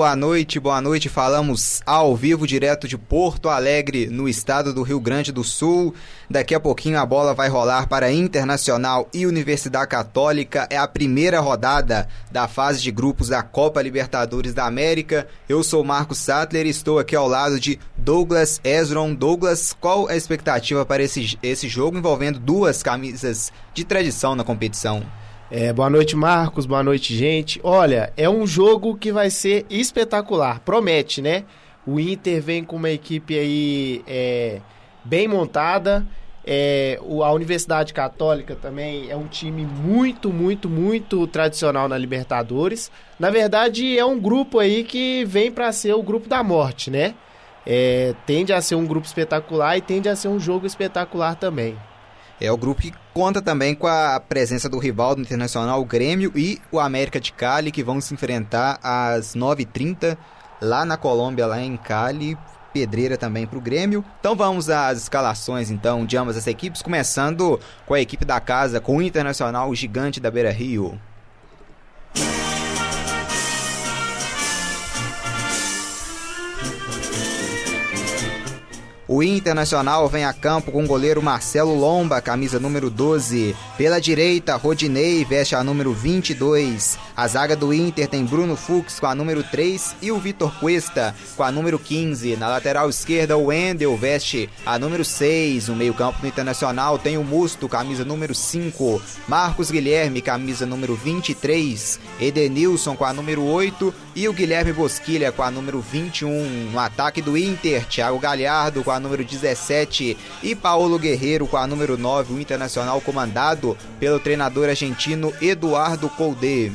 boa noite, boa noite. Falamos ao vivo, direto de Porto Alegre, no estado do Rio Grande do Sul. Daqui a pouquinho a bola vai rolar para Internacional e Universidade Católica. É a primeira rodada da fase de grupos da Copa Libertadores da América. Eu sou Marcos Sattler e estou aqui ao lado de Douglas Ezron. Douglas, qual a expectativa para esse, esse jogo envolvendo duas camisas de tradição na competição? É, boa noite, Marcos. Boa noite, gente. Olha, é um jogo que vai ser espetacular. Promete, né? O Inter vem com uma equipe aí é, bem montada. É, a Universidade Católica também é um time muito, muito, muito tradicional na Libertadores. Na verdade, é um grupo aí que vem para ser o grupo da morte, né? É, tende a ser um grupo espetacular e tende a ser um jogo espetacular também. É o grupo que conta também com a presença do rival do Internacional, o Grêmio e o América de Cali, que vão se enfrentar às 9h30 lá na Colômbia, lá em Cali. Pedreira também para o Grêmio. Então vamos às escalações então de ambas as equipes, começando com a equipe da casa, com o Internacional, o gigante da Beira Rio. O Internacional vem a campo com o goleiro Marcelo Lomba, camisa número 12. Pela direita, Rodinei veste a número 22. A zaga do Inter tem Bruno Fux com a número 3 e o Vitor Cuesta com a número 15. Na lateral esquerda, o Wendel veste a número 6. No meio-campo do Internacional tem o Musto, camisa número 5. Marcos Guilherme, camisa número 23. Edenilson com a número 8 e o Guilherme Bosquilha com a número 21. No ataque do Inter, Thiago Galhardo com a número 17 e Paulo Guerreiro com a número 9, o Internacional comandado pelo treinador argentino Eduardo Colde.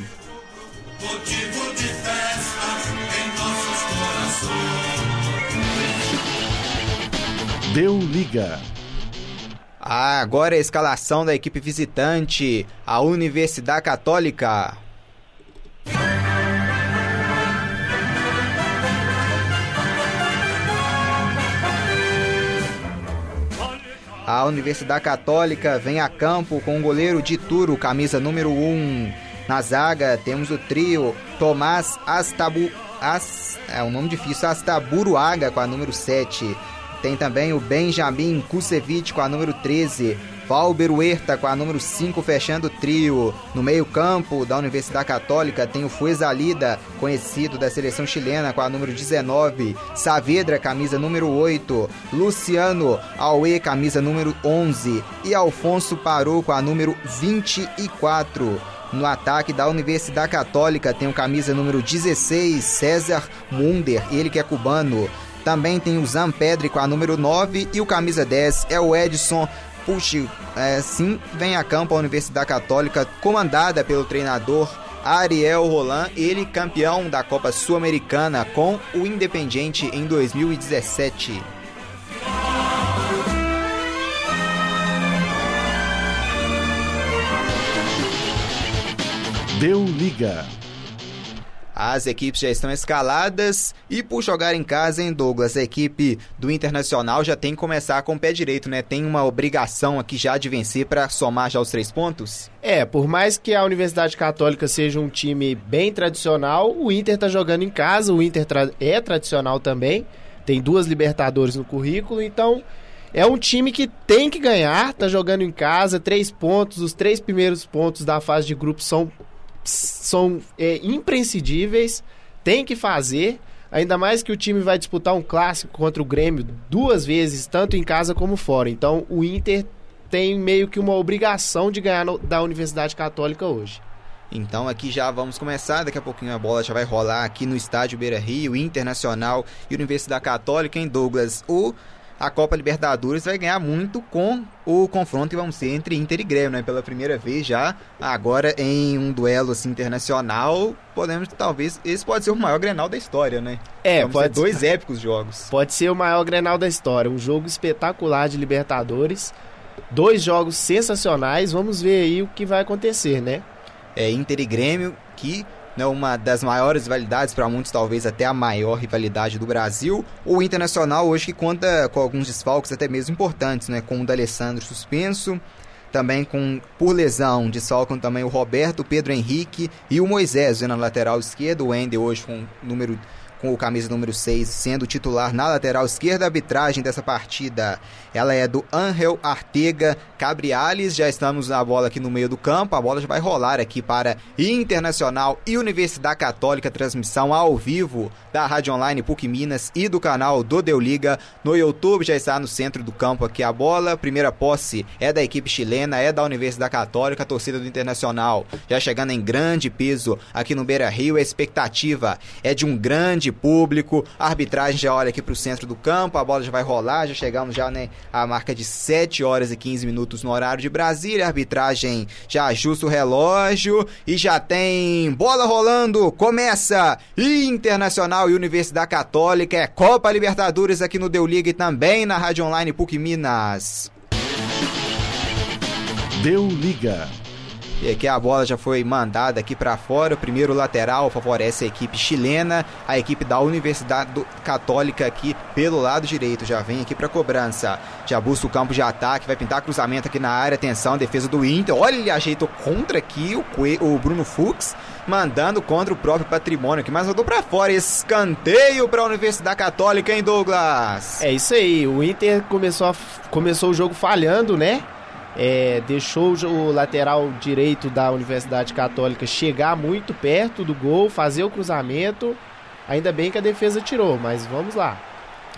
Motivo de festa em nossos corações. Deu liga. Ah, agora é a escalação da equipe visitante, a Universidade Católica. A Universidade Católica vem a campo com o goleiro Dituro, camisa número 1. Na zaga temos o trio Tomás Astabu... As... É um nome difícil, Astaburuaga com a número 7. Tem também o Benjamin Kusevich com a número 13. Valber Huerta com a número 5 fechando o trio. No meio-campo da Universidade Católica tem o Fuezalida, conhecido da seleção chilena, com a número 19. Saavedra, camisa número 8. Luciano Aue, camisa número 11. E Alfonso Parou com a número 24. No ataque da Universidade Católica tem o camisa número 16, César Munder, ele que é cubano. Também tem o Zampedre com a número 9 e o camisa 10 é o Edson Puxa, é, sim, vem a campo a Universidade Católica, comandada pelo treinador Ariel Roland, ele campeão da Copa Sul-Americana com o Independiente em 2017. Deu liga. As equipes já estão escaladas e por jogar em casa, em Douglas, a equipe do Internacional já tem que começar com o pé direito, né? Tem uma obrigação aqui já de vencer para somar já os três pontos? É, por mais que a Universidade Católica seja um time bem tradicional, o Inter está jogando em casa, o Inter tra é tradicional também, tem duas Libertadores no currículo, então é um time que tem que ganhar, tá jogando em casa, três pontos, os três primeiros pontos da fase de grupo são são é, imprescindíveis, tem que fazer. Ainda mais que o time vai disputar um clássico contra o Grêmio duas vezes, tanto em casa como fora. Então o Inter tem meio que uma obrigação de ganhar no, da Universidade Católica hoje. Então aqui já vamos começar, daqui a pouquinho a bola já vai rolar aqui no estádio Beira Rio, Internacional e Universidade Católica em Douglas. O a Copa Libertadores vai ganhar muito com o confronto que vamos ser entre Inter e Grêmio, né? Pela primeira vez já, agora em um duelo assim internacional, podemos talvez esse pode ser o maior Grenal da história, né? É, vamos pode dois épicos jogos. Pode ser o maior Grenal da história, um jogo espetacular de Libertadores, dois jogos sensacionais. Vamos ver aí o que vai acontecer, né? É Inter e Grêmio que né, uma das maiores rivalidades, para muitos talvez até a maior rivalidade do Brasil. O Internacional hoje que conta com alguns desfalques até mesmo importantes, né, com o D'Alessandro suspenso, também com por lesão, desfalcam também o Roberto, o Pedro Henrique e o Moisés na lateral esquerda, o Ender hoje com número com o camisa número 6 sendo titular na lateral esquerda. A arbitragem dessa partida, ela é do Angel Artega Cabriales. Já estamos na bola aqui no meio do campo. A bola já vai rolar aqui para Internacional e Universidade Católica, transmissão ao vivo da Rádio Online PUC Minas e do canal do Deu Liga no YouTube. Já está no centro do campo aqui a bola. Primeira posse é da equipe chilena, é da Universidade Católica, a torcida do Internacional já chegando em grande peso aqui no Beira Rio. A expectativa é de um grande público. A arbitragem já olha aqui para o centro do campo, a bola já vai rolar, já chegamos já né, à marca de 7 horas e 15 minutos no horário de Brasília. A arbitragem já ajusta o relógio e já tem bola rolando. Começa Internacional e Universidade Católica, é Copa Libertadores aqui no Deu Liga e também na Rádio Online PUC Minas. Deu Liga. E aqui a bola já foi mandada aqui para fora. O primeiro lateral favorece a equipe chilena. A equipe da Universidade Católica aqui pelo lado direito já vem aqui para cobrança. Já busca o campo de ataque, vai pintar cruzamento aqui na área. Atenção, defesa do Inter. Olha, ajeitou contra aqui o, o Bruno Fux, mandando contra o próprio patrimônio aqui, mas rodou para fora. Escanteio para a Universidade Católica, hein, Douglas? É isso aí. O Inter começou, a, começou o jogo falhando, né? É, deixou o lateral direito da Universidade Católica chegar muito perto do gol, fazer o cruzamento. Ainda bem que a defesa tirou, mas vamos lá.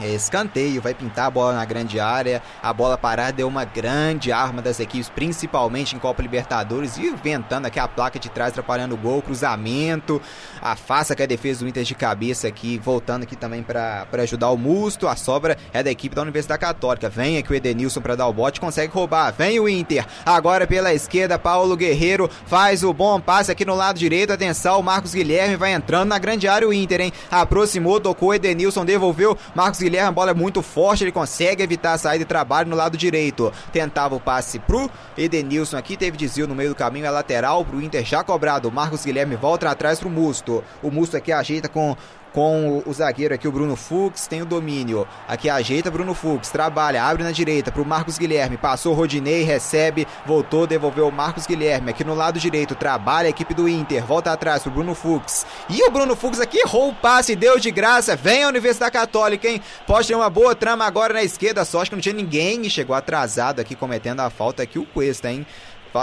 É escanteio, vai pintar a bola na grande área. A bola parada é uma grande arma das equipes, principalmente em Copa Libertadores. E ventando aqui a placa de trás, atrapalhando o gol, cruzamento. Afasta que a defesa do Inter de cabeça aqui, voltando aqui também para ajudar o Musto. A sobra é da equipe da Universidade Católica. Vem aqui o Edenilson para dar o bote, consegue roubar. Vem o Inter. Agora pela esquerda, Paulo Guerreiro faz o bom passe aqui no lado direito. Atenção, Marcos Guilherme vai entrando na grande área o Inter, hein? Aproximou, tocou Edenilson, devolveu. Marcos Guilherme, a bola é muito forte, ele consegue evitar a saída de trabalho no lado direito. Tentava o passe pro Edenilson aqui, teve desvio no meio do caminho, é lateral pro Inter já cobrado. Marcos Guilherme volta atrás pro Musto. O Musto aqui ajeita com com o, zagueiro aqui, o Bruno Fux, tem o domínio. Aqui ajeita Bruno Fux, trabalha, abre na direita pro Marcos Guilherme, passou Rodinei, recebe, voltou, devolveu o Marcos Guilherme. Aqui no lado direito, trabalha a equipe do Inter, volta atrás pro Bruno Fux. E o Bruno Fux aqui errou o passe, deu de graça, vem a Universidade Católica, hein? Pode ter uma boa trama agora na esquerda, só acho que não tinha ninguém e chegou atrasado aqui cometendo a falta aqui o Cuesta, hein?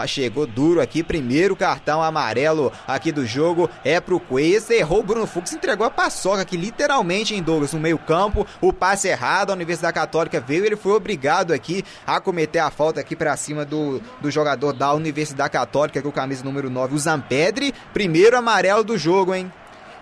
Chegou duro aqui, primeiro cartão amarelo aqui do jogo é pro Cuesta, errou o Bruno Fux, entregou a paçoca aqui literalmente em Douglas no meio campo, o passe errado, a Universidade Católica veio, ele foi obrigado aqui a cometer a falta aqui para cima do, do jogador da Universidade Católica, com o camisa número 9, o Zampedri, primeiro amarelo do jogo, hein?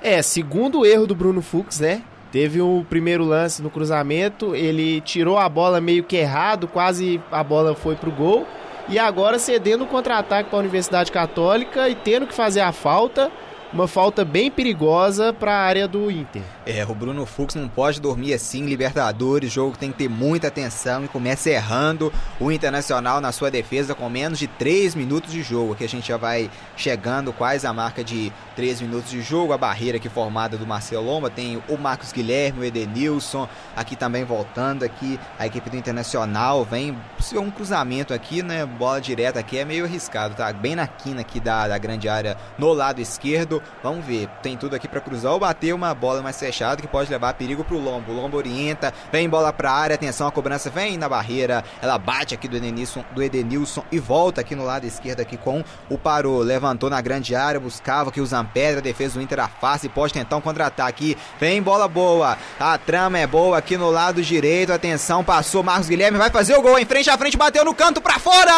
É, segundo erro do Bruno Fux, né? Teve o primeiro lance no cruzamento, ele tirou a bola meio que errado, quase a bola foi pro gol e agora cedendo o contra-ataque para a Universidade Católica e tendo que fazer a falta uma falta bem perigosa para a área do Inter. É, o Bruno Fux não pode dormir assim, Libertadores, jogo tem que ter muita atenção e começa errando o Internacional na sua defesa com menos de 3 minutos de jogo. Aqui a gente já vai chegando quase a marca de 3 minutos de jogo, a barreira aqui formada do Marcelo Lomba, tem o Marcos Guilherme, o Edenilson, aqui também voltando aqui, a equipe do Internacional vem, se um cruzamento aqui, né, bola direta aqui é meio arriscado, tá? Bem na quina aqui da, da grande área no lado esquerdo, Vamos ver. Tem tudo aqui para cruzar ou bater uma bola mais fechada que pode levar perigo pro Lombo. O Lombo orienta, vem bola pra área, atenção, a cobrança vem na barreira. Ela bate aqui do Edenilson, do Edenilson e volta aqui no lado esquerdo aqui com o Parou. Levantou na grande área, buscava aqui o Zampedra, defesa do Inter afasta e pode tentar um contra-ataque. Vem bola boa. A trama é boa aqui no lado direito. Atenção, passou Marcos Guilherme, vai fazer o gol em frente a frente, bateu no canto para fora!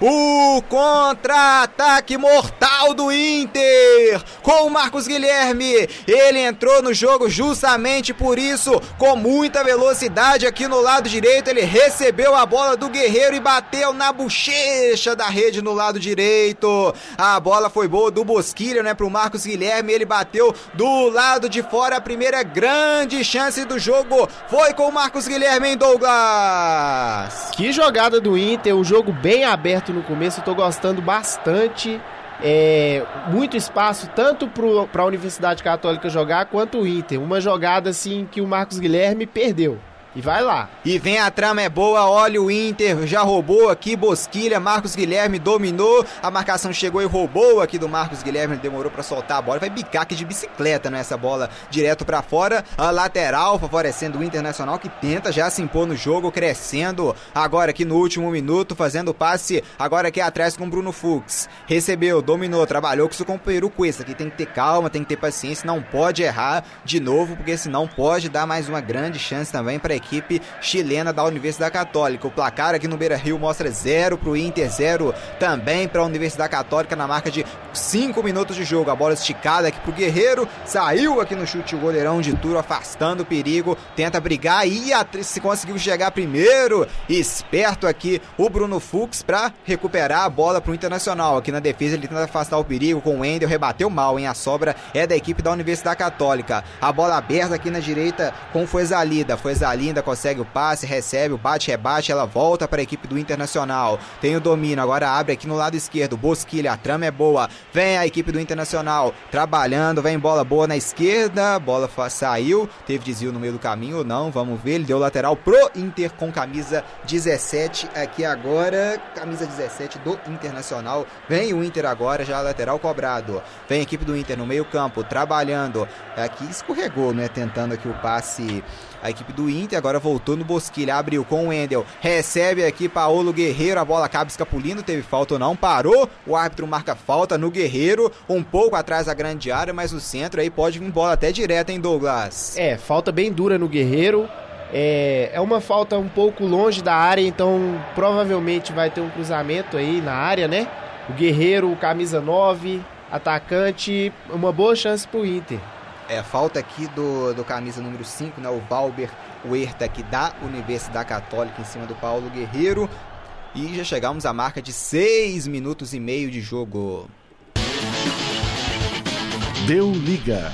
O contra-ataque mortal do Inter com o Marcos Guilherme. Ele entrou no jogo justamente por isso, com muita velocidade aqui no lado direito. Ele recebeu a bola do Guerreiro e bateu na bochecha da rede no lado direito. A bola foi boa do Bosquilha, né, pro Marcos Guilherme. Ele bateu do lado de fora. A primeira grande chance do jogo foi com o Marcos Guilherme em Douglas. Que jogada do Inter, um jogo bem aberto no começo, tô gostando bastante. É, muito espaço tanto para a Universidade Católica jogar quanto o Inter. Uma jogada assim que o Marcos Guilherme perdeu. E vai lá. E vem a trama é boa, olha o Inter, já roubou aqui, Bosquilha, Marcos Guilherme dominou, a marcação chegou e roubou aqui do Marcos Guilherme, demorou para soltar a bola, vai bicar aqui de bicicleta nessa bola direto para fora, a lateral favorecendo o Internacional que tenta já se impor no jogo, crescendo agora aqui no último minuto, fazendo passe, agora aqui atrás com o Bruno Fux, recebeu, dominou, trabalhou com seu companheiro Cuesta, que tem que ter calma, tem que ter paciência, não pode errar de novo, porque senão pode dar mais uma grande chance também para equipe chilena da Universidade Católica. O placar aqui no Beira Rio mostra 0 para o Inter, 0 também para a Universidade Católica na marca de 5 minutos de jogo. A bola esticada aqui para o Guerreiro, saiu aqui no chute o goleirão de Turo, afastando o perigo, tenta brigar e se conseguiu chegar primeiro. Esperto aqui o Bruno Fux para recuperar a bola para o Internacional. Aqui na defesa ele tenta afastar o perigo com o Wendel, rebateu mal, hein? A sobra é da equipe da Universidade Católica. A bola aberta aqui na direita com Fuezalida. Fuezalinda consegue o passe, recebe o bate-rebate, ela volta para a equipe do Internacional. Tem o domínio, agora abre aqui no lado esquerdo. Bosquilha, a trama é boa. Vem a equipe do Internacional trabalhando, vem bola boa na esquerda. Bola saiu, teve desvio no meio do caminho ou não, vamos ver. Ele deu lateral pro Inter com camisa 17 aqui agora. Camisa 17 do Internacional. Vem o Inter agora, já lateral cobrado. Vem a equipe do Inter no meio-campo, trabalhando. Aqui escorregou, né? Tentando aqui o passe a equipe do Inter agora voltou no Bosquilha, abriu com o Wendel, recebe aqui Paulo Guerreiro, a bola acaba escapulindo, teve falta ou não, parou, o árbitro marca falta no Guerreiro, um pouco atrás da grande área, mas no centro aí pode vir bola até direta, hein, Douglas? É, falta bem dura no Guerreiro, é, é uma falta um pouco longe da área, então provavelmente vai ter um cruzamento aí na área, né? O Guerreiro, camisa 9, atacante, uma boa chance pro Inter. É, falta aqui do, do camisa número 5, né, o Valber Huerta, aqui da Universidade Católica, em cima do Paulo Guerreiro. E já chegamos à marca de 6 minutos e meio de jogo. Deu liga.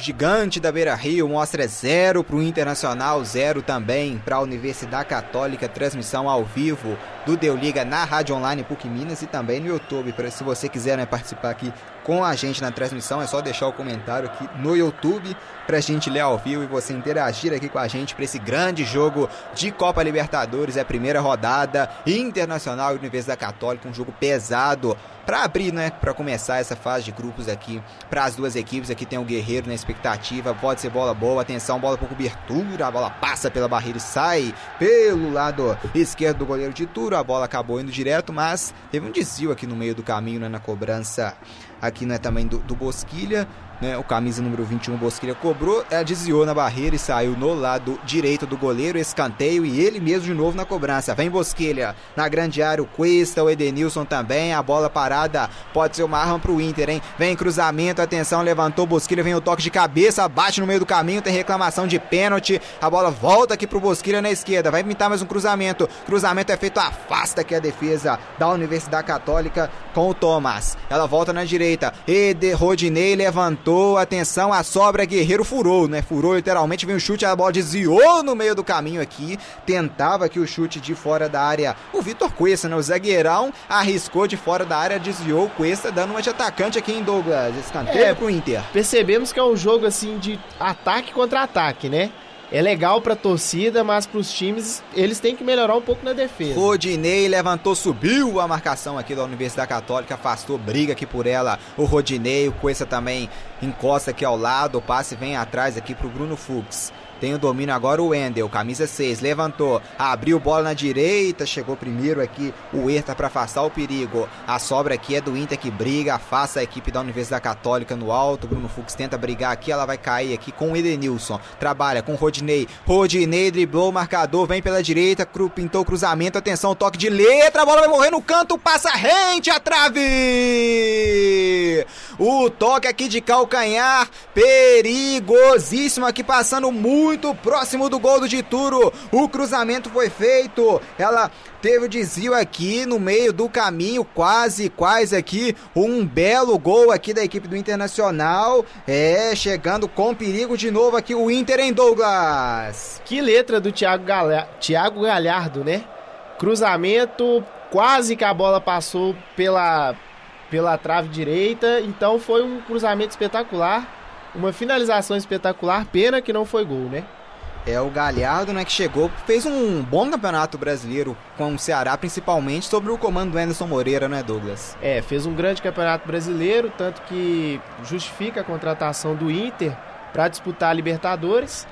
Gigante da Beira Rio mostra 0 para o Internacional, 0 também para a Universidade Católica. Transmissão ao vivo do Deu Liga na Rádio Online PUC Minas e também no YouTube. Se você quiser né, participar aqui com a gente na transmissão, é só deixar o comentário aqui no YouTube para a gente ler ao vivo e você interagir aqui com a gente para esse grande jogo de Copa Libertadores. É a primeira rodada Internacional Universidade Católica, um jogo pesado para abrir, né, para começar essa fase de grupos aqui para as duas equipes. Aqui tem o Guerreiro na expectativa, pode ser bola boa, atenção, bola por cobertura, a bola passa pela barreira e sai pelo lado esquerdo do goleiro de Turo. A bola acabou indo direto, mas teve um desvio aqui no meio do caminho, né, na cobrança aqui né, também do, do Bosquilha né, o camisa número 21 Bosquilha cobrou, ela desviou na barreira e saiu no lado direito do goleiro, escanteio e ele mesmo de novo na cobrança. Vem Bosquilha na grande área, o Cuesta, o Edenilson também, a bola parada, pode ser uma arma pro Inter, hein? Vem cruzamento, atenção, levantou Bosquilha, vem o toque de cabeça, bate no meio do caminho, tem reclamação de pênalti, a bola volta aqui pro Bosquilha na esquerda, vai pintar mais um cruzamento, cruzamento é feito, afasta aqui a defesa da Universidade Católica com o Thomas, ela volta na direita, Ede Rodinei levantou atenção, a sobra Guerreiro furou, né? Furou literalmente, vem o chute, a bola desviou no meio do caminho aqui, tentava aqui o chute de fora da área. O Vitor Cuesta, né? O zagueirão arriscou de fora da área, desviou o Cuesta, dando uma de atacante aqui em Douglas. Escanteio é, pro Inter. Percebemos que é um jogo assim de ataque contra ataque, né? É legal pra torcida, mas pros times eles têm que melhorar um pouco na defesa. Rodinei levantou, subiu a marcação aqui da Universidade Católica, afastou, briga aqui por ela. O Rodinei, o Coessa também encosta aqui ao lado, o passe vem atrás aqui pro Bruno Fux. Tem o domínio agora o Wendel, camisa 6, levantou, abriu bola na direita, chegou primeiro aqui o Herta para afastar o perigo. A sobra aqui é do Inter que briga, afasta a equipe da Universidade Católica no alto. Bruno Fux tenta brigar aqui, ela vai cair aqui com o Edenilson. Trabalha com o Rodinei. Rodinei driblou o marcador, vem pela direita, cru, pintou o cruzamento, atenção, toque de letra, a bola vai morrer no canto, passa rente a trave! O toque aqui de calcanhar, perigosíssimo aqui, passando muito muito próximo do gol do Dituro. O cruzamento foi feito. Ela teve o desvio aqui no meio do caminho, quase, quase aqui. Um belo gol aqui da equipe do Internacional. É, chegando com perigo de novo aqui o Inter em Douglas. Que letra do Thiago, Galha... Thiago Galhardo, né? Cruzamento, quase que a bola passou pela, pela trave direita. Então foi um cruzamento espetacular uma finalização espetacular, pena que não foi gol, né? É o Galhardo, né, que chegou, fez um bom campeonato brasileiro com o Ceará, principalmente sobre o comando do Anderson Moreira, né, Douglas? É, fez um grande campeonato brasileiro, tanto que justifica a contratação do Inter para disputar a Libertadores.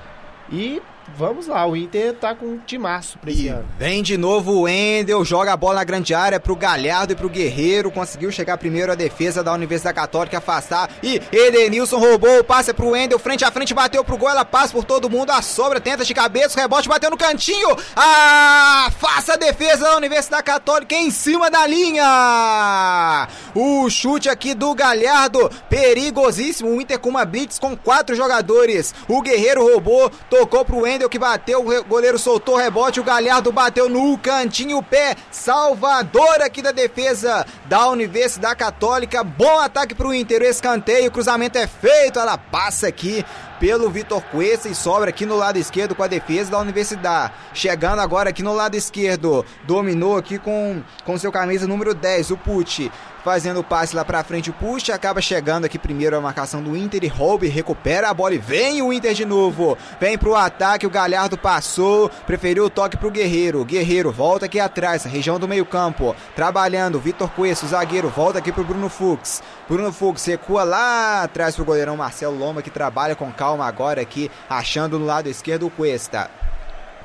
E vamos lá, o Inter tá com um timaço pra esse E ano. vem de novo o Wendel, joga a bola na grande área pro Galhardo e pro Guerreiro. Conseguiu chegar primeiro a defesa da Universidade Católica, afastar. E Edenilson roubou o passe pro Wendel, frente a frente, bateu pro gol. Ela passa por todo mundo, a sobra, tenta de cabeça, o rebote bateu no cantinho. Afasta a defesa da Universidade Católica em cima da linha. O chute aqui do Galhardo, perigosíssimo. O Inter com uma blitz com quatro jogadores. O Guerreiro roubou, tocou pro Wendel que bateu, o goleiro soltou o rebote, o Galhardo bateu no cantinho, pé salvador aqui da defesa da Universidade Católica. Bom ataque Inter, o escanteio, o cruzamento é feito, ela passa aqui pelo Vitor Cuesta e sobra aqui no lado esquerdo com a defesa da Universidade. Chegando agora aqui no lado esquerdo, dominou aqui com, com seu camisa número 10, o Pucci. Fazendo o passe lá pra frente, o Pucci acaba chegando aqui primeiro a marcação do Inter e rouba e recupera a bola e vem o Inter de novo. Vem pro ataque, o Galhardo passou, preferiu o toque pro Guerreiro. Guerreiro volta aqui atrás, região do meio campo, trabalhando. Vitor Cuesta, o zagueiro, volta aqui pro Bruno Fux. Bruno Fux recua lá atrás pro goleirão Marcelo Loma que trabalha com calma agora aqui, achando no lado esquerdo o Cuesta.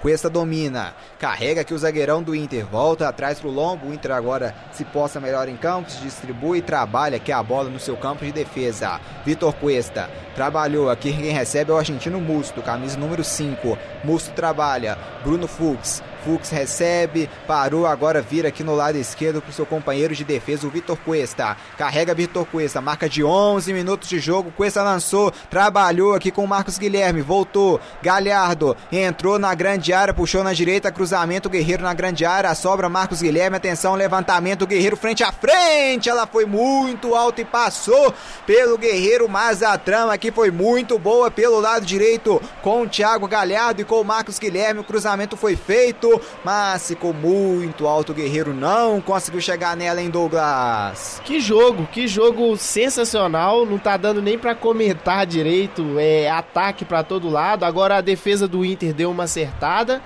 Cuesta domina, carrega aqui o zagueirão do Inter, volta atrás pro Lombo, o Inter agora se posta melhor em campo, se distribui e trabalha aqui a bola no seu campo de defesa. Vitor Cuesta trabalhou, aqui quem recebe é o argentino Musto, camisa número 5. Musto trabalha, Bruno Fux, Fux recebe, parou, agora vira aqui no lado esquerdo pro seu companheiro de defesa, o Vitor Cuesta. Carrega Vitor Cuesta, marca de 11 minutos de jogo, Cuesta lançou, trabalhou aqui com o Marcos Guilherme, voltou, Galhardo entrou na grande área, puxou na direita, cruzamento, Guerreiro na grande área, sobra Marcos Guilherme, atenção, levantamento, Guerreiro frente a frente, ela foi muito alta e passou pelo Guerreiro, mas a trama aqui foi muito boa pelo lado direito com o Thiago Galhardo e com o Marcos Guilherme, o cruzamento foi feito, mas ficou muito alto, o Guerreiro não conseguiu chegar nela em Douglas. Que jogo, que jogo sensacional, não tá dando nem pra comentar direito, é ataque pra todo lado. Agora a defesa do Inter deu uma acertada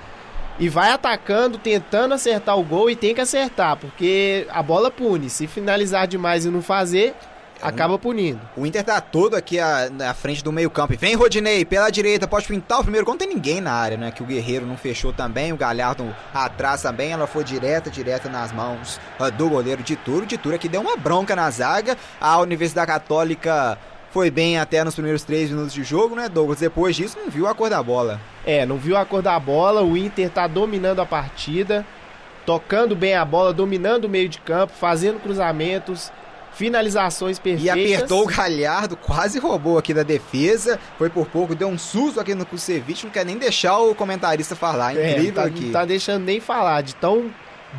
e vai atacando, tentando acertar o gol e tem que acertar, porque a bola pune. Se finalizar demais e não fazer, acaba punindo. O Inter tá todo aqui à- na frente do meio campo. E vem Rodinei pela direita, pode pintar o primeiro. Não tem ninguém na área, né? Que o Guerreiro não fechou também. O Galhardo atrás também. Ela foi direta, direta nas mãos ah, do goleiro de Turo. De Turo que deu uma bronca na zaga. A Universidade Católica foi bem até nos primeiros três minutos de jogo, né, Douglas? Depois disso, não viu a cor da bola. É, não viu a cor da bola, o Inter tá dominando a partida, tocando bem a bola, dominando o meio de campo, fazendo cruzamentos, finalizações E perfeitas. apertou o Galhardo, quase roubou aqui da defesa. Foi por pouco, deu um susto aqui no Kusevich. Não quer nem deixar o comentarista falar. É, Incrível tá, aqui. Não tá deixando nem falar de tão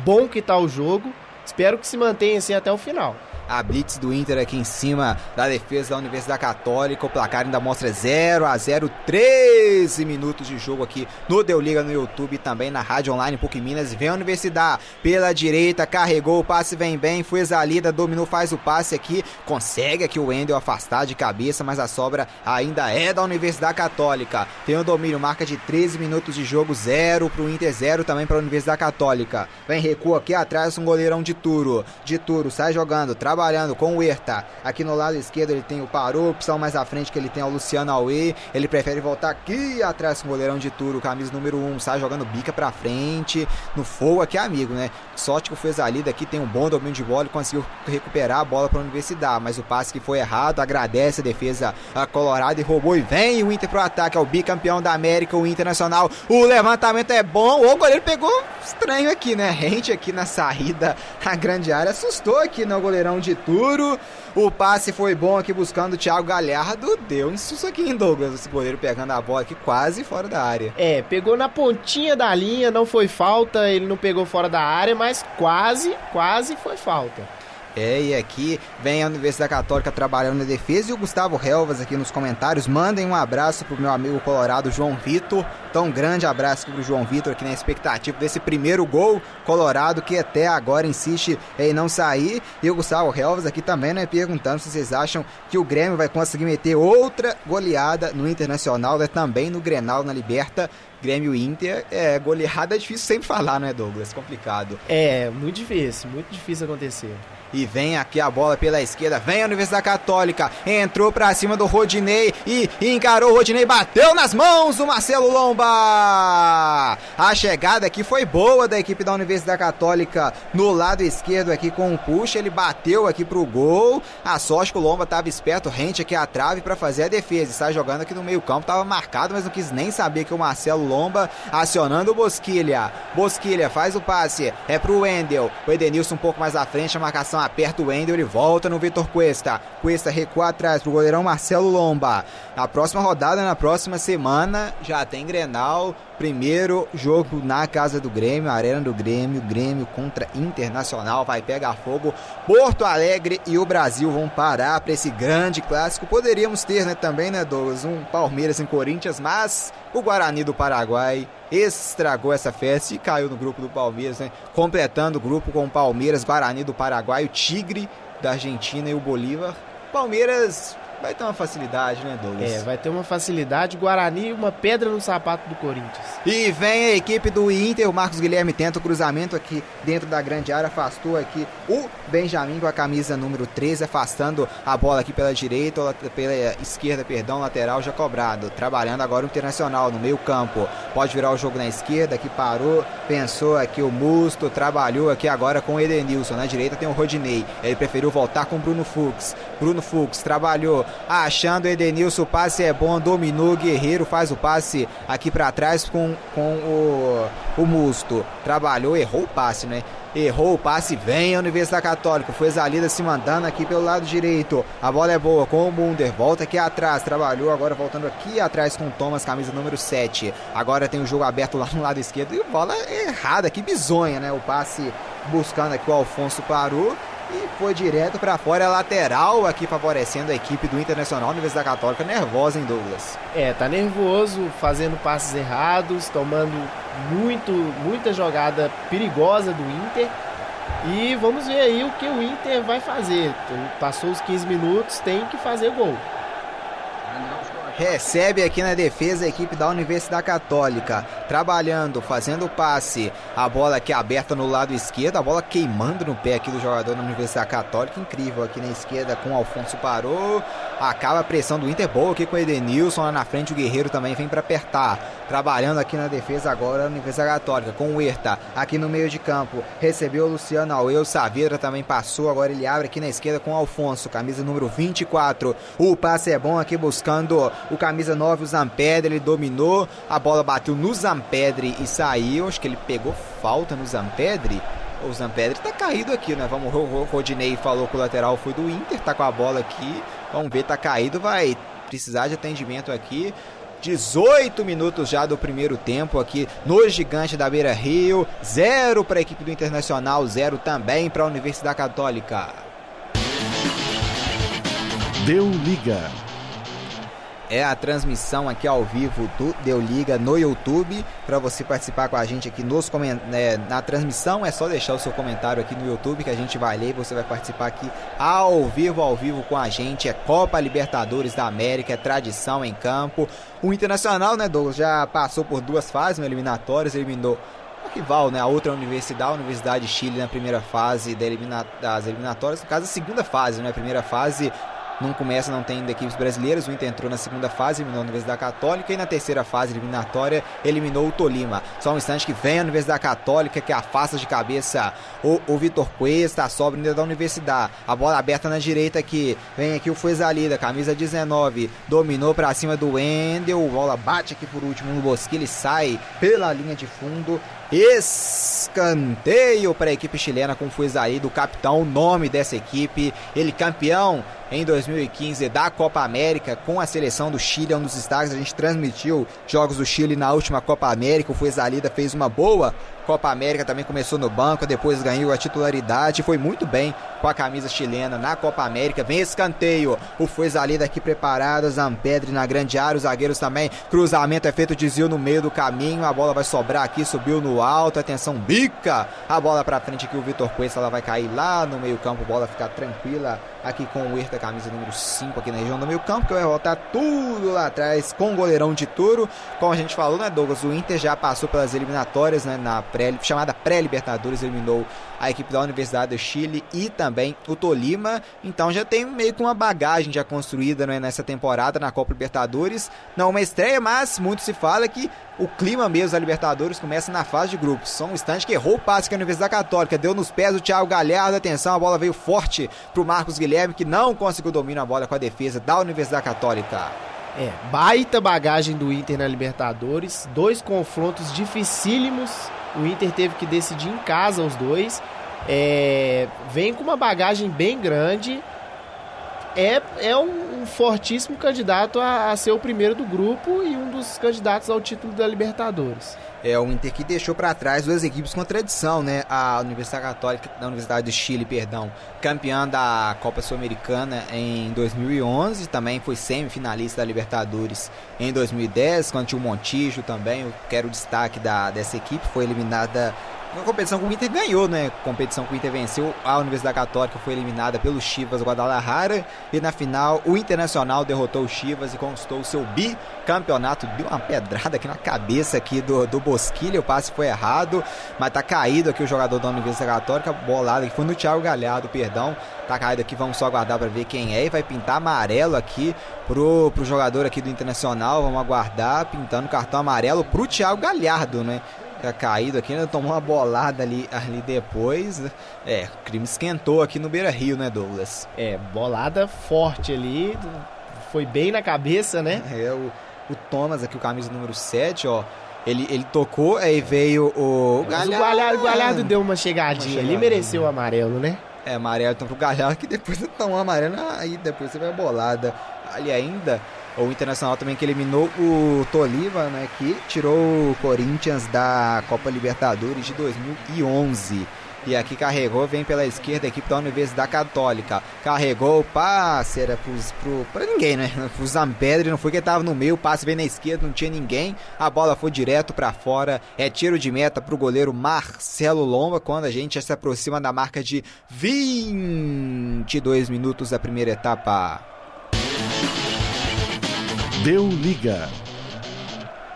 bom que tá o jogo. Espero que se mantenha assim até o final. A blitz do Inter aqui em cima da defesa da Universidade Católica. O placar ainda mostra 0 a 0 13 minutos de jogo aqui no Deu Liga no YouTube e também na Rádio Online PUC Minas. Vem a Universidade pela direita, carregou o passe, vem bem. Foi Zalida, dominou, faz o passe aqui. Consegue aqui o Wendel afastar de cabeça, mas a sobra ainda é da Universidade Católica. Tem o domínio, marca de 13 minutos de jogo, 0 pro Inter, 0 também para a Universidade Católica. Vem recua aqui atrás um goleirão de Turo. De Turo sai jogando, trabalhando com o Herta. Aqui no lado esquerdo ele tem o Parou, opção mais à frente que ele tem é o Luciano Aue. Ele prefere voltar aqui atrás com o goleirão de Turo, camisa número 1, um, sai jogando bica pra frente. No fogo aqui, amigo, né? Sorte que o Fezalida aqui tem um bom domínio de bola e conseguiu recuperar a bola para a Universidade, mas o passe que foi errado, agradece a defesa a colorada e roubou e vem o Inter pro ataque, é o bicampeão da América, o Internacional. O levantamento é bom, o goleiro pegou estranho aqui, né? Rente aqui na saída, a grande área assustou aqui no goleirão de Turo. O passe foi bom aqui buscando o Thiago Galhardo, deu um susto aqui em Douglas, esse goleiro pegando a bola aqui quase fora da área. É, pegou na pontinha da linha, não foi falta, ele não pegou fora da área, mas quase, quase foi falta. É, e aqui vem a Universidade Católica trabalhando na defesa e o Gustavo Helvas aqui nos comentários. Mandem um abraço pro meu amigo colorado João Vitor. Então, grande abraço aqui pro João Vitor aqui na expectativa desse primeiro gol colorado que até agora insiste em não sair. E o Gustavo Helvas aqui também, né, perguntando se vocês acham que o Grêmio vai conseguir meter outra goleada no Internacional, né, também no Grenal, na Liberta. Grêmio Inter, é, goleada é difícil sempre falar, né, Douglas? Complicado. É, muito difícil, muito difícil acontecer. E vem aqui a bola pela esquerda, vem a Universidade Católica, entrou pra cima do Rodinei e encarou o Rodinei, bateu nas mãos do Marcelo Lomba. A chegada aqui foi boa da equipe da Universidade Católica no lado esquerdo aqui com o puxa, ele bateu aqui pro gol. A sorte que o Lomba tava esperto, rente aqui à trave para fazer a defesa. Está jogando aqui no meio-campo, tava marcado, mas não quis nem saber que o Marcelo Lomba acionando o Bosquilha. Bosquilha faz o passe, é pro Wendel. O Edenilson um pouco mais à frente, a marcação aperta o Wendel, ele volta no Vitor Cuesta. Cuesta recua atrás pro goleirão Marcelo Lomba. Na próxima rodada, na próxima semana, já tem Grenal. Primeiro jogo na casa do Grêmio, Arena do Grêmio, Grêmio contra Internacional, vai pegar fogo. Porto Alegre e o Brasil vão parar para esse grande clássico. Poderíamos ter, né, também, né, Douglas, um Palmeiras em Corinthians, mas o Guarani do Paraguai estragou essa festa e caiu no grupo do Palmeiras, né? Completando o grupo com o Palmeiras, Guarani do Paraguai, o Tigre da Argentina e o Bolívar. Palmeiras vai ter uma facilidade, né, Douglas? É, vai ter uma facilidade. Guarani, uma pedra no sapato do Corinthians. E vem a equipe do Inter. O Marcos Guilherme tenta o cruzamento aqui dentro da grande área. Afastou aqui o Benjamin com a camisa número 13, afastando a bola aqui pela direita, ou pela esquerda, perdão, lateral já cobrado. Trabalhando agora o Internacional no meio campo. Pode virar o jogo na esquerda, aqui parou, pensou aqui o Musto, trabalhou aqui agora com o Edenilson. Na direita tem o Rodinei. Ele preferiu voltar com o Bruno Fux. Bruno Fux trabalhou, achando Edenilson, o passe é bom, dominou, Guerreiro faz o passe aqui para trás com, com o, o Musto. Trabalhou, errou o passe, né? Errou o passe, vem a Universidade Católica. Foi Zalida se mandando aqui pelo lado direito. A bola é boa com o Munder. Volta aqui atrás. Trabalhou agora voltando aqui atrás com o Thomas, camisa número 7. Agora tem o jogo aberto lá no lado esquerdo. E bola errada, que bizonha, né? O passe buscando aqui o Alfonso parou e foi direto para fora, lateral aqui favorecendo a equipe do Internacional Universidade Católica, nervosa em Douglas. É, tá nervoso, fazendo passes errados, tomando muito, muita jogada perigosa do Inter. E vamos ver aí o que o Inter vai fazer. Passou os 15 minutos, tem que fazer gol. Recebe aqui na defesa a equipe da Universidade Católica. Trabalhando, fazendo o passe. A bola aqui aberta no lado esquerdo. A bola queimando no pé aqui do jogador da Universidade Católica. Incrível aqui na esquerda com o Alfonso parou. Acaba a pressão do Inter. Boa aqui com o Edenilson. Lá na frente o Guerreiro também vem para apertar. Trabalhando aqui na defesa agora a Universidade Católica com o Herta aqui no meio de campo. Recebeu o Luciano Aueu. Saavedra também passou. Agora ele abre aqui na esquerda com o Alfonso. Camisa número 24. O passe é bom aqui buscando o camisa 9, o Zampedre, ele dominou, a bola bateu no Zampedre e saiu. Acho que ele pegou falta no Zampedre. O Zampedre tá caído aqui, né? Vamos, o Rodinei falou que o lateral foi do Inter, tá com a bola aqui. Vamos ver, tá caído, vai precisar de atendimento aqui. 18 minutos já do primeiro tempo aqui no Gigante da Beira Rio. Zero para a equipe do Internacional, zero também para a Universidade Católica. Deu liga é a transmissão aqui ao vivo do Deu Liga no YouTube. Para você participar com a gente aqui nos é, na transmissão, é só deixar o seu comentário aqui no YouTube que a gente vai ler. Você vai participar aqui ao vivo, ao vivo com a gente. É Copa Libertadores da América, é tradição em campo. O Internacional, né, Douglas, já passou por duas fases no eliminatórias, eliminou rival, né, a outra universidade, a Universidade de Chile na primeira fase das eliminatórias, no caso a segunda fase, né, a primeira fase não começa, não tem ainda equipes brasileiras. O Inter entrou na segunda fase, eliminou a Universidade Católica. E na terceira fase eliminatória, eliminou o Tolima. Só um instante que vem a Universidade Católica, que afasta de cabeça o, o Vitor Cuesta, a sobra ainda da Universidade. A bola aberta na direita aqui. Vem aqui o Fuezalida, camisa 19. Dominou para cima do Wendel. Bola bate aqui por último no Bosque. Ele sai pela linha de fundo Escanteio para a equipe chilena com Fuizari do capitão, o nome dessa equipe. Ele campeão em 2015 da Copa América com a seleção do Chile, é um dos destaques. A gente transmitiu jogos do Chile na última Copa América. O Fuizalida fez uma boa Copa América, também começou no banco, depois ganhou a titularidade. Foi muito bem com a camisa chilena na Copa América. Vem escanteio. O Fuizalida aqui preparado. Zampedre na grande área. Os zagueiros também. Cruzamento é feito, desvio no meio do caminho. A bola vai sobrar aqui, subiu no alto. Atenção, bica. A bola para frente aqui. O Vitor Cuesta ela vai cair lá no meio-campo. Bola ficar tranquila aqui com o Herta, camisa número 5 aqui na região do meio campo, que vai voltar tudo lá atrás com o goleirão de Turo. Como a gente falou, né, Douglas? O Inter já passou pelas eliminatórias, né, na pré, chamada pré-Libertadores, eliminou a equipe da Universidade do Chile e também o Tolima. Então já tem meio que uma bagagem já construída né, nessa temporada na Copa Libertadores. Não uma estreia, mas muito se fala que o clima mesmo da Libertadores começa na fase de grupos. São um instante que errou o passe que a Universidade Católica deu nos pés do Thiago Galhardo. Atenção, a bola veio forte para o Marcos Guilherme, que não conseguiu dominar a bola com a defesa da Universidade Católica. É, baita bagagem do Inter na Libertadores, dois confrontos dificílimos o Inter teve que decidir em casa os dois. É, vem com uma bagagem bem grande. É, é um, um fortíssimo candidato a, a, ser o primeiro do grupo e um dos candidatos ao título da Libertadores. É o Inter que deixou para trás duas equipes com tradição, né? A Universidade Católica da Universidade do Chile, perdão, campeã da Copa Sul-Americana em 2011, também foi semifinalista da Libertadores em 2010, quando tinha o Montijo também, eu quero destaque da, dessa equipe, foi eliminada uma competição que o Inter ganhou, né? Competição que o Inter venceu, a Universidade Católica foi eliminada pelo Chivas Guadalajara e na final o Internacional derrotou o Chivas e conquistou o seu bicampeonato. Deu uma pedrada aqui na cabeça aqui do, do Bosquilha, o passe foi errado, mas tá caído aqui o jogador da Universidade Católica, bolado aqui, foi no Thiago Galhardo, perdão. Tá caído aqui, vamos só aguardar para ver quem é e vai pintar amarelo aqui pro, pro jogador aqui do Internacional, vamos aguardar, pintando cartão amarelo pro Thiago Galhardo, né? Tá caído aqui, ainda tomou uma bolada ali, ali depois. É, o crime esquentou aqui no Beira Rio, né, Douglas? É, bolada forte ali, foi bem na cabeça, né? É, o, o Thomas aqui, o camisa número 7, ó. Ele, ele tocou, aí veio o. Galhardo. O Galhardo, o Galhardo deu uma chegadinha, ali, mereceu o amarelo, né? É, amarelo então pro Galhardo, que depois tomou amarelo, aí depois você vai bolada. Ali ainda, o Internacional também que eliminou o Tolima, né, que tirou o Corinthians da Copa Libertadores de 2011. E aqui carregou, vem pela esquerda a equipe da Universidade Católica. Carregou o passe, era pro, pra ninguém, né? Pro Zampedre, não foi que tava no meio, o passe veio na esquerda, não tinha ninguém. A bola foi direto para fora. É tiro de meta pro goleiro Marcelo Lomba, quando a gente se aproxima da marca de 22 minutos da primeira etapa. Deu liga.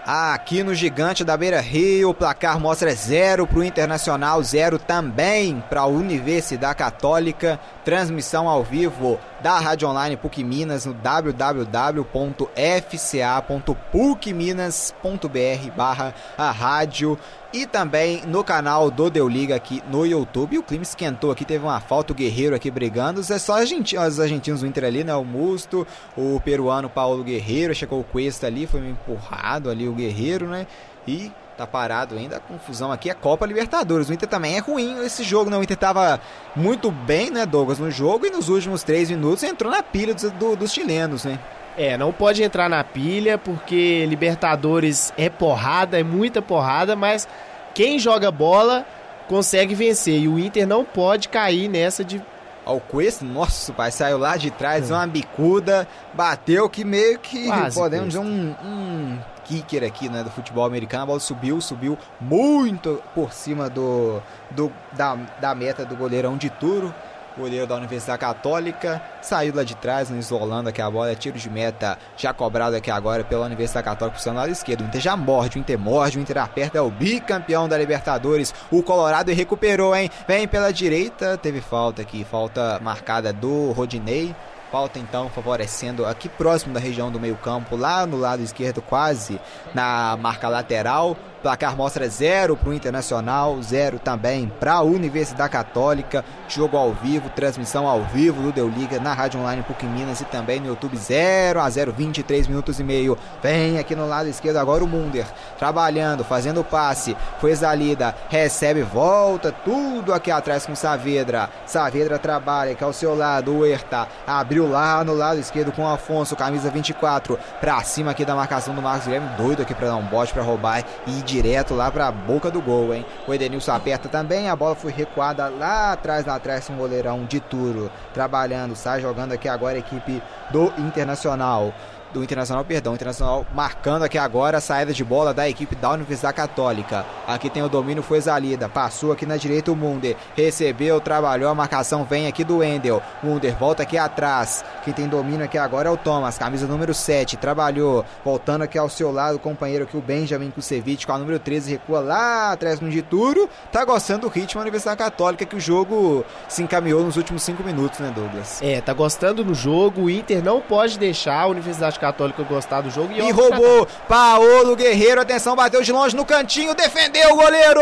Aqui no Gigante da Beira Rio, o placar mostra zero para o Internacional, zero também para a Universidade Católica. Transmissão ao vivo da Rádio Online PUC Minas no www.fca.pucminas.br barra a rádio e também no canal do Deu Liga aqui no YouTube. O clima esquentou aqui, teve uma falta, o Guerreiro aqui brigando. É só os argentinos do Inter ali, né? O Musto, o peruano Paulo Guerreiro, chegou o Cuesta ali, foi empurrado ali o Guerreiro, né? E tá parado ainda. A confusão aqui é Copa Libertadores. O Inter também é ruim esse jogo, né? O Inter tava muito bem, né, Douglas, no jogo e nos últimos três minutos entrou na pilha dos, do, dos chilenos, né? É, não pode entrar na pilha porque Libertadores é porrada, é muita porrada, mas quem joga bola consegue vencer e o Inter não pode cair nessa de ao Cuesta, nossa, pai, saiu lá de trás, é. uma bicuda, bateu que meio que Quase podemos dizer um, um kicker aqui, né, do futebol americano. A bola subiu, subiu muito por cima do, do da, da meta do goleirão de Turo goleiro da Universidade Católica, saiu lá de trás, no isolando aqui a bola, é tiro de meta já cobrado aqui agora pela Universidade Católica seu lado esquerdo. O Inter já morde, o Inter morde, o Inter aperta, é o bicampeão da Libertadores. O Colorado recuperou, hein? Vem pela direita, teve falta aqui, falta marcada do Rodinei. Falta então favorecendo aqui próximo da região do meio-campo, lá no lado esquerdo, quase na marca lateral. Placar mostra zero para o Internacional, zero também para a Universidade Católica. Jogo ao vivo, transmissão ao vivo do Deu Liga na Rádio Online PUC Minas e também no YouTube 0 a 0, 23 minutos e meio. Vem aqui no lado esquerdo agora o Munder, trabalhando, fazendo o passe. Foi Zalida, recebe, volta, tudo aqui atrás com Saavedra. Saavedra trabalha aqui ao seu lado, o Herta abriu lá no lado esquerdo com o Afonso, camisa 24, para cima aqui da marcação do Marcos Guilherme, doido aqui para dar um bote para roubar e ir direto lá para a boca do gol, hein? O Edenilson aperta também, a bola foi recuada lá atrás, lá atrás, um goleirão de Turo, trabalhando, sai jogando aqui agora a equipe do Internacional do Internacional, perdão, Internacional marcando aqui agora a saída de bola da equipe da Universidade Católica. Aqui tem o domínio, foi Zalida, passou aqui na direita o Munder, recebeu, trabalhou, a marcação vem aqui do Wendel. Munder volta aqui atrás, quem tem domínio aqui agora é o Thomas, camisa número 7, trabalhou, voltando aqui ao seu lado o companheiro aqui, o Benjamin Kusevich, com a número 13, recua lá atrás no Dituro, tá gostando do ritmo da Universidade Católica que o jogo se encaminhou nos últimos 5 minutos, né Douglas? É, tá gostando no jogo, o Inter não pode deixar a Universidade Católica gostar do jogo. E, e roubou. Paolo Guerreiro, atenção, bateu de longe no cantinho, defendeu o goleiro!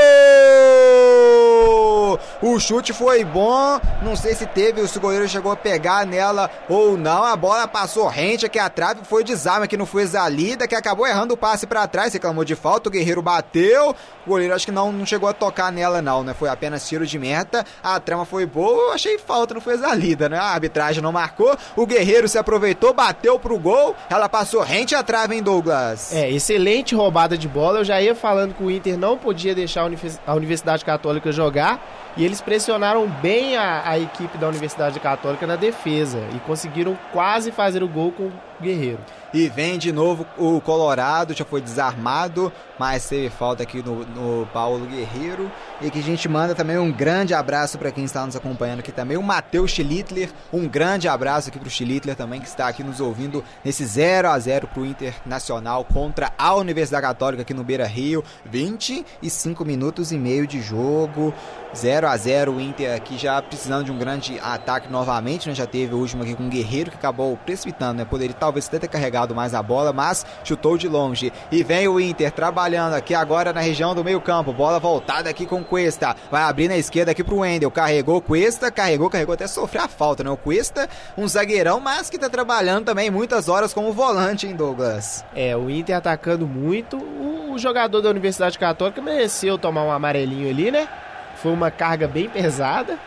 O chute foi bom, não sei se teve, se o goleiro chegou a pegar nela ou não. A bola passou rente aqui atrás, foi desarme que não foi Zalida, que acabou errando o passe para trás, reclamou de falta, o Guerreiro bateu. O goleiro acho que não, não chegou a tocar nela não, né? Foi apenas tiro de meta. A trama foi boa, eu achei falta, não foi Zalida, né? A arbitragem não marcou. O Guerreiro se aproveitou, bateu pro gol. Ela passou rente à trave, hein, Douglas? É, excelente roubada de bola. Eu já ia falando que o Inter não podia deixar a Universidade Católica jogar e eles pressionaram bem a, a equipe da Universidade Católica na defesa e conseguiram quase fazer o gol com Guerreiro. E vem de novo o Colorado, já foi desarmado, mas teve falta aqui no, no Paulo Guerreiro. E que a gente manda também um grande abraço para quem está nos acompanhando aqui também, o Matheus Schlittler. Um grande abraço aqui para o Schlittler também, que está aqui nos ouvindo nesse 0 a 0 para o Internacional contra a Universidade Católica aqui no Beira Rio. 25 minutos e meio de jogo. 0 a 0 o Inter aqui já precisando de um grande ataque novamente, né? Já teve o último aqui com o Guerreiro que acabou precipitando, né? Poderia talvez ter carregado mais a bola, mas chutou de longe. E vem o Inter trabalhando aqui agora na região do meio-campo. Bola voltada aqui com Cuesta. Vai abrir na esquerda aqui pro Wendel. Carregou Cuesta, carregou, carregou até sofrer a falta, né? O Cuesta, um zagueirão, mas que tá trabalhando também muitas horas como volante, hein, Douglas? É, o Inter atacando muito. O jogador da Universidade Católica mereceu tomar um amarelinho ali, né? Foi uma carga bem pesada.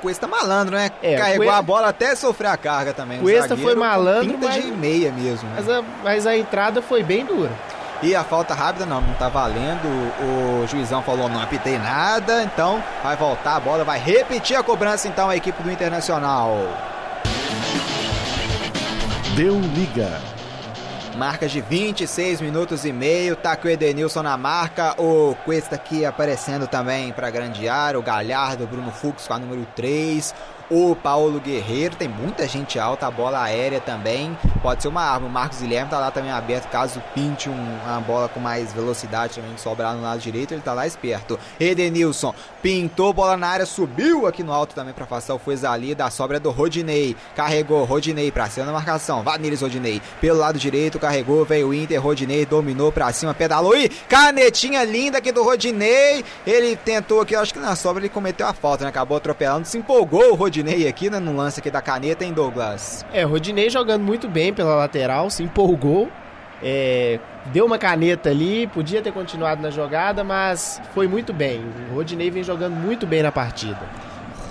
Cuesta malandro, né? É, Carregou Cuesta... a bola até sofrer a carga também. Cuesta foi malandro, pinta mas... de meia mesmo. Né? Mas, a, mas a entrada foi bem dura. E a falta rápida não, não tá valendo. O juizão falou não apitei nada, então vai voltar a bola, vai repetir a cobrança então a equipe do Internacional. Deu liga. Marca de 26 minutos e meio. Tá com o Edenilson na marca. O Cuesta aqui aparecendo também para grande área. O Galhardo, Bruno Fux com a número 3 o Paulo Guerreiro, tem muita gente alta, a bola aérea também, pode ser uma arma. O Marcos Guilherme tá lá também aberto, caso pinte um, uma bola com mais velocidade também, sobrar no lado direito, ele tá lá esperto. Edenilson pintou, bola na área, subiu aqui no alto também para afastar o Fueza ali, da sobra do Rodinei, carregou, Rodinei pra cima da marcação, Vanilis Rodinei, pelo lado direito, carregou, veio o Inter, Rodinei dominou pra cima, pedalou e canetinha linda aqui do Rodinei, ele tentou aqui, acho que na sobra ele cometeu a falta, né? acabou atropelando, se empolgou o Rodinei Rodinei aqui, né, no lance aqui da caneta, hein, Douglas? É, o Rodinei jogando muito bem pela lateral, se empolgou, é, deu uma caneta ali, podia ter continuado na jogada, mas foi muito bem. O Rodinei vem jogando muito bem na partida.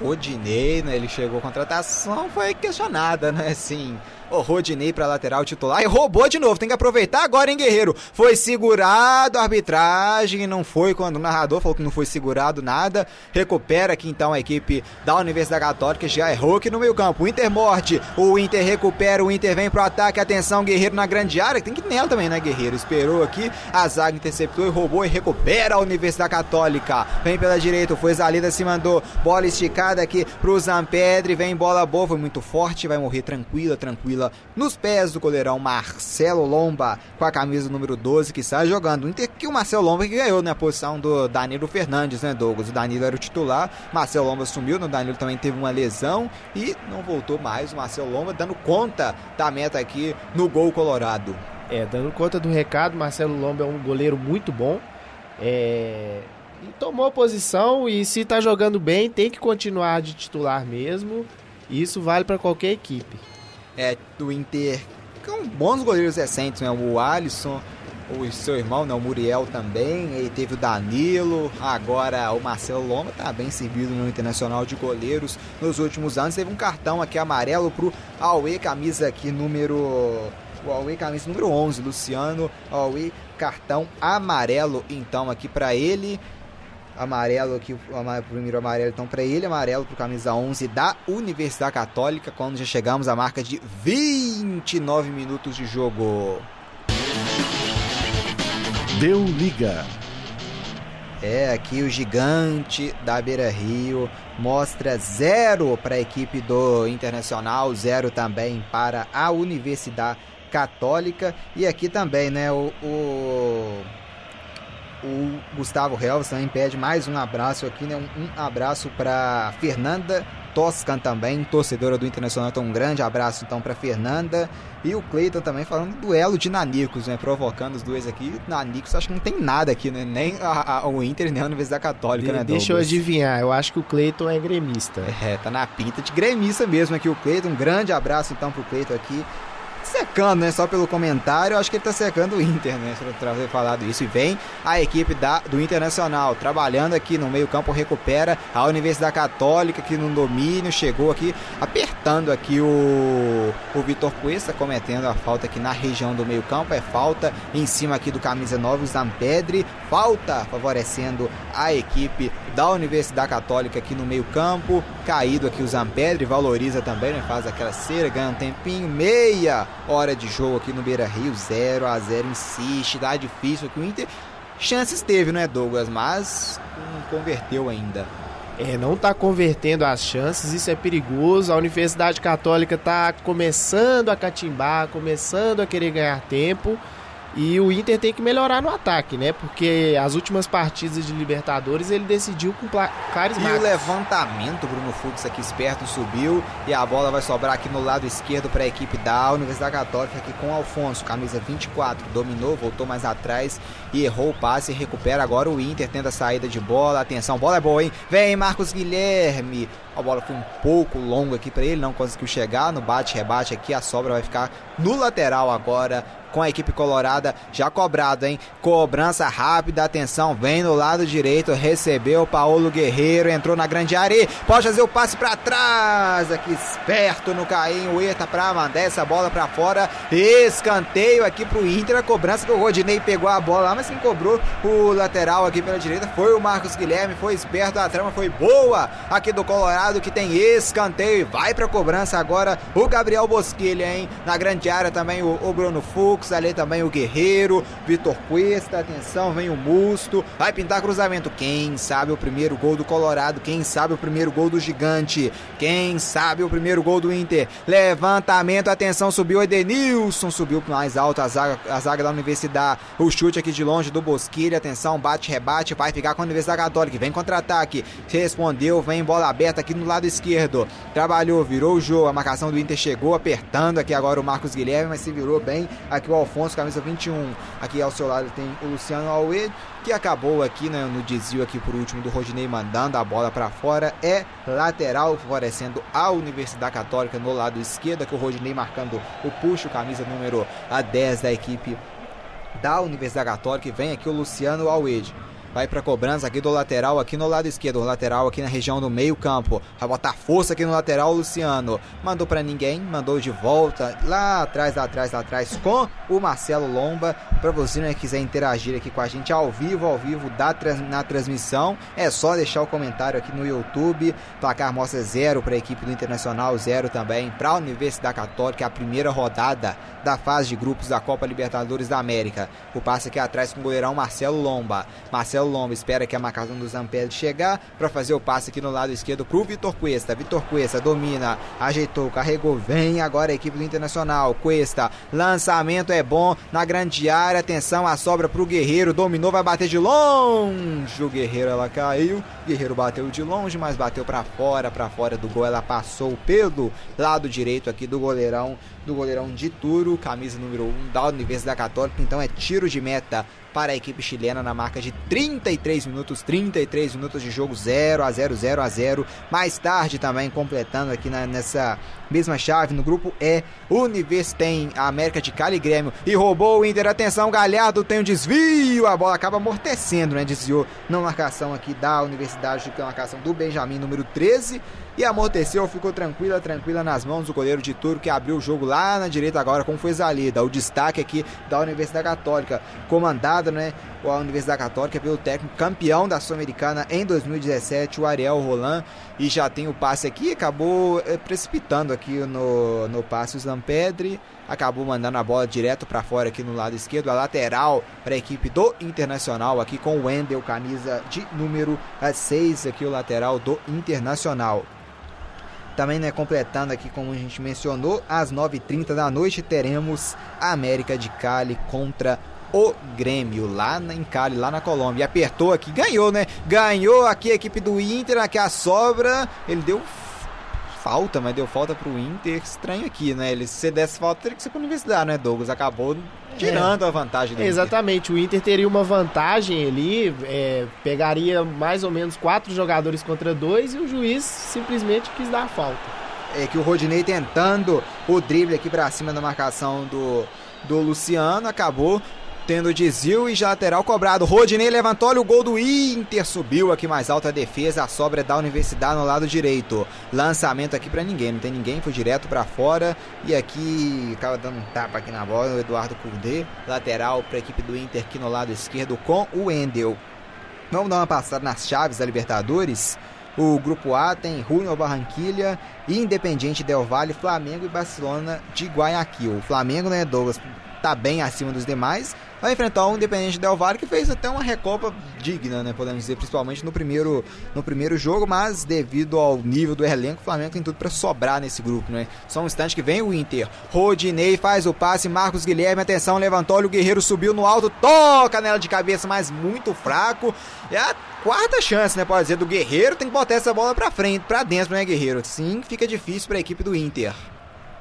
Rodinei, né, ele chegou a contratação, foi questionada, né, assim o Rodinei para lateral titular e roubou de novo. Tem que aproveitar agora, hein, Guerreiro? Foi segurado a arbitragem, não foi quando o narrador falou que não foi segurado nada. Recupera aqui então a equipe da Universidade Católica, já errou aqui no meio-campo. O Inter morte, o Inter recupera, o Inter vem pro ataque. Atenção, Guerreiro na grande área. Tem que ir nela também, né, Guerreiro? Esperou aqui, a zaga interceptou e roubou e recupera a Universidade Católica. Vem pela direita, foi Zalida, se mandou. Bola esticada aqui pro Zampedre, vem bola boa, foi muito forte, vai morrer tranquila, tranquila nos pés do goleirão Marcelo Lomba, com a camisa número 12, que está jogando. Inter que o Marcelo Lomba que ganhou na né, posição do Danilo Fernandes, né, Douglas? O Danilo era o titular, Marcelo Lomba sumiu, o Danilo também teve uma lesão e não voltou mais. O Marcelo Lomba dando conta da meta aqui no gol colorado. É, dando conta do recado, Marcelo Lomba é um goleiro muito bom. É, e tomou posição e se está jogando bem, tem que continuar de titular mesmo. Isso vale para qualquer equipe. É, do Inter com bons goleiros recentes, né? O Alisson, o seu irmão, né? o Muriel também, e teve o Danilo, agora o Marcelo Loma tá bem servido no Internacional de Goleiros nos últimos anos. Teve um cartão aqui amarelo pro Aue, camisa aqui número o Aue camisa número 11, Luciano Aue, cartão amarelo então aqui para ele amarelo aqui, o primeiro amarelo então para ele, amarelo para camisa 11 da Universidade Católica, quando já chegamos à marca de 29 minutos de jogo. Deu liga. É, aqui o gigante da Beira Rio mostra zero para a equipe do Internacional, zero também para a Universidade Católica. E aqui também, né, o, o o Gustavo Helves também pede mais um abraço aqui, né? Um, um abraço para Fernanda Toscan também, torcedora do Internacional. Então, um grande abraço então para Fernanda. E o Cleiton também falando do duelo de Nanicos, né? Provocando os dois aqui. Nanicos, acho que não tem nada aqui, né? Nem a, a, o Inter, nem a Universidade Católica, de, né? Deixa Douglas? eu adivinhar, eu acho que o Cleiton é gremista. É, tá na pinta de gremista mesmo aqui o Cleiton. Um grande abraço então pro Cleiton aqui secando, né? Só pelo comentário, acho que ele tá secando o Inter, né? Pra ter falado isso. E vem a equipe da, do Internacional trabalhando aqui no meio-campo, recupera a Universidade Católica aqui no domínio, chegou aqui apertando aqui o, o Vitor Cuesta, cometendo a falta aqui na região do meio-campo. É falta em cima aqui do camisa 9, o Zampedri. Falta favorecendo a equipe da Universidade Católica aqui no meio-campo. Caído aqui o Zampedri, valoriza também, né? Faz aquela cera, ganha um tempinho, meia hora de jogo aqui no Beira Rio, 0 a 0 insiste, dá difícil que o Inter chances teve, não é Douglas, mas não converteu ainda. É, não está convertendo as chances, isso é perigoso. A Universidade Católica está começando a catimbar, começando a querer ganhar tempo. E o Inter tem que melhorar no ataque, né? Porque as últimas partidas de Libertadores ele decidiu com placares E o levantamento, Bruno Fux aqui esperto subiu. E a bola vai sobrar aqui no lado esquerdo para a equipe da Universidade Católica aqui com o Alfonso, camisa 24, dominou, voltou mais atrás e errou o passe recupera agora o Inter, tenta a saída de bola, atenção, bola é boa, hein? Vem Marcos Guilherme, a bola foi um pouco longa aqui para ele, não conseguiu chegar no bate-rebate aqui. A sobra vai ficar no lateral agora com a equipe colorada já cobrado, hein? Cobrança rápida, atenção, vem no lado direito, recebeu Paulo Guerreiro, entrou na grande área, pode fazer o passe para trás, aqui esperto no Caim, o Eta para mandar essa bola para fora, escanteio aqui pro Inter, a cobrança que o Rodinei pegou a bola lá, mas quem cobrou o lateral aqui pela direita foi o Marcos Guilherme, foi esperto, a trama foi boa aqui do Colorado que tem escanteio e vai para cobrança agora o Gabriel Bosquilha, hein? Na grande área também o, o Bruno Fux ali também o Guerreiro, Vitor Cuesta, atenção, vem o Musto, vai pintar cruzamento. Quem sabe o primeiro gol do Colorado, quem sabe o primeiro gol do Gigante, quem sabe o primeiro gol do Inter. Levantamento, atenção, subiu Edenilson, subiu mais alto a zaga, a zaga da Universidade. O chute aqui de longe do Bosquilha, atenção, bate, rebate, vai ficar com a Universidade Católica, vem contra-ataque, respondeu, vem bola aberta aqui no lado esquerdo, trabalhou, virou o jogo, a marcação do Inter chegou apertando aqui agora o Marcos Guilherme, mas se virou bem aqui o Alfonso, camisa 21. Aqui ao seu lado tem o Luciano Alwe, que acabou aqui né, no desvio aqui por último do Rodinei mandando a bola para fora. É lateral, favorecendo a Universidade Católica no lado esquerdo, que o Rodinei marcando o puxo, camisa número a 10 da equipe da Universidade Católica. E vem aqui o Luciano Alwede. Vai para cobrança aqui do lateral, aqui no lado esquerdo. Lateral aqui na região do meio campo. Vai botar força aqui no lateral, Luciano. Mandou para ninguém, mandou de volta lá atrás, lá atrás, lá atrás com o Marcelo Lomba. Para você né, quiser interagir aqui com a gente ao vivo, ao vivo da, na transmissão, é só deixar o comentário aqui no YouTube. Placar mostra zero para a equipe do Internacional, zero também para a Universidade Católica, a primeira rodada da fase de grupos da Copa Libertadores da América. O passe aqui atrás com o goleirão Marcelo Lomba. Marcelo Marcelo Lomba espera que a marcação do Zampelli chegar para fazer o passe aqui no lado esquerdo para o Vitor Cuesta. Vitor Cuesta domina, ajeitou, carregou, vem agora a equipe do Internacional. Cuesta, lançamento é bom na grande área. Atenção, a sobra para o Guerreiro, dominou, vai bater de longe. O Guerreiro ela caiu. Guerreiro bateu de longe, mas bateu para fora, para fora do gol. Ela passou pelo lado direito aqui do goleirão do goleirão de Turo, camisa número 1 da Universidade Católica. Então é tiro de meta para a equipe chilena na marca de 33 minutos, 33 minutos de jogo 0 a 0, 0 a 0. Mais tarde também completando aqui na, nessa mesma chave no grupo E, Univers tem a América de Cali Grêmio e roubou o Inter. Atenção, Galhardo tem um desvio, a bola acaba amortecendo, né? Desviou na marcação aqui da Universidade, de marcação do Benjamin, número 13 e amorteceu, ficou tranquila, tranquila nas mãos do goleiro de Turo que abriu o jogo lá na direita agora com foi Zalida. O destaque aqui da Universidade Católica, comandada, né, a Universidade Católica pelo técnico campeão da Sul-Americana em 2017, o Ariel Roland, e já tem o passe aqui, acabou é, precipitando aqui no, no passe o Zampedri, acabou mandando a bola direto para fora aqui no lado esquerdo, a lateral para a equipe do Internacional aqui com o Wendel, camisa de número 6 aqui o lateral do Internacional. Também, né, completando aqui, como a gente mencionou, às 9h30 da noite teremos a América de Cali contra o Grêmio lá em Cali, lá na Colômbia. Apertou aqui, ganhou, né? Ganhou aqui a equipe do Inter, aqui a sobra. Ele deu falta, mas deu falta pro Inter. Estranho aqui, né? Ele, se desse falta, teria que ser pra universidade, né, Douglas? Acabou tirando é. a vantagem do Exatamente, Inter. o Inter teria uma vantagem ali, é, pegaria mais ou menos quatro jogadores contra dois e o juiz simplesmente quis dar a falta. É que o Rodinei tentando o drible aqui para cima da marcação do, do Luciano, acabou tendo desvio e já lateral cobrado. Rodinei levantou, olha o gol do Inter, subiu aqui mais alta a defesa, a sobra da Universidade no lado direito. Lançamento aqui para ninguém, não tem ninguém, foi direto para fora e aqui acaba dando um tapa aqui na bola, o Eduardo Cundê, lateral para a equipe do Inter aqui no lado esquerdo com o Endel. Vamos dar uma passada nas chaves da Libertadores. O grupo A tem Junior Barranquilha, Independiente Del Valle, Flamengo e Barcelona de Guayaquil. O Flamengo, né, Douglas, tá bem acima dos demais vai enfrentar o Independente Del Valle que fez até uma recopa digna, né, podemos dizer, principalmente no primeiro, no primeiro jogo, mas devido ao nível do elenco, o Flamengo tem tudo para sobrar nesse grupo, né? Só um instante que vem o Inter. Rodinei faz o passe, Marcos Guilherme, atenção, levantou, o Guerreiro subiu no alto, toca nela de cabeça, mas muito fraco. É a quarta chance, né, pode dizer, do Guerreiro, tem que botar essa bola para frente, para dentro, né, Guerreiro? Sim, fica difícil para a equipe do Inter.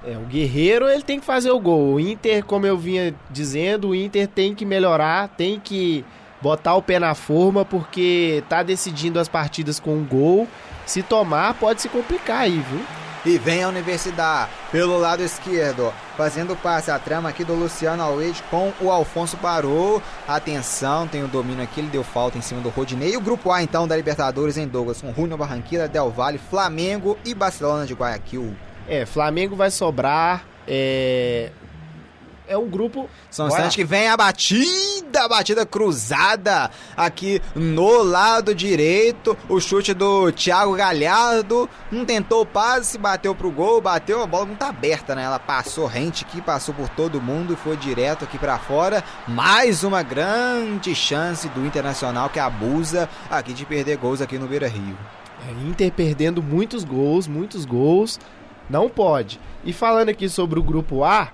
É, o Guerreiro ele tem que fazer o gol. O Inter, como eu vinha dizendo, o Inter tem que melhorar, tem que botar o pé na forma, porque tá decidindo as partidas com um gol. Se tomar, pode se complicar aí, viu? E vem a Universidade pelo lado esquerdo, fazendo passe. A trama aqui do Luciano Alves com o Alfonso parou. Atenção, tem o domínio aqui. Ele deu falta em cima do Rodinei. E o grupo A então da Libertadores em Douglas com Júnior Barranquilla, Del Valle, Flamengo e Barcelona de Guayaquil. É, Flamengo vai sobrar. É, é um grupo. São instantes que vem a batida, a batida cruzada aqui no lado direito. O chute do Thiago Galhardo. Não tentou o passe, bateu pro gol, bateu a bola muito aberta, né? Ela passou rente aqui, passou por todo mundo e foi direto aqui para fora. Mais uma grande chance do Internacional que abusa aqui de perder gols aqui no Beira Rio. É, Inter perdendo muitos gols, muitos gols. Não pode. E falando aqui sobre o grupo A,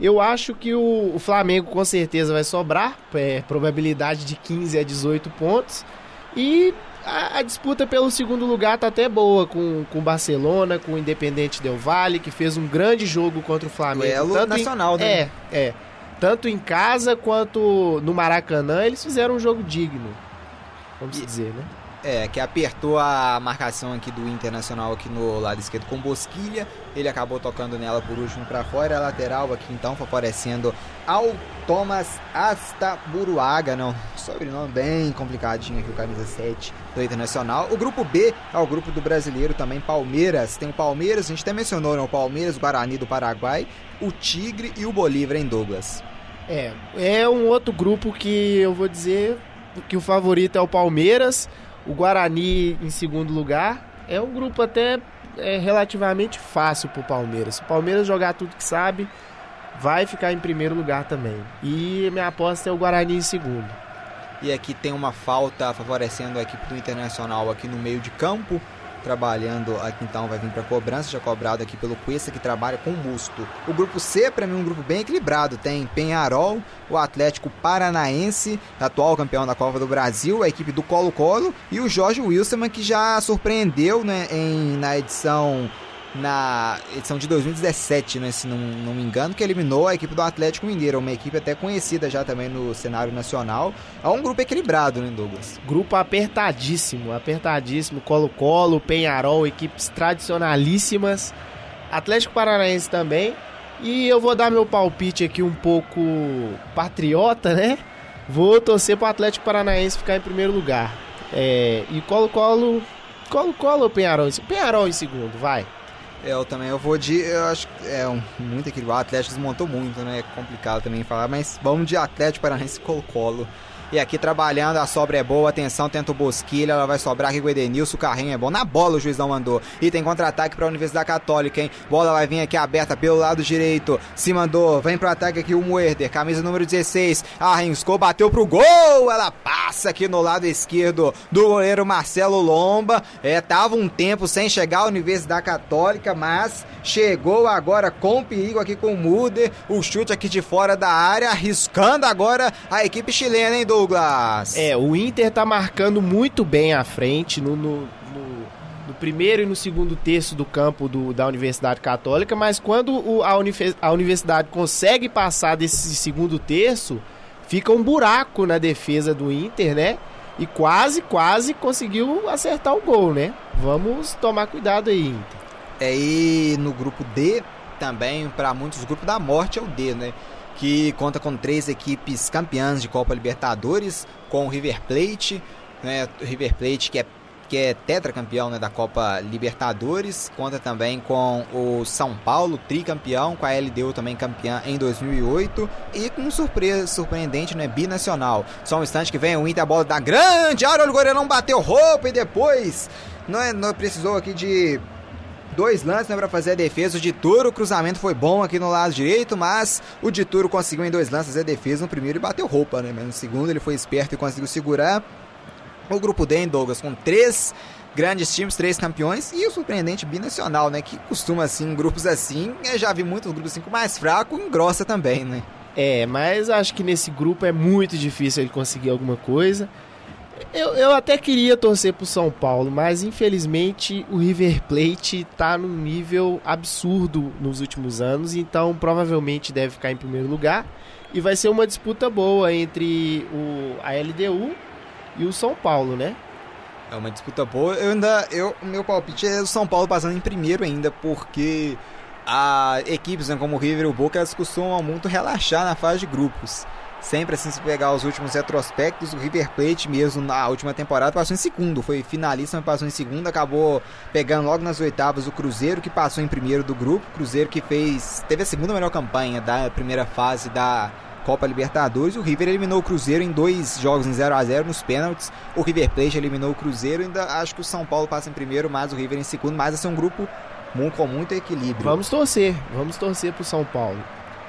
eu acho que o, o Flamengo com certeza vai sobrar, é, probabilidade de 15 a 18 pontos. E a, a, disputa pelo segundo lugar tá até boa com, o Barcelona, com o Independente Del Valle, que fez um grande jogo contra o Flamengo. Duelo tanto nacional, em, né? É, é. Tanto em casa quanto no Maracanã, eles fizeram um jogo digno. Vamos e, dizer, né? É, que apertou a marcação aqui do Internacional aqui no lado esquerdo com Bosquilha. Ele acabou tocando nela por último para fora. A lateral aqui então favorecendo ao Thomas Astaburuaga. Não, sobrenome bem complicadinho aqui, o camisa 7 do Internacional. O grupo B é o grupo do brasileiro também, Palmeiras. Tem o Palmeiras, a gente até mencionou, né? O Palmeiras, o Guarani do Paraguai, o Tigre e o Bolívar em Douglas. É, é um outro grupo que eu vou dizer que o favorito é o Palmeiras o Guarani em segundo lugar. É um grupo até é, relativamente fácil para o Palmeiras. Se o Palmeiras jogar tudo que sabe, vai ficar em primeiro lugar também. E minha aposta é o Guarani em segundo. E aqui tem uma falta favorecendo a equipe do Internacional aqui no meio de campo trabalhando aqui então vai vir para cobrança, já cobrado aqui pelo Cuesta que trabalha com Musto. O grupo C para mim um grupo bem equilibrado, tem Penharol, o Atlético Paranaense, atual campeão da Copa do Brasil, a equipe do Colo-Colo e o Jorge Wilson que já surpreendeu, né, em na edição na edição de 2017, né, se não, não me engano, que eliminou a equipe do Atlético Mineiro, uma equipe até conhecida já também no cenário nacional. É um grupo equilibrado, né, Douglas? Grupo apertadíssimo, apertadíssimo. Colo-Colo, Penharol, equipes tradicionalíssimas. Atlético Paranaense também. E eu vou dar meu palpite aqui um pouco patriota, né? Vou torcer para o Atlético Paranaense ficar em primeiro lugar. É, e Colo-Colo. Colo-Colo ou Penharol? Penharol em segundo, vai. Eu também, eu vou de. Eu acho que é um, muito equilibrado. O Atlético desmontou muito, né? É complicado também falar, mas vamos de Atlético Paranaense Colo-Colo. E aqui trabalhando, a sobra é boa, atenção, tenta o Bosquilha, ela vai sobrar aqui com o Edenilson, o carrinho é bom. Na bola o juiz não mandou. E tem contra-ataque para a Universidade Católica, hein? Bola vai vir aqui aberta pelo lado direito. Se mandou, vem pro ataque aqui o Muerder, camisa número 16. Arriscou, bateu pro gol. Ela passa aqui no lado esquerdo do goleiro Marcelo Lomba. É, tava um tempo sem chegar à Universidade Católica, mas chegou agora com perigo aqui com o Muder. O chute aqui de fora da área, arriscando agora a equipe chilena, hein, Douglas? É, o Inter tá marcando muito bem à frente no, no, no, no primeiro e no segundo terço do campo do, da Universidade Católica, mas quando o, a, a Universidade consegue passar desse segundo terço, fica um buraco na defesa do Inter, né? E quase, quase conseguiu acertar o gol, né? Vamos tomar cuidado aí, Inter. É, e no grupo D, também, para muitos, o grupo da morte é o D, né? Que conta com três equipes campeãs de Copa Libertadores, com o River Plate, né, River Plate que é que é tetracampeão né, da Copa Libertadores, conta também com o São Paulo, tricampeão, com a LDU também campeã em 2008 e com surpresa surpreendente, né, binacional. Só um instante que vem o Inter, a bola da grande área, o goleiro não bateu roupa e depois não, é, não precisou aqui de dois lances né, para fazer a defesa. O Dituro, o cruzamento foi bom aqui no lado direito, mas o Dituro conseguiu em dois lances a defesa no primeiro e bateu roupa, né? No segundo ele foi esperto e conseguiu segurar. O grupo D, em Douglas, com três grandes times, três campeões e o surpreendente binacional, né? Que costuma, assim, grupos assim, eu já vi muitos grupos assim com mais fraco, engrossa também, né? É, mas acho que nesse grupo é muito difícil ele conseguir alguma coisa. Eu, eu até queria torcer pro São Paulo, mas infelizmente o River Plate tá num nível absurdo nos últimos anos, então provavelmente deve ficar em primeiro lugar. E vai ser uma disputa boa entre o, a LDU e o São Paulo, né? É uma disputa boa. Eu ainda. Eu, meu palpite é o São Paulo passando em primeiro ainda, porque a equipes né, como o River e o Boca elas costumam muito relaxar na fase de grupos. Sempre assim, se pegar os últimos retrospectos, o River Plate mesmo na última temporada passou em segundo, foi finalista, mas passou em segundo, acabou pegando logo nas oitavas o Cruzeiro, que passou em primeiro do grupo, Cruzeiro que fez, teve a segunda melhor campanha da primeira fase da Copa Libertadores, o River eliminou o Cruzeiro em dois jogos em 0 a 0 nos pênaltis, o River Plate eliminou o Cruzeiro, ainda acho que o São Paulo passa em primeiro, mas o River em segundo, mas esse é um grupo com muito equilíbrio. Vamos torcer, vamos torcer pro São Paulo.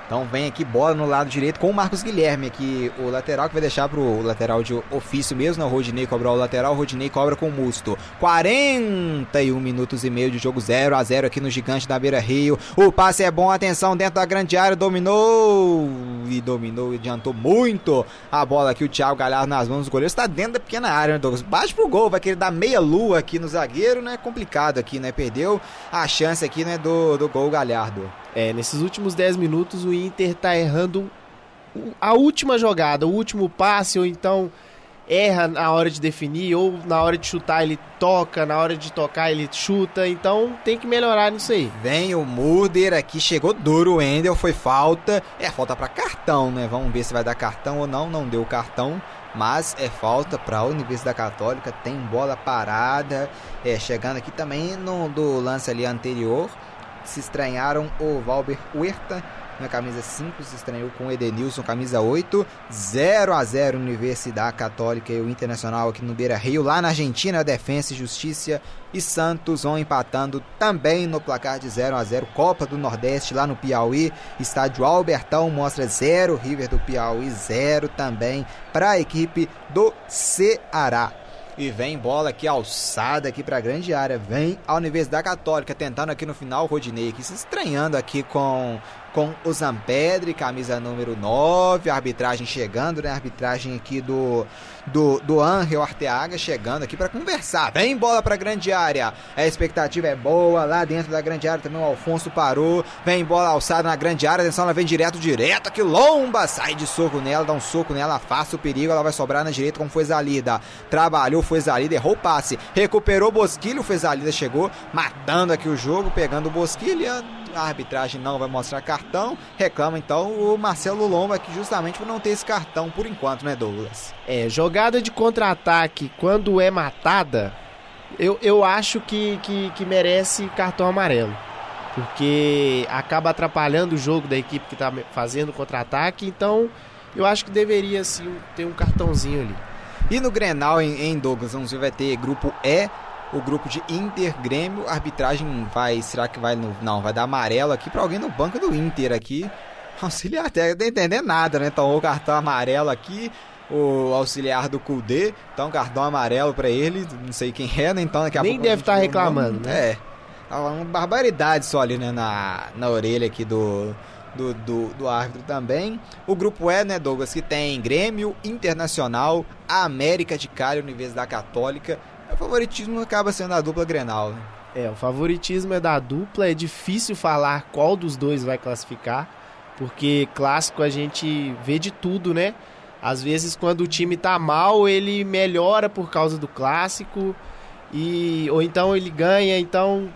Então vem aqui bola no lado direito com o Marcos Guilherme aqui, o lateral que vai deixar pro lateral de ofício mesmo, né? O Rodinei cobrar o lateral, o Rodinei cobra com o Musto. 41 minutos e meio de jogo 0 a 0 aqui no Gigante da Beira Rio. O passe é bom, atenção dentro da grande área, dominou e dominou e adiantou muito a bola aqui. O Thiago Galhardo nas mãos do goleiro está dentro da pequena área, né, Douglas? Bate pro gol, vai querer dar meia lua aqui no zagueiro, né? Complicado aqui, né? Perdeu a chance aqui, né? Do, do gol Galhardo. É, nesses últimos 10 minutos o Inter tá errando a última jogada, o último passe, ou então erra na hora de definir, ou na hora de chutar ele toca, na hora de tocar ele chuta, então tem que melhorar nisso aí. Vem o Murder aqui, chegou duro o Endel, foi falta, é falta para cartão, né? Vamos ver se vai dar cartão ou não, não deu cartão. Mas é falta para a Universidade Católica, tem bola parada, é, chegando aqui também no do lance ali anterior, se estranharam o Valber Huerta na camisa 5, se estranhou com Edenilson, camisa 8, 0 a 0 Universidade Católica e o Internacional aqui no Beira Rio, lá na Argentina, Defensa e Justiça e Santos vão empatando também no placar de 0 a 0 Copa do Nordeste lá no Piauí, estádio Albertão mostra 0, River do Piauí 0 também para a equipe do Ceará. E vem bola aqui alçada aqui para a grande área. Vem a Universidade Católica tentando aqui no final Rodinei aqui se estranhando aqui com com o Zampedre, camisa número 9, arbitragem chegando, né? Arbitragem aqui do do, do Angel Arteaga chegando aqui para conversar. Vem bola para grande área. A expectativa é boa. Lá dentro da grande área também o Alfonso parou. Vem bola alçada na grande área. Atenção, ela vem direto, direto. Que lomba! Sai de soco nela, dá um soco nela, afasta o perigo. Ela vai sobrar na direita como foi Zalida. Trabalhou, foi Zalida, errou o passe. Recuperou Bosquilho, foi Zalida, chegou matando aqui o jogo, pegando o Bosquilho a arbitragem não vai mostrar cartão, reclama então o Marcelo Lomba aqui justamente por não ter esse cartão por enquanto, né, Douglas? É, jogada de contra-ataque quando é matada, eu, eu acho que, que, que merece cartão amarelo. Porque acaba atrapalhando o jogo da equipe que está fazendo contra-ataque, então eu acho que deveria sim ter um cartãozinho ali. E no Grenal em, em Douglas, vamos ver, vai ter grupo E, o grupo de Inter Grêmio. Arbitragem vai. Será que vai no. Não, vai dar amarelo aqui para alguém no banco do Inter aqui. Auxiliar até não entender nada, né? Tomou o cartão amarelo aqui. O auxiliar do Kudê, então cartão amarelo para ele, não sei quem é, né? Então daqui a Nem pouco. Nem deve estar tá reclamando, né? É. Tá uma barbaridade só ali, né? Na, na orelha aqui do, do, do, do, árbitro também. O grupo E, né, Douglas, que tem Grêmio, Internacional, América de Cali, Universidade Católica, o favoritismo acaba sendo a dupla Grenal, né? É, o favoritismo é da dupla, é difícil falar qual dos dois vai classificar, porque clássico a gente vê de tudo, né? Às vezes quando o time tá mal, ele melhora por causa do clássico, e ou então ele ganha, então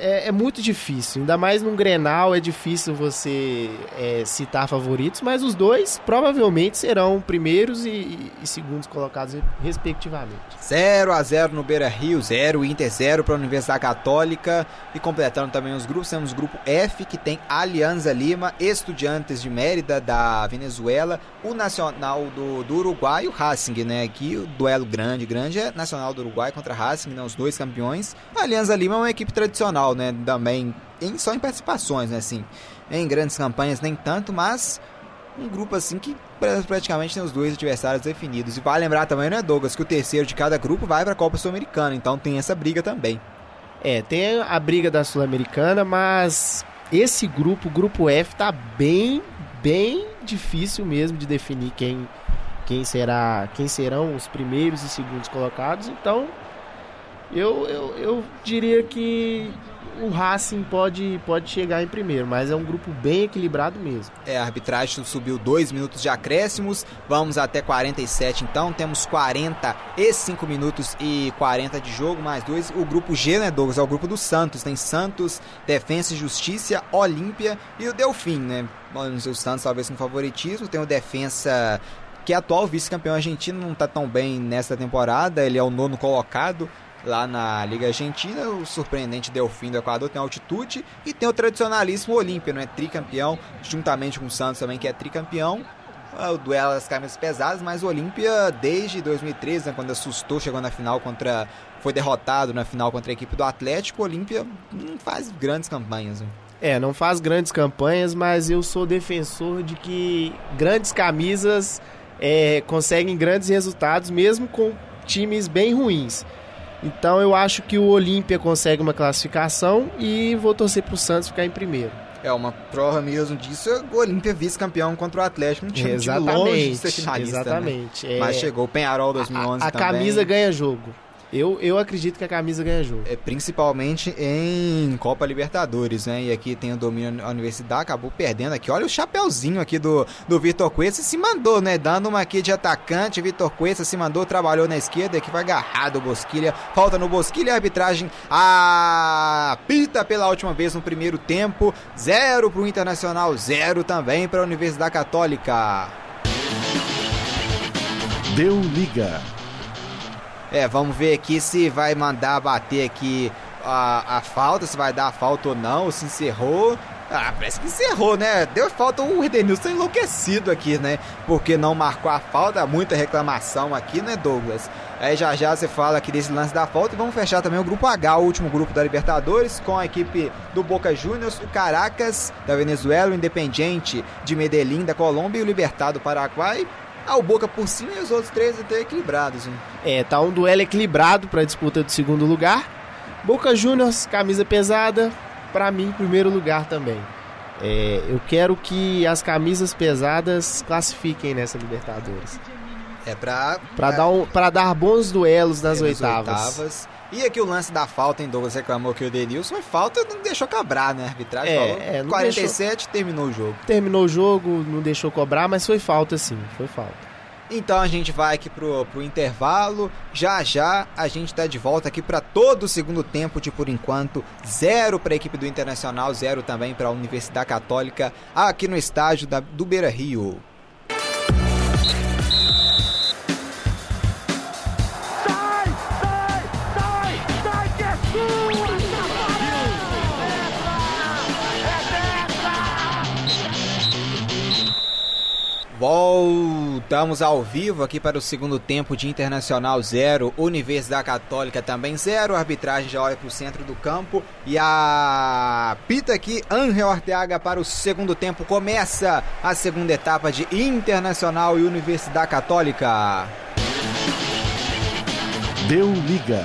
é, é, muito difícil. Ainda mais num Grenal é difícil você é, citar favoritos, mas os dois provavelmente serão primeiros e, e segundos colocados respectivamente. 0 a 0 no Beira Rio, 0 Inter 0 para a Universidade Católica. E completando também os grupos, temos o grupo F, que tem Alianza Lima, Estudiantes de Mérida da Venezuela, o Nacional do, do Uruguai e o Racing, né? Aqui o duelo grande, grande é Nacional do Uruguai contra Racing, né? os dois campeões. A Alianza Lima é uma equipe tradicional, né? Também em, só em participações, né? Assim, em grandes campanhas nem tanto, mas um grupo assim que praticamente tem os dois adversários definidos. E vale lembrar também, né, Douglas, que o terceiro de cada grupo vai para a Copa Sul-Americana, então tem essa briga também. É, tem a briga da Sul-Americana, mas esse grupo, o grupo F, tá bem, bem difícil mesmo de definir quem, quem será, quem serão os primeiros e segundos colocados. Então, eu, eu, eu diria que o Racing pode, pode chegar em primeiro, mas é um grupo bem equilibrado mesmo. É, a arbitragem subiu dois minutos de acréscimos, vamos até 47 então, temos 45 minutos e 40 de jogo, mais dois. O grupo G, né, Douglas, é o grupo do Santos, tem Santos, Defensa e Justiça, Olímpia e o Delfim, né? O Santos talvez com favoritismo, tem o Defensa que é atual vice-campeão argentino, não está tão bem nesta temporada, ele é o nono colocado, lá na Liga Argentina. O surpreendente Delfim do Equador tem altitude e tem o tradicionalíssimo Olímpia, não é tricampeão, juntamente com o Santos também que é tricampeão. É o duelo das camisas pesadas, mas o Olímpia desde 2013, né, quando assustou, chegou na final contra foi derrotado na final contra a equipe do Atlético, o Olímpia não faz grandes campanhas. Né? É, não faz grandes campanhas, mas eu sou defensor de que grandes camisas é, conseguem grandes resultados, mesmo com times bem ruins. Então eu acho que o Olímpia consegue uma classificação e vou torcer para o Santos ficar em primeiro. É, uma prova mesmo disso, o Olímpia vice-campeão contra o Atlético, um time exatamente, de longe de ser finalista, né? Exatamente. Né? É... Mas chegou o Penharol 2011 a, a também. A camisa ganha jogo. Eu, eu acredito que a camisa ganha jogo. É, principalmente em Copa Libertadores, né? E aqui tem o domínio da Universidade, acabou perdendo aqui. Olha o chapeuzinho aqui do, do Vitor Cuesta, se mandou, né? Dando uma aqui de atacante, Vitor Cuesta se mandou, trabalhou na esquerda, aqui vai agarrado o Bosquilha. Falta no Bosquilha a arbitragem apita pela última vez no primeiro tempo. Zero para o Internacional, zero também para a Universidade Católica. Deu liga. É, vamos ver aqui se vai mandar bater aqui a, a falta, se vai dar falta ou não, se encerrou. Ah, parece que encerrou, né? Deu falta o Edenilson enlouquecido aqui, né? Porque não marcou a falta, muita reclamação aqui, né, Douglas? Aí já já você fala aqui desse lance da falta e vamos fechar também o grupo H, o último grupo da Libertadores, com a equipe do Boca Juniors, o Caracas da Venezuela, o Independiente de Medellín da Colômbia e o Libertado do Paraguai. Ah, o Boca por cima e os outros três até equilibrados. Hein? É, tá um duelo equilibrado para a disputa do segundo lugar. Boca Juniors, camisa pesada, para mim, primeiro lugar também. É, eu quero que as camisas pesadas classifiquem nessa Libertadores. É pra, Pra dar, um, pra dar bons duelos nas é, oitavas. oitavas. E aqui o lance da falta, em Douglas reclamou que o Denilson foi falta, não deixou cobrar, né? A arbitragem É, falou. é, não 47, terminou o jogo. Terminou o jogo, não deixou cobrar, mas foi falta sim, foi falta. Então a gente vai aqui pro, pro intervalo. Já já a gente tá de volta aqui para todo o segundo tempo de por enquanto. Zero para a equipe do Internacional, zero também para a Universidade Católica aqui no estádio da, do Beira Rio. Voltamos ao vivo aqui para o segundo tempo de Internacional 0, Universidade Católica também 0. A arbitragem já olha para o centro do campo e a pita aqui, Angel Ortega para o segundo tempo. Começa a segunda etapa de Internacional e Universidade Católica. Deu liga.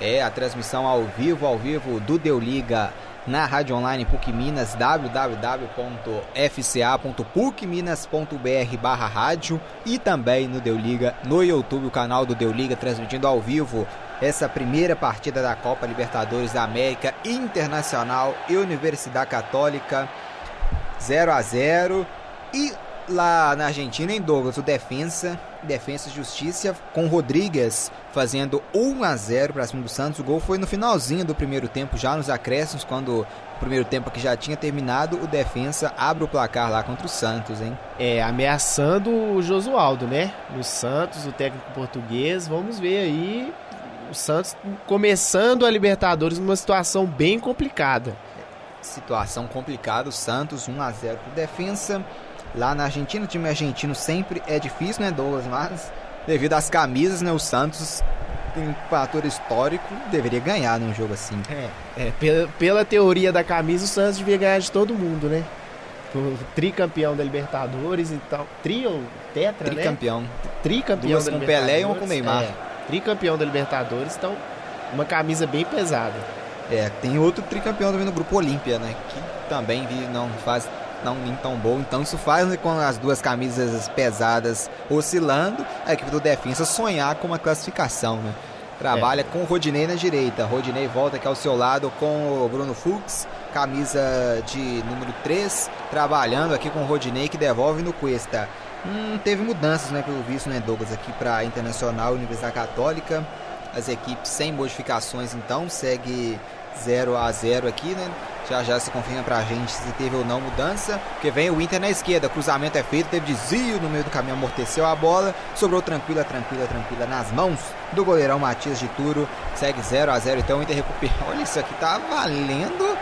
É a transmissão ao vivo, ao vivo do Deu Liga na Rádio Online PUC Minas, www.fca.pucminas.br barra rádio e também no Deu Liga, no YouTube, o canal do Deu Liga, transmitindo ao vivo essa primeira partida da Copa Libertadores da América Internacional e Universidade Católica 0 a 0 e lá na Argentina em Douglas o Defensa Defensa e Justiça com Rodrigues fazendo 1 a 0 para cima do Santos. O gol foi no finalzinho do primeiro tempo, já nos acréscimos, quando o primeiro tempo aqui já tinha terminado, o Defensa abre o placar lá contra o Santos, hein? É, ameaçando o Josualdo, né? No Santos, o técnico português. Vamos ver aí o Santos começando a Libertadores numa situação bem complicada. Situação complicada, o Santos 1 a 0 pro Defensa. Lá na Argentina, o time argentino sempre é difícil, né, Douglas? Mas devido às camisas, né, o Santos tem um fator histórico, deveria ganhar num jogo assim. É, é pela, pela teoria da camisa, o Santos devia ganhar de todo mundo, né? O tricampeão da Libertadores e tal. Tri ou tetra, né? Tricampeão. Tricampeão Duas da com Pelé e uma com Neymar. É, tricampeão da Libertadores, então uma camisa bem pesada. É, tem outro tricampeão também no grupo Olímpia, né? Que também não faz não nem tão bom. Então isso faz né, com as duas camisas pesadas oscilando, a equipe do Defensa sonhar com uma classificação, né? Trabalha com o Rodinei na direita. Rodinei volta aqui ao seu lado com o Bruno Fux, camisa de número 3, trabalhando aqui com o Rodinei que devolve no Cuesta. Hum, teve mudanças, né, pelo visto, né, Douglas, aqui para Internacional e Universidade Católica. As equipes sem modificações, então, segue 0 a 0 aqui, né? Já já se confirma pra gente se teve ou não mudança. Porque vem o Inter na esquerda, cruzamento é feito, teve desvio no meio do caminho, amorteceu a bola, sobrou tranquila, tranquila, tranquila nas mãos do goleirão Matias de Turo. Segue 0 a 0 então o Inter recupera. Olha, isso aqui tá valendo.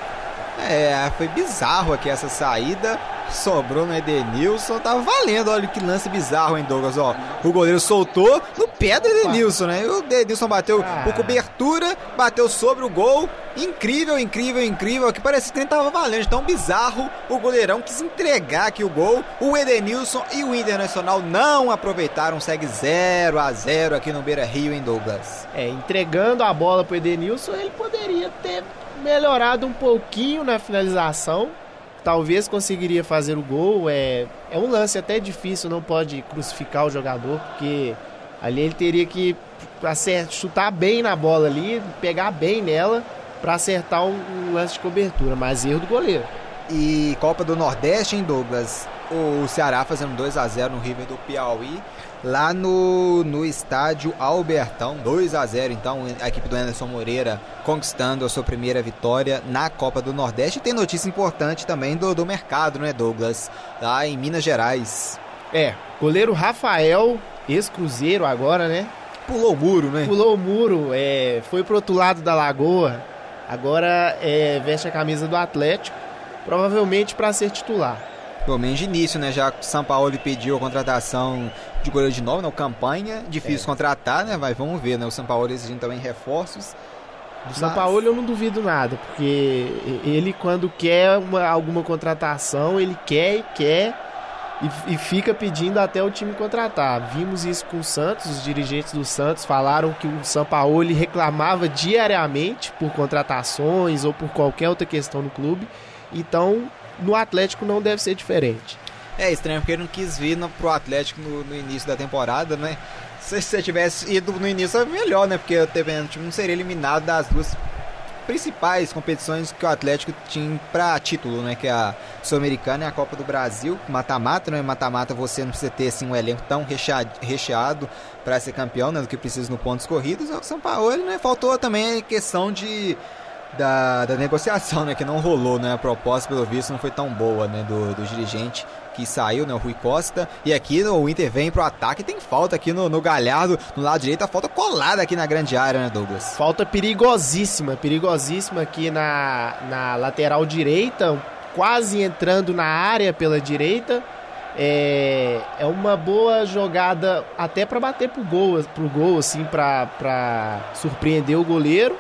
É, foi bizarro aqui essa saída. Sobrou no Edenilson, tá valendo. Olha que lance bizarro, hein, Douglas? Ó, o goleiro soltou no pé do Edenilson, né? E o Edenilson bateu Ah. por cobertura, bateu sobre o gol. Incrível, incrível, incrível. Que parecia que nem tava valendo. Tão bizarro. O goleirão quis entregar aqui o gol. O Edenilson e o Internacional não aproveitaram. Segue 0 a 0 aqui no Beira Rio, em Douglas. É, entregando a bola pro Edenilson, ele poderia ter melhorado um pouquinho na finalização. Talvez conseguiria fazer o gol. É, é um lance até difícil, não pode crucificar o jogador, porque ali ele teria que acer- chutar bem na bola ali, pegar bem nela para acertar um, um lance de cobertura, mas erro do goleiro. E Copa do Nordeste, em Douglas. O Ceará fazendo 2 a 0 no River do Piauí. Lá no, no estádio Albertão, 2 a 0 então, a equipe do Anderson Moreira conquistando a sua primeira vitória na Copa do Nordeste. E tem notícia importante também do, do mercado, né, Douglas? Lá em Minas Gerais. É, goleiro Rafael, ex-cruzeiro agora, né? Pulou o muro, né? Pulou o muro, é, foi pro outro lado da lagoa, agora é, veste a camisa do Atlético, provavelmente para ser titular. Pelo menos de início, né? Já que o São Paulo pediu a contratação de goleiro de novo, não campanha. Difícil contratar, né? Mas vamos ver, né? O São Paulo exigindo também reforços. Do São Mas- Paulo eu não duvido nada, porque ele quando quer uma- alguma contratação, ele quer e quer e, e fica pedindo até o time contratar. Vimos isso com o Santos, os dirigentes do Santos falaram que o São Paulo reclamava diariamente por contratações ou por qualquer outra questão no clube. Então, no Atlético não deve ser diferente. É estranho porque ele não quis vir no, pro Atlético no, no início da temporada, né? Se você tivesse ido no início, é melhor, né? Porque o time não seria eliminado das duas principais competições que o Atlético tinha para título, né? Que é a Sul-Americana e a Copa do Brasil. Mata-mata, né? Mata-mata você não precisa ter assim, um elenco tão recheado, recheado para ser campeão, né? Do que precisa no pontos corridos. O São Paulo, né? Faltou também a questão de da, da negociação, né? Que não rolou, né? A proposta, pelo visto, não foi tão boa, né? Do, do dirigente que saiu, né? O Rui Costa. E aqui o Inter vem pro ataque. Tem falta aqui no, no Galhardo, no lado direito. A falta colada aqui na grande área, né, Douglas? Falta perigosíssima, perigosíssima aqui na, na lateral direita. Quase entrando na área pela direita. É, é uma boa jogada até para bater pro gol, pro gol assim, para surpreender o goleiro.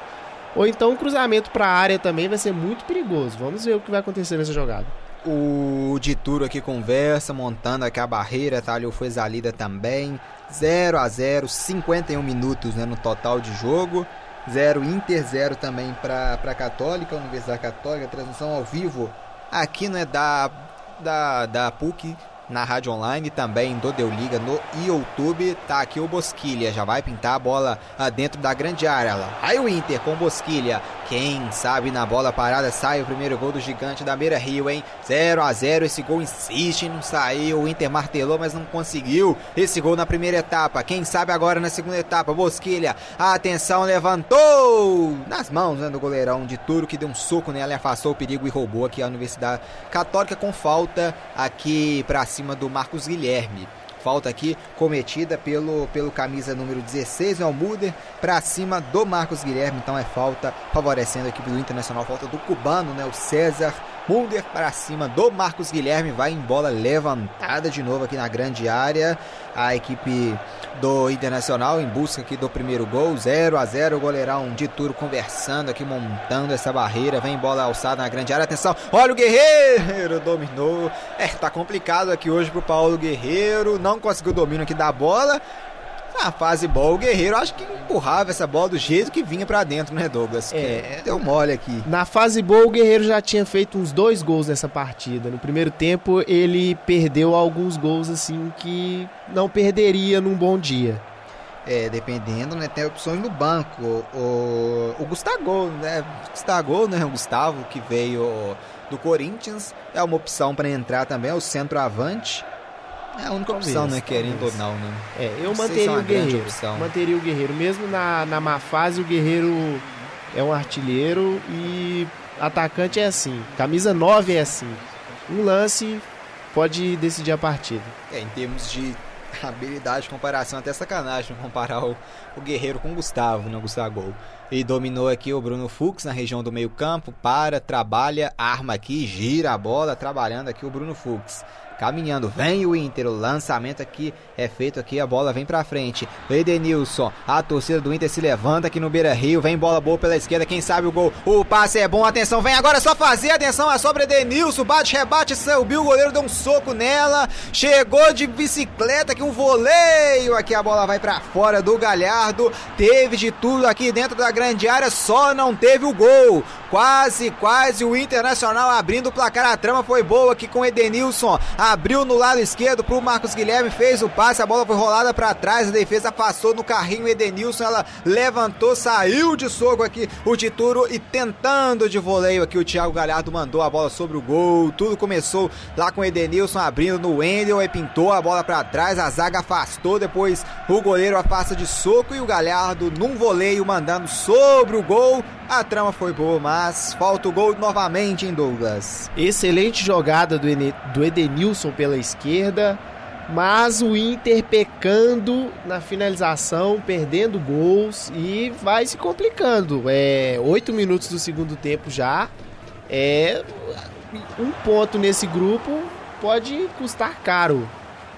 Ou então um cruzamento para a área também vai ser muito perigoso. Vamos ver o que vai acontecer nessa jogada. O Dituro aqui conversa, montando aqui a barreira, tá? Ali foi Zalida também. 0 a 0 51 minutos né, no total de jogo. 0 Inter, 0 também para a Católica, Universidade Católica, transmissão ao vivo. Aqui não é da, da, da PUC, na rádio online, também do Deu Liga no YouTube. Tá aqui o Bosquilha, já vai pintar a bola ah, dentro da grande área. Lá. Aí o Inter com Bosquilha. Quem sabe na bola parada sai o primeiro gol do gigante da Beira Rio, hein? 0 a 0 esse gol insiste, não saiu. O Inter martelou, mas não conseguiu. Esse gol na primeira etapa. Quem sabe agora na segunda etapa? Bosquilha, atenção, levantou nas mãos né, do goleirão de Turo que deu um soco nela e afastou o perigo e roubou aqui a Universidade Católica com falta aqui para cima do Marcos Guilherme. Falta aqui cometida pelo, pelo camisa número 16, né, o Muder, para cima do Marcos Guilherme. Então é falta favorecendo a equipe do Internacional. Falta do cubano, né, o César Mulder para cima do Marcos Guilherme. Vai em bola levantada de novo aqui na grande área. A equipe do Internacional em busca aqui do primeiro gol. 0 a 0 O goleirão de Turo conversando aqui, montando essa barreira. Vem bola alçada na grande área. Atenção, olha o Guerreiro! Dominou. É, tá complicado aqui hoje pro Paulo Guerreiro. Não conseguiu o domínio aqui da bola. Na fase boa, o Guerreiro acho que empurrava essa bola do jeito que vinha para dentro, né, Douglas? É, deu mole aqui. Na fase boa, o Guerreiro já tinha feito uns dois gols nessa partida. No primeiro tempo, ele perdeu alguns gols assim que não perderia num bom dia. É, dependendo, né? Tem opções no banco. O, o Gustavo, né? Gustavo, né? O Gustavo, que veio do Corinthians, é uma opção para entrar também, é o centroavante. É a única talvez, opção, né? Querendo ou não, né? É, eu não manteria o Guerreiro. Opção. Manteria o Guerreiro. Mesmo na, na má fase, o Guerreiro é um artilheiro e atacante é assim. Camisa 9 é assim. Um lance pode decidir a partida. É, em termos de habilidade de comparação, até sacanagem comparar o, o Guerreiro com o Gustavo, né? O Gustavo Gol. E dominou aqui o Bruno Fux na região do meio campo, para, trabalha, arma aqui, gira a bola, trabalhando aqui o Bruno Fux caminhando. Vem o Inter, o lançamento aqui é feito aqui, a bola vem pra frente. Edenilson, a torcida do Inter se levanta aqui no Beira Rio. Vem bola boa pela esquerda, quem sabe o gol. O passe é bom, atenção, vem agora só fazer. Atenção, a sobra Edenilson, bate, rebate, subiu, o goleiro deu um soco nela. Chegou de bicicleta aqui, um voleio. Aqui a bola vai para fora do Galhardo. Teve de tudo aqui dentro da grande área, só não teve o gol. Quase, quase o Internacional abrindo o placar. A trama foi boa aqui com Edenilson. Abriu no lado esquerdo pro Marcos Guilherme, fez o passe, a bola foi rolada para trás, a defesa passou no carrinho Edenilson, ela levantou, saiu de soco aqui o Tituro e tentando de voleio aqui o Thiago Galhardo mandou a bola sobre o gol. Tudo começou lá com Edenilson abrindo no Wendel e pintou a bola para trás, a zaga afastou, depois o goleiro afasta de soco e o Galhardo num voleio mandando sobre o gol. A trama foi boa, mas falta o gol novamente em Douglas. Excelente jogada do, do Edenilson pela esquerda, mas o Inter pecando na finalização, perdendo gols e vai se complicando. É oito minutos do segundo tempo já. É um ponto nesse grupo pode custar caro.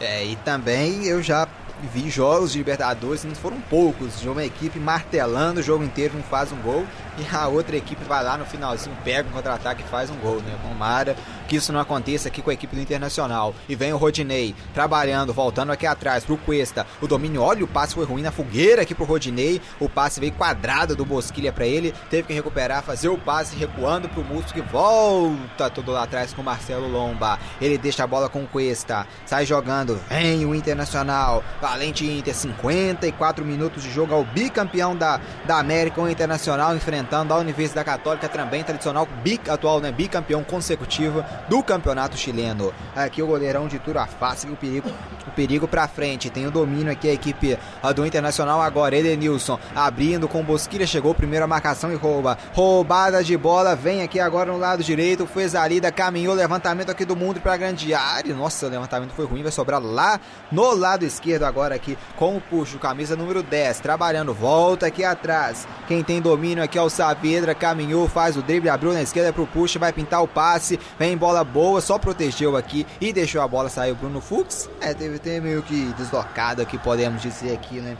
É, e também eu já vi jogos de Libertadores, não foram poucos, de uma equipe martelando o jogo inteiro, não faz um gol, e a outra equipe vai lá no finalzinho, pega um contra-ataque e faz um gol, né? Tomara que isso não aconteça aqui com a equipe do Internacional. E vem o Rodinei trabalhando, voltando aqui atrás pro Cuesta. O domínio, olha, o passe foi ruim na fogueira aqui pro Rodinei. O passe veio quadrado do Bosquilha para ele, teve que recuperar, fazer o passe recuando pro Musto que volta todo lá atrás com o Marcelo Lomba. Ele deixa a bola com o Cuesta, sai jogando, vem o Internacional. Valente Inter, 54 minutos de jogo ao bicampeão da, da América, o Internacional enfrentando a Universidade Católica, também tradicional, bic, atual, né, bicampeão consecutivo do campeonato chileno. Aqui o goleirão de Turo afasta o perigo, o perigo pra frente. Tem o domínio aqui a equipe do Internacional agora. Edenilson abrindo com Bosquilha, chegou primeiro a marcação e rouba. Roubada de bola, vem aqui agora no lado direito, fez a lida, caminhou, levantamento aqui do mundo pra grande área. Nossa, o levantamento foi ruim, vai sobrar lá no lado esquerdo agora aqui com o puxo, camisa número 10, trabalhando, volta aqui atrás. Quem tem domínio aqui é o Saavedra, caminhou, faz o drible, abriu na esquerda pro puxo, vai pintar o passe, vem bola boa, só protegeu aqui e deixou a bola sair o Bruno Fux. É, teve, teve meio que deslocado aqui, podemos dizer aqui, né?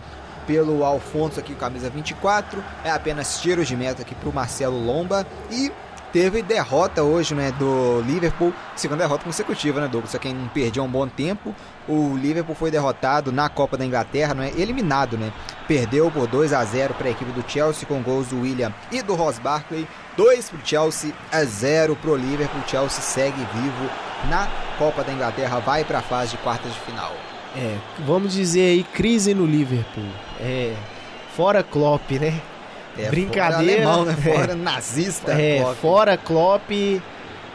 Pelo Alfonso aqui, camisa 24, é apenas tiro de meta aqui pro Marcelo Lomba e teve derrota hoje, né, do Liverpool, segunda derrota consecutiva, né, Douglas? Só quem perdeu um bom tempo, o Liverpool foi derrotado na Copa da Inglaterra, não é eliminado, né? Perdeu por 2 a 0 para a equipe do Chelsea com gols do William e do Ross Barkley. 2 para o Chelsea, a 0 para o Liverpool. O Chelsea segue vivo na Copa da Inglaterra, vai para a fase de quartas de final. É, vamos dizer aí crise no Liverpool. É, fora Klopp, né? É, Brincadeira. Fora alemão, né? Fora é, nazista. É, Klopp. fora Klopp.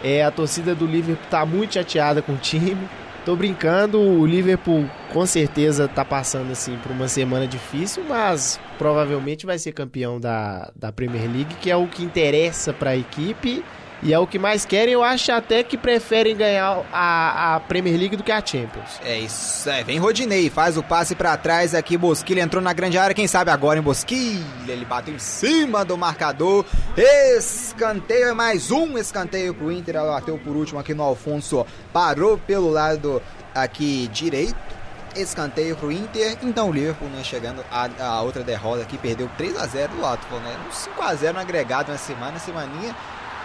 É, a torcida do Liverpool tá muito chateada com o time. Tô brincando, o Liverpool com certeza tá passando assim por uma semana difícil, mas provavelmente vai ser campeão da, da Premier League, que é o que interessa para a equipe e é o que mais querem. Eu acho até que preferem ganhar a, a Premier League do que a Champions. É isso. É, vem Rodinei, faz o passe para trás aqui. Bosquilha entrou na grande área. Quem sabe agora em Bosquilha. Ele bateu em cima do marcador. Escanteio é mais um escanteio pro Inter. Ela bateu por último aqui no Alfonso. Parou pelo lado aqui direito escanteio pro Inter. Então o Liverpool, né, chegando a, a outra derrota aqui, perdeu 3 a 0 do Watford, né? 5 a 0 no agregado na semana, semaninha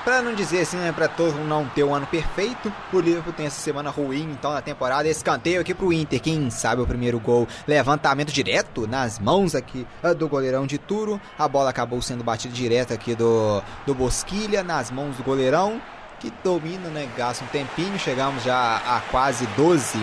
para não dizer assim, né, para todo não ter um ano perfeito, o Liverpool tem essa semana ruim, então na temporada, escanteio aqui pro Inter, quem sabe o primeiro gol, levantamento direto nas mãos aqui ah, do goleirão de Turo, a bola acabou sendo batida direto aqui do, do Bosquilha, nas mãos do goleirão, que domina, né, gasta um tempinho, chegamos já a quase 12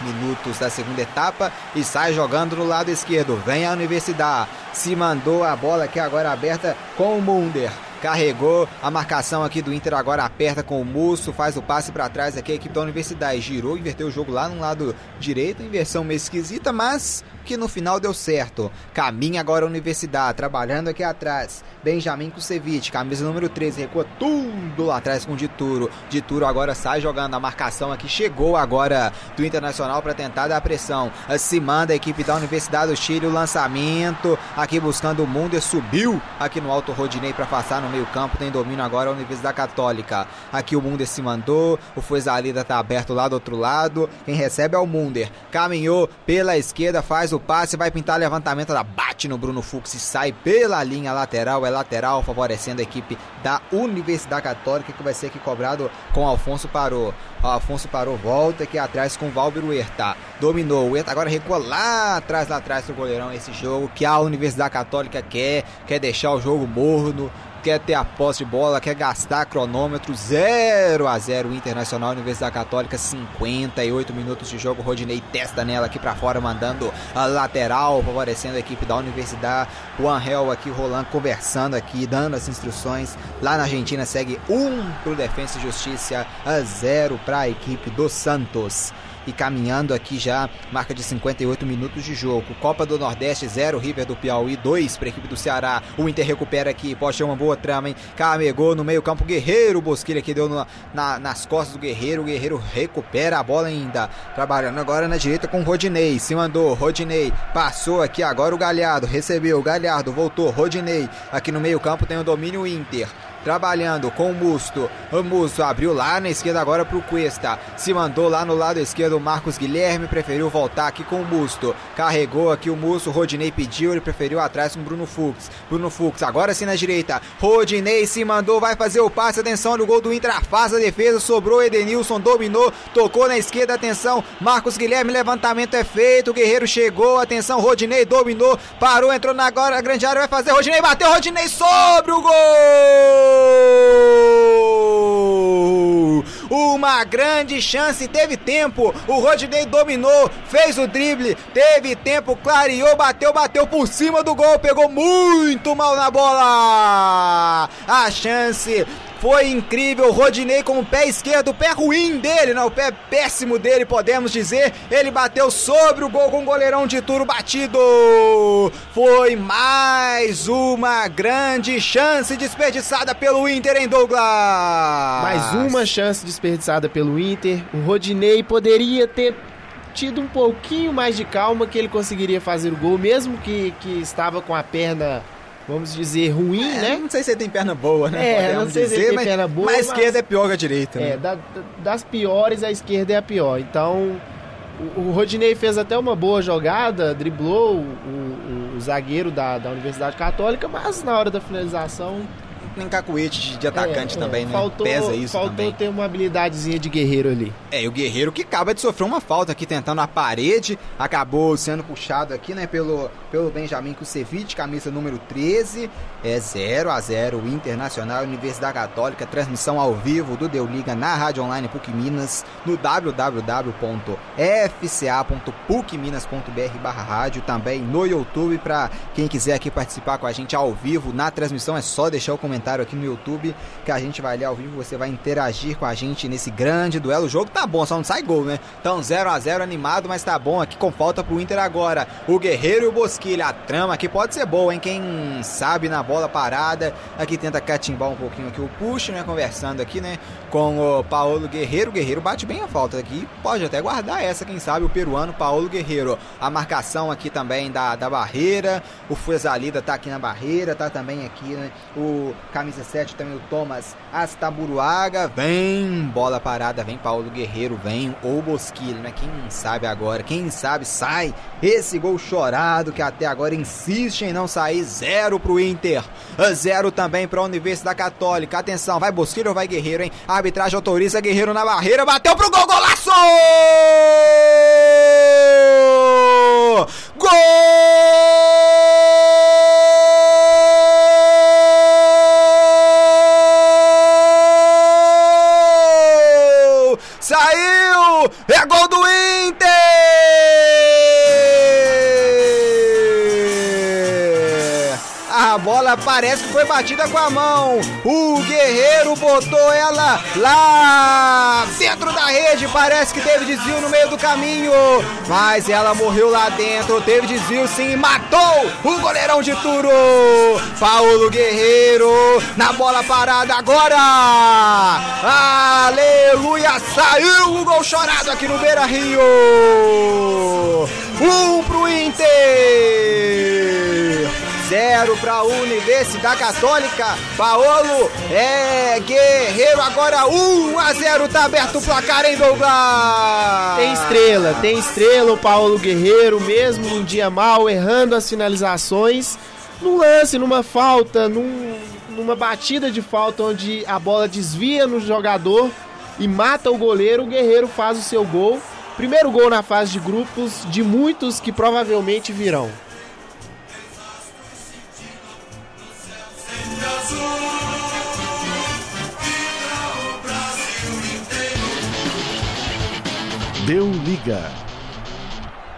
minutos da segunda etapa e sai jogando no lado esquerdo. Vem a Universidade, se mandou a bola aqui agora aberta com o Munder carregou a marcação aqui do Inter, agora aperta com o Musso, faz o passe para trás aqui, a equipe da Universidade girou, inverteu o jogo lá no lado direito, inversão meio esquisita, mas que no final deu certo. Caminha agora a Universidade, trabalhando aqui atrás. Benjamin Kusevich, camisa número 13, recua tudo lá atrás com o Dituro. Dituro agora sai jogando a marcação aqui, chegou agora do Internacional para tentar dar pressão. Se manda a equipe da Universidade do Chile, o lançamento aqui buscando o Mundo, subiu aqui no Alto Rodinei para passar no meio campo, tem domínio agora a Universidade Católica. Aqui o Munder se mandou, o Fuezalida tá aberto lá do outro lado, quem recebe é o Munder. Caminhou pela esquerda, faz o passe, vai pintar levantamento, ela bate no Bruno Fux e sai pela linha lateral, é lateral, favorecendo a equipe da Universidade Católica, que vai ser aqui cobrado com Alfonso Parou. O Alfonso parou, volta aqui atrás com o Valber Huerta. Dominou, o Huerta agora recua lá atrás, lá atrás do goleirão esse jogo que a Universidade Católica quer, quer deixar o jogo morno, quer ter a posse de bola, quer gastar cronômetro 0 a 0 Internacional Universidade Católica 58 minutos de jogo Rodinei testa nela aqui para fora mandando a lateral favorecendo a equipe da Universidade o Angel aqui rolando conversando aqui dando as instruções. Lá na Argentina segue 1 um pro Defensa e Justiça a 0 para a equipe do Santos e caminhando aqui já, marca de 58 minutos de jogo. Copa do Nordeste 0, River do Piauí 2 para a equipe do Ceará. O Inter recupera aqui, pode ter uma boa trama, hein? Camegou no meio-campo, Guerreiro, Bosquilha que deu na, nas costas do Guerreiro. O Guerreiro recupera a bola ainda, trabalhando agora na direita com o Rodinei. Se mandou, Rodinei passou aqui agora o Galhardo, recebeu, Galhardo voltou, Rodinei. Aqui no meio-campo tem o domínio Inter trabalhando com o Musto. O Musto abriu lá na esquerda agora pro Cuesta. Se mandou lá no lado esquerdo o Marcos Guilherme, preferiu voltar aqui com o Musto. Carregou aqui o Musto, Rodinei pediu, ele preferiu atrás com o Bruno Fux. Bruno Fux, agora sim na direita. Rodinei se mandou, vai fazer o passe, atenção no gol do Inter, afasta a defesa, sobrou Edenilson, dominou, tocou na esquerda, atenção, Marcos Guilherme, levantamento é feito, o Guerreiro chegou, atenção, Rodinei dominou, parou, entrou na agora, a grande área, vai fazer, Rodinei bateu, Rodinei sobre o gol! Uma grande chance, teve tempo. O Rodinei dominou, fez o drible, teve tempo, clareou, bateu, bateu por cima do gol, pegou muito mal na bola. A chance foi incrível, Rodinei com o pé esquerdo, o pé ruim dele, não, o pé péssimo dele, podemos dizer. Ele bateu sobre o gol com o goleirão de Turo batido. Foi mais uma grande chance desperdiçada pelo Inter em Douglas. Mais uma chance desperdiçada pelo Inter. O Rodinei poderia ter tido um pouquinho mais de calma que ele conseguiria fazer o gol, mesmo que, que estava com a perna vamos dizer, ruim, é, né? Não sei se ele tem perna boa, né? É, não sei dizer, se ele tem mas, perna boa. Mas a esquerda é pior que a direita, né? É, da, das piores, a esquerda é a pior. Então, o, o Rodinei fez até uma boa jogada, driblou o, o, o zagueiro da, da Universidade Católica, mas na hora da finalização em cacuete de, de atacante é, também, é, né? Faltou, Pesa isso faltou também. ter uma habilidadezinha de guerreiro ali. É, e o guerreiro que acaba de sofrer uma falta aqui tentando a parede, acabou sendo puxado aqui, né, pelo, pelo Benjamin Kusevich, camisa número 13. É 0 a 0 Internacional Universidade Católica, transmissão ao vivo do Deu Liga na Rádio Online PUC Minas, no www.fca.pucminas.br barra rádio, também no YouTube, para quem quiser aqui participar com a gente ao vivo na transmissão, é só deixar o comentário aqui no YouTube, que a gente vai ler ao vivo, você vai interagir com a gente nesse grande duelo. O jogo tá bom, só não sai gol, né? Então 0 a 0 animado, mas tá bom aqui com falta pro Inter agora. O Guerreiro e o Bosquilha, a trama aqui pode ser boa, hein? Quem sabe na bola parada. Aqui tenta catimbar um pouquinho aqui o push, né? Conversando aqui, né? Com o Paulo Guerreiro. Guerreiro bate bem a falta aqui. Pode até guardar essa, quem sabe, o peruano Paulo Guerreiro. A marcação aqui também da, da barreira. O Fuezalida tá aqui na barreira, tá também aqui, né? O camisa 17 também o Thomas Astaburuaga. Vem bola parada, vem Paulo Guerreiro, vem o Bosquilho, né? Quem sabe agora, quem sabe sai esse gol chorado que até agora insiste em não sair. Zero pro Inter, zero também pra Universidade Católica. Atenção, vai Bosquilho ou vai Guerreiro, hein? A arbitragem autoriza Guerreiro na barreira, bateu pro gol, golaço! Gol! Saiu! É gol do Inter! Parece que foi batida com a mão. O Guerreiro botou ela lá dentro da rede. Parece que teve desvio no meio do caminho. Mas ela morreu lá dentro. Teve desvio sim. Matou o goleirão de Turo. Paulo Guerreiro na bola parada agora. Aleluia! Saiu o gol chorado aqui no Beira Rio. Um pro Inter. Zero para a Universidade Católica. Paolo é guerreiro agora 1 a 0 tá aberto o placar em Douglas. Tem estrela, tem estrela o Paulo Guerreiro mesmo num dia mal errando as finalizações, num lance, numa falta, num, numa batida de falta onde a bola desvia no jogador e mata o goleiro, o Guerreiro faz o seu gol. Primeiro gol na fase de grupos de muitos que provavelmente virão. Deu liga.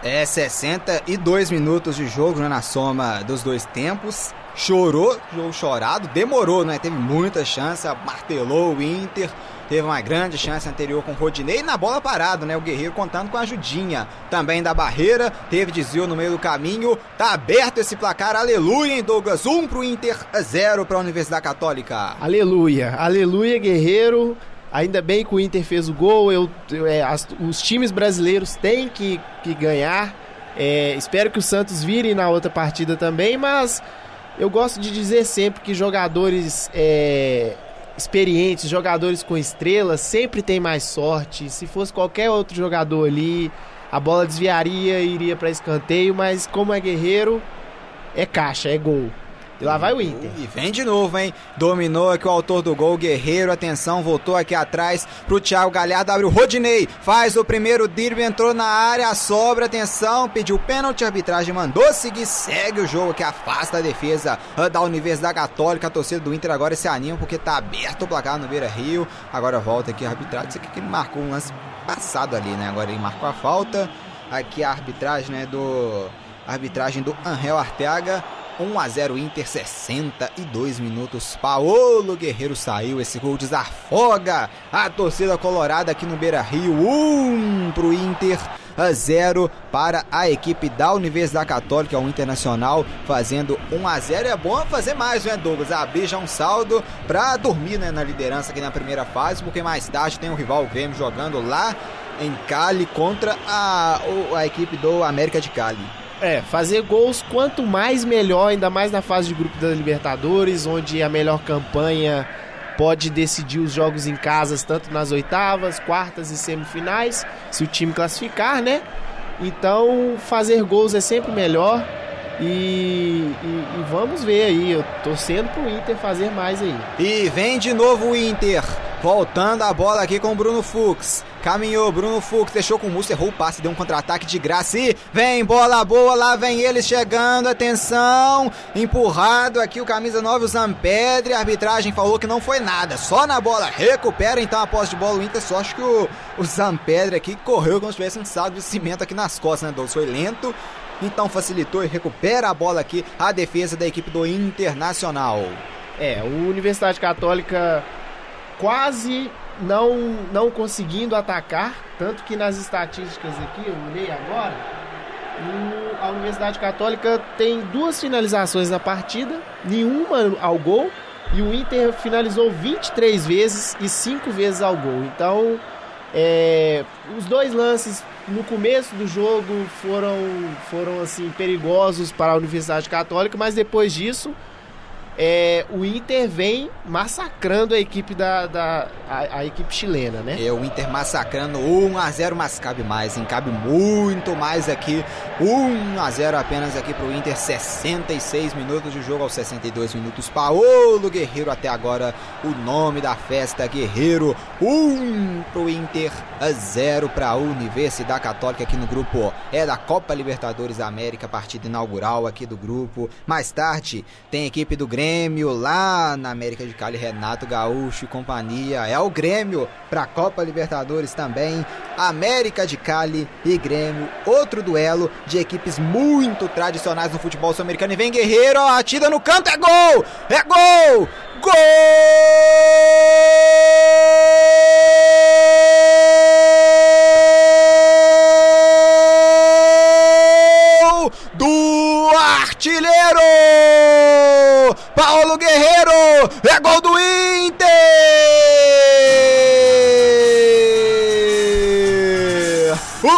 É 62 minutos de jogo né, na soma dos dois tempos. Chorou, jogo chorado, demorou, né? Teve muita chance, martelou o Inter. Teve uma grande chance anterior com o Rodinei e na bola parado, né? O Guerreiro contando com a ajudinha também da barreira. Teve desvio no meio do caminho. Tá aberto esse placar. Aleluia, hein, Douglas? 1 um pro Inter, 0 pra Universidade Católica. Aleluia, aleluia, Guerreiro. Ainda bem que o Inter fez o gol. Eu, eu é, as, os times brasileiros têm que, que ganhar. É, espero que o Santos vire na outra partida também, mas eu gosto de dizer sempre que jogadores é, experientes, jogadores com estrelas, sempre tem mais sorte. Se fosse qualquer outro jogador ali, a bola desviaria e iria para escanteio, mas como é guerreiro, é caixa, é gol. E lá vai o Inter. E vem de novo, hein? Dominou aqui o autor do gol, Guerreiro. Atenção, voltou aqui atrás pro Thiago Galhardo. Abre o Rodinei. Faz o primeiro drible, entrou na área, sobra. Atenção, pediu pênalti. A arbitragem mandou seguir. Segue o jogo que afasta a defesa da Universidade Católica. A torcida do Inter agora se anima porque tá aberto o placar no Beira Rio. Agora volta aqui a arbitragem. Isso aqui que ele marcou um lance passado ali, né? Agora ele marcou a falta. Aqui a arbitragem, né? Do. Arbitragem do Angel Arteaga. 1 a 0 Inter, 62 minutos. Paolo Guerreiro saiu. Esse gol desafoga a torcida colorada aqui no Beira Rio. 1 pro Inter. A 0 para a equipe da Universidade Católica, o Internacional, fazendo 1 a 0 É bom fazer mais, né, Douglas? Abrir já um saldo para dormir né, na liderança aqui na primeira fase, porque mais tarde tem o rival Grêmio jogando lá em Cali contra a, a equipe do América de Cali. É, fazer gols quanto mais melhor, ainda mais na fase de grupo da Libertadores, onde a melhor campanha pode decidir os jogos em casas, tanto nas oitavas, quartas e semifinais, se o time classificar, né? Então, fazer gols é sempre melhor. E, e, e, vamos ver aí, eu torcendo pro Inter fazer mais aí. E vem de novo o Inter, voltando a bola aqui com o Bruno Fux. Caminhou, Bruno Fux deixou com o Musso, errou o passe, deu um contra-ataque de graça e vem bola boa, lá vem ele chegando, atenção, empurrado aqui o camisa 9, o Zampedre, a arbitragem falou que não foi nada, só na bola, recupera então a posse de bola o Inter, só acho que o, o Zampedre aqui correu como se tivesse um saldo de cimento aqui nas costas, né, Douglas? Foi lento, então facilitou e recupera a bola aqui a defesa da equipe do Internacional. É, o Universidade Católica quase não, não conseguindo atacar, tanto que nas estatísticas aqui, eu olhei agora, a Universidade Católica tem duas finalizações na partida, nenhuma ao gol, e o Inter finalizou 23 vezes e 5 vezes ao gol. Então, é, os dois lances no começo do jogo foram, foram assim perigosos para a Universidade Católica, mas depois disso é, o Inter vem massacrando a equipe da, da a, a, equipe chilena, né? É, o Inter massacrando 1 a 0 mas cabe mais, hein? Cabe muito mais aqui. 1 a 0 apenas aqui pro Inter, 66 minutos de jogo aos 62 minutos. Paulo Guerreiro até agora o nome da festa, Guerreiro. 1 pro Inter, a 0 para a Universidade Católica aqui no grupo é da Copa Libertadores da América, partida inaugural aqui do grupo. Mais tarde tem a equipe do Grêmio Grêmio lá na América de Cali, Renato Gaúcho e companhia. É o Grêmio para a Copa Libertadores também. América de Cali e Grêmio, outro duelo de equipes muito tradicionais no futebol sul-americano. E vem Guerreiro, atida no canto, é gol! É gol! Gol! Do artilheiro Paulo Guerreiro, é gol do Inter!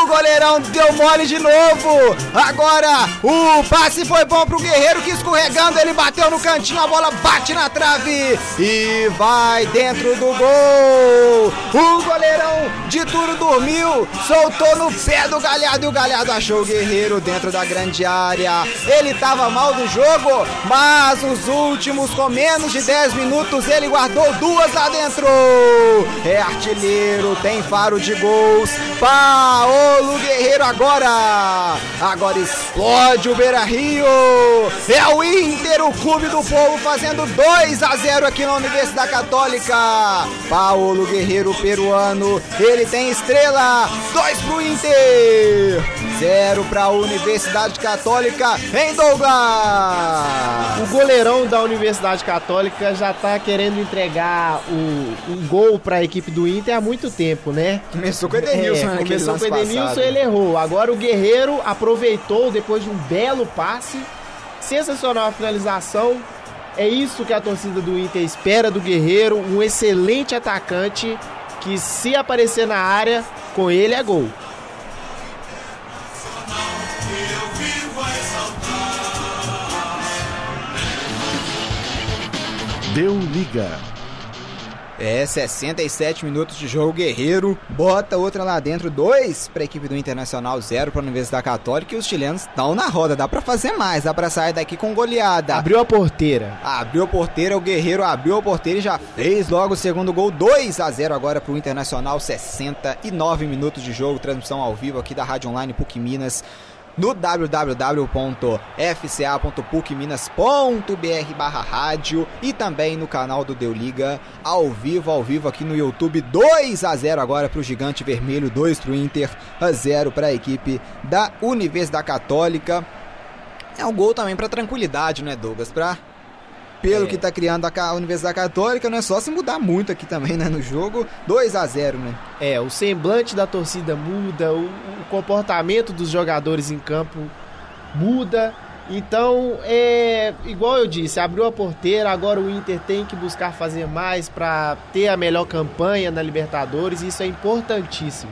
O goleirão deu mole de novo. Agora o passe foi bom pro Guerreiro que escorregando ele bateu no cantinho, a bola bate na trave e vai dentro do gol. O goleirão de tudo dormiu, soltou no pé do Galhardo e o Galhardo achou o Guerreiro dentro da grande área. Ele tava mal do jogo, mas os últimos com menos de 10 minutos ele guardou duas lá dentro. É artilheiro, tem faro de gols. Paolo Guerreiro agora. Agora explode o Beira Rio. É o Inter, o clube do povo, fazendo 2 a 0 aqui na Universidade Católica. Paulo Guerreiro, peruano. Ele tem estrela. 2 pro Inter. 0 para a Universidade Católica em Douglas. O goleirão da Universidade Católica já tá querendo entregar o, um gol para a equipe do Inter há muito tempo, né? Começou com o Edenilson, é, Começou com o Edenilson, ele errou. Agora o Guerreiro aproveitou depois de um belo passe. Sensacional a finalização. É isso que a torcida do Inter espera do Guerreiro, um excelente atacante que se aparecer na área, com ele é gol. Deu liga. É, 67 minutos de jogo, Guerreiro bota outra lá dentro, dois para a equipe do Internacional, zero para a Universidade Católica e os chilenos estão na roda, dá para fazer mais, dá para sair daqui com goleada. Abriu a porteira. Abriu a porteira, o Guerreiro abriu a porteira e já fez logo o segundo gol, 2 a 0 agora para o Internacional, 69 minutos de jogo, transmissão ao vivo aqui da Rádio Online PUC Minas no www.fca.pucminas.br barra rádio e também no canal do Deu Liga ao vivo, ao vivo aqui no YouTube 2 a 0 agora para o Gigante Vermelho, 2 para o Inter, a 0 para a equipe da Universidade Católica. É um gol também para tranquilidade, né, Douglas? Para pelo é. que está criando a Universidade Católica, não é só se mudar muito aqui também né, no jogo. 2 a 0 né? É, o semblante da torcida muda, o, o comportamento dos jogadores em campo muda. Então, é igual eu disse, abriu a porteira, agora o Inter tem que buscar fazer mais para ter a melhor campanha na Libertadores, isso é importantíssimo.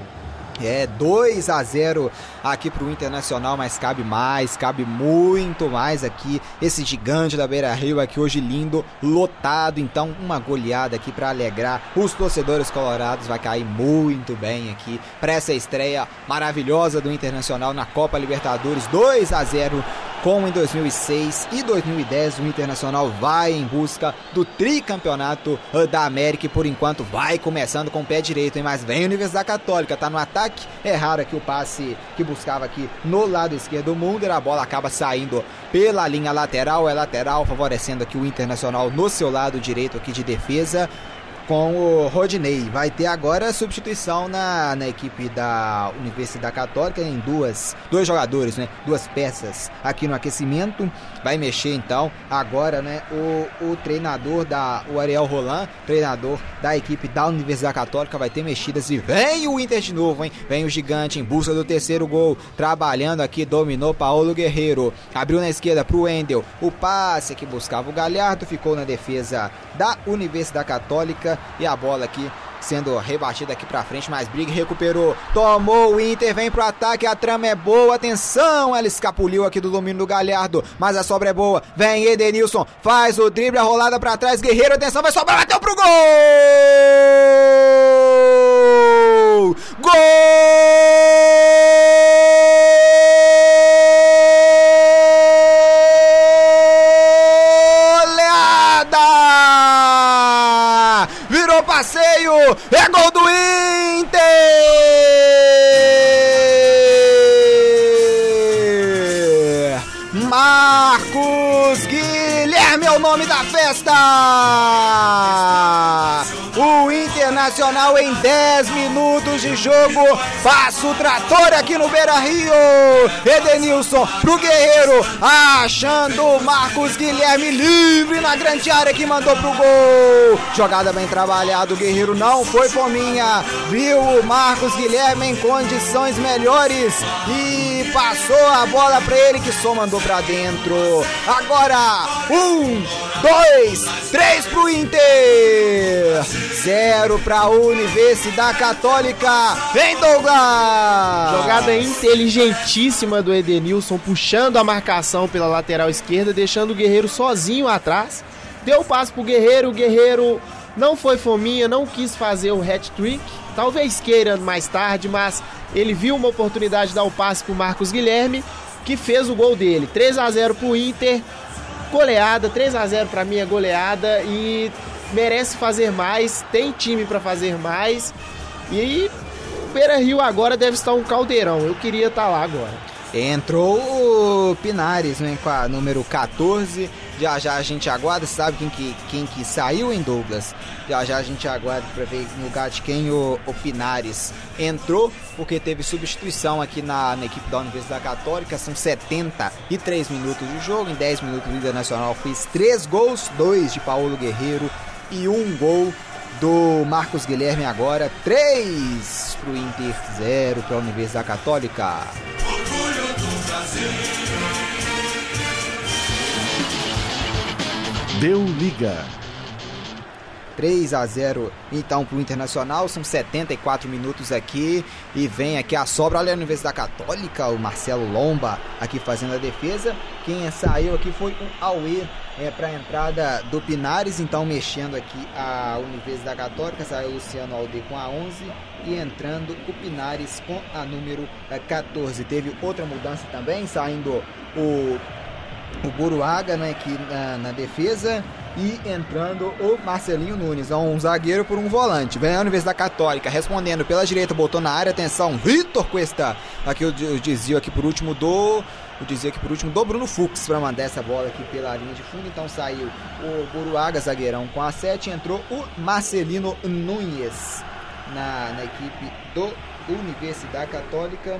É 2 a 0 aqui para o Internacional, mas cabe mais, cabe muito mais aqui. Esse gigante da Beira Rio aqui hoje lindo, lotado. Então, uma goleada aqui para alegrar os torcedores colorados. Vai cair muito bem aqui para essa estreia maravilhosa do Internacional na Copa Libertadores. 2 a 0 como em 2006 e 2010 o Internacional vai em busca do tricampeonato da América e por enquanto vai começando com o pé direito, hein? mas vem a Universidade Católica, tá no ataque, é raro aqui o passe que buscava aqui no lado esquerdo do mundo, a bola acaba saindo pela linha lateral, é lateral, favorecendo aqui o Internacional no seu lado direito aqui de defesa com o Rodney. Vai ter agora substituição na, na equipe da Universidade Católica em duas, dois jogadores, né? Duas peças aqui no aquecimento. Vai mexer então agora, né? O, o treinador da o Ariel Roland, treinador da equipe da Universidade Católica, vai ter mexidas e vem o Inter de novo, hein? Vem o gigante em busca do terceiro gol, trabalhando aqui, dominou Paulo Guerreiro, abriu na esquerda pro Wendel. O passe que buscava o Galhardo ficou na defesa da Universidade Católica e a bola aqui sendo rebatida aqui pra frente, mas Brig recuperou, tomou o Inter, vem pro ataque, a trama é boa, atenção, ela escapuliu aqui do domínio do Galhardo, mas a sobra é boa, vem Edenilson, faz o drible, a rolada pra trás, Guerreiro, atenção, vai sobrar, bateu pro gol! Gol! Festa! O Internacional em 10 minutos de jogo passa o trator aqui no Beira Rio. Edenilson pro Guerreiro, achando o Marcos Guilherme livre na grande área que mandou pro gol. Jogada bem trabalhada, o Guerreiro não foi fominha, viu o Marcos Guilherme em condições melhores e passou a bola para ele que só mandou para dentro. Agora, um, dois, três pro Inter. Zero para a Universidade Católica. Vem, Douglas! Jogada inteligentíssima do Edenilson, puxando a marcação pela lateral esquerda, deixando o Guerreiro sozinho atrás. Deu o passo pro Guerreiro, o Guerreiro não foi fominha, não quis fazer o hat-trick. Talvez queira mais tarde, mas ele viu uma oportunidade de dar o passe pro Marcos Guilherme, que fez o gol dele. 3 a 0 pro Inter. Goleada, 3 a 0 para mim é goleada e merece fazer mais, tem time para fazer mais. E o Beira Rio agora deve estar um caldeirão. Eu queria estar lá agora. Entrou o Pinares, né, com a número 14. Já já a gente aguarda, sabe quem que, quem que saiu em Douglas? Já já a gente aguarda para ver no lugar de quem o, o, Pinares entrou, porque teve substituição aqui na, na, equipe da Universidade Católica. São 73 minutos de jogo. Em 10 minutos o líder nacional fez 3 gols, 2 de Paulo Guerreiro e um gol do Marcos Guilherme agora. 3 para o Inter, 0 para a Universidade Católica. Orgulho do Brasil. Deu liga. 3 a 0 então para o Internacional, são 74 minutos aqui. E vem aqui a sobra, olha a Universidade Católica, o Marcelo Lomba aqui fazendo a defesa. Quem saiu aqui foi o Aue. É, para a entrada do Pinares, então mexendo aqui a Universidade Católica, saiu o Luciano Alde com a 11 e entrando o Pinares com a número 14. Teve outra mudança também, saindo o, o Buruaga né, aqui na, na defesa e entrando o Marcelinho Nunes, um zagueiro por um volante. Vem a Universidade Católica respondendo pela direita, botou na área, atenção, Vitor Cuesta. Aqui o, desvio aqui por último do o desvio aqui por último do Bruno Fux para mandar essa bola aqui pela linha de fundo. Então saiu o Buruaga, zagueirão com a 7, entrou o Marcelino Nunes na, na equipe do Universidade Católica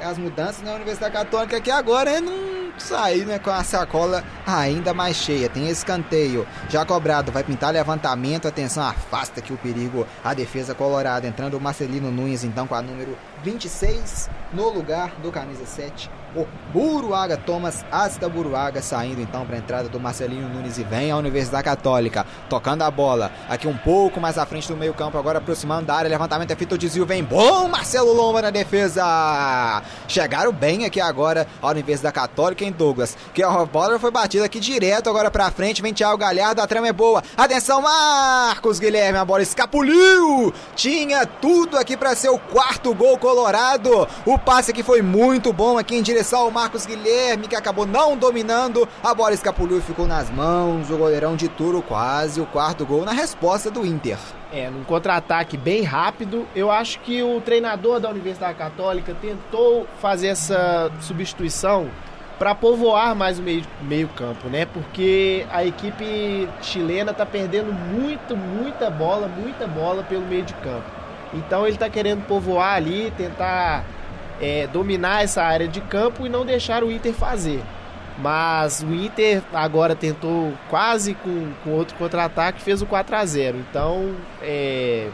as mudanças na Universidade Católica que agora é não sair né, com a sacola ainda mais cheia. Tem escanteio já cobrado, vai pintar levantamento. Atenção, afasta aqui o perigo. A defesa colorada entrando o Marcelino Nunes então com a número 26 no lugar do camisa 7 o Buruaga, Thomas Asta Buruaga saindo então para a entrada do Marcelinho Nunes e vem a Universidade Católica, tocando a bola. Aqui um pouco mais à frente do meio campo, agora aproximando da área, levantamento é feito, o desvio vem bom, Marcelo Lomba na defesa, chegaram bem aqui agora a Universidade Católica em Douglas, que a bola foi batida aqui direto agora para frente, vem Thiago Galhardo, a trama é boa, atenção Marcos Guilherme, a bola escapuliu, tinha tudo aqui para ser o quarto gol colorado, o passe aqui foi muito bom aqui em direção direção ao Marcos Guilherme, que acabou não dominando. A bola escapuliu e ficou nas mãos. O goleirão de Turo, quase o quarto gol na resposta do Inter. É, num contra-ataque bem rápido. Eu acho que o treinador da Universidade Católica tentou fazer essa substituição para povoar mais o meio, meio campo, né? Porque a equipe chilena tá perdendo muito, muita bola, muita bola pelo meio de campo. Então ele tá querendo povoar ali, tentar é, dominar essa área de campo e não deixar o Inter fazer. Mas o Inter agora tentou quase com, com outro contra-ataque fez o 4 a 0 Então é,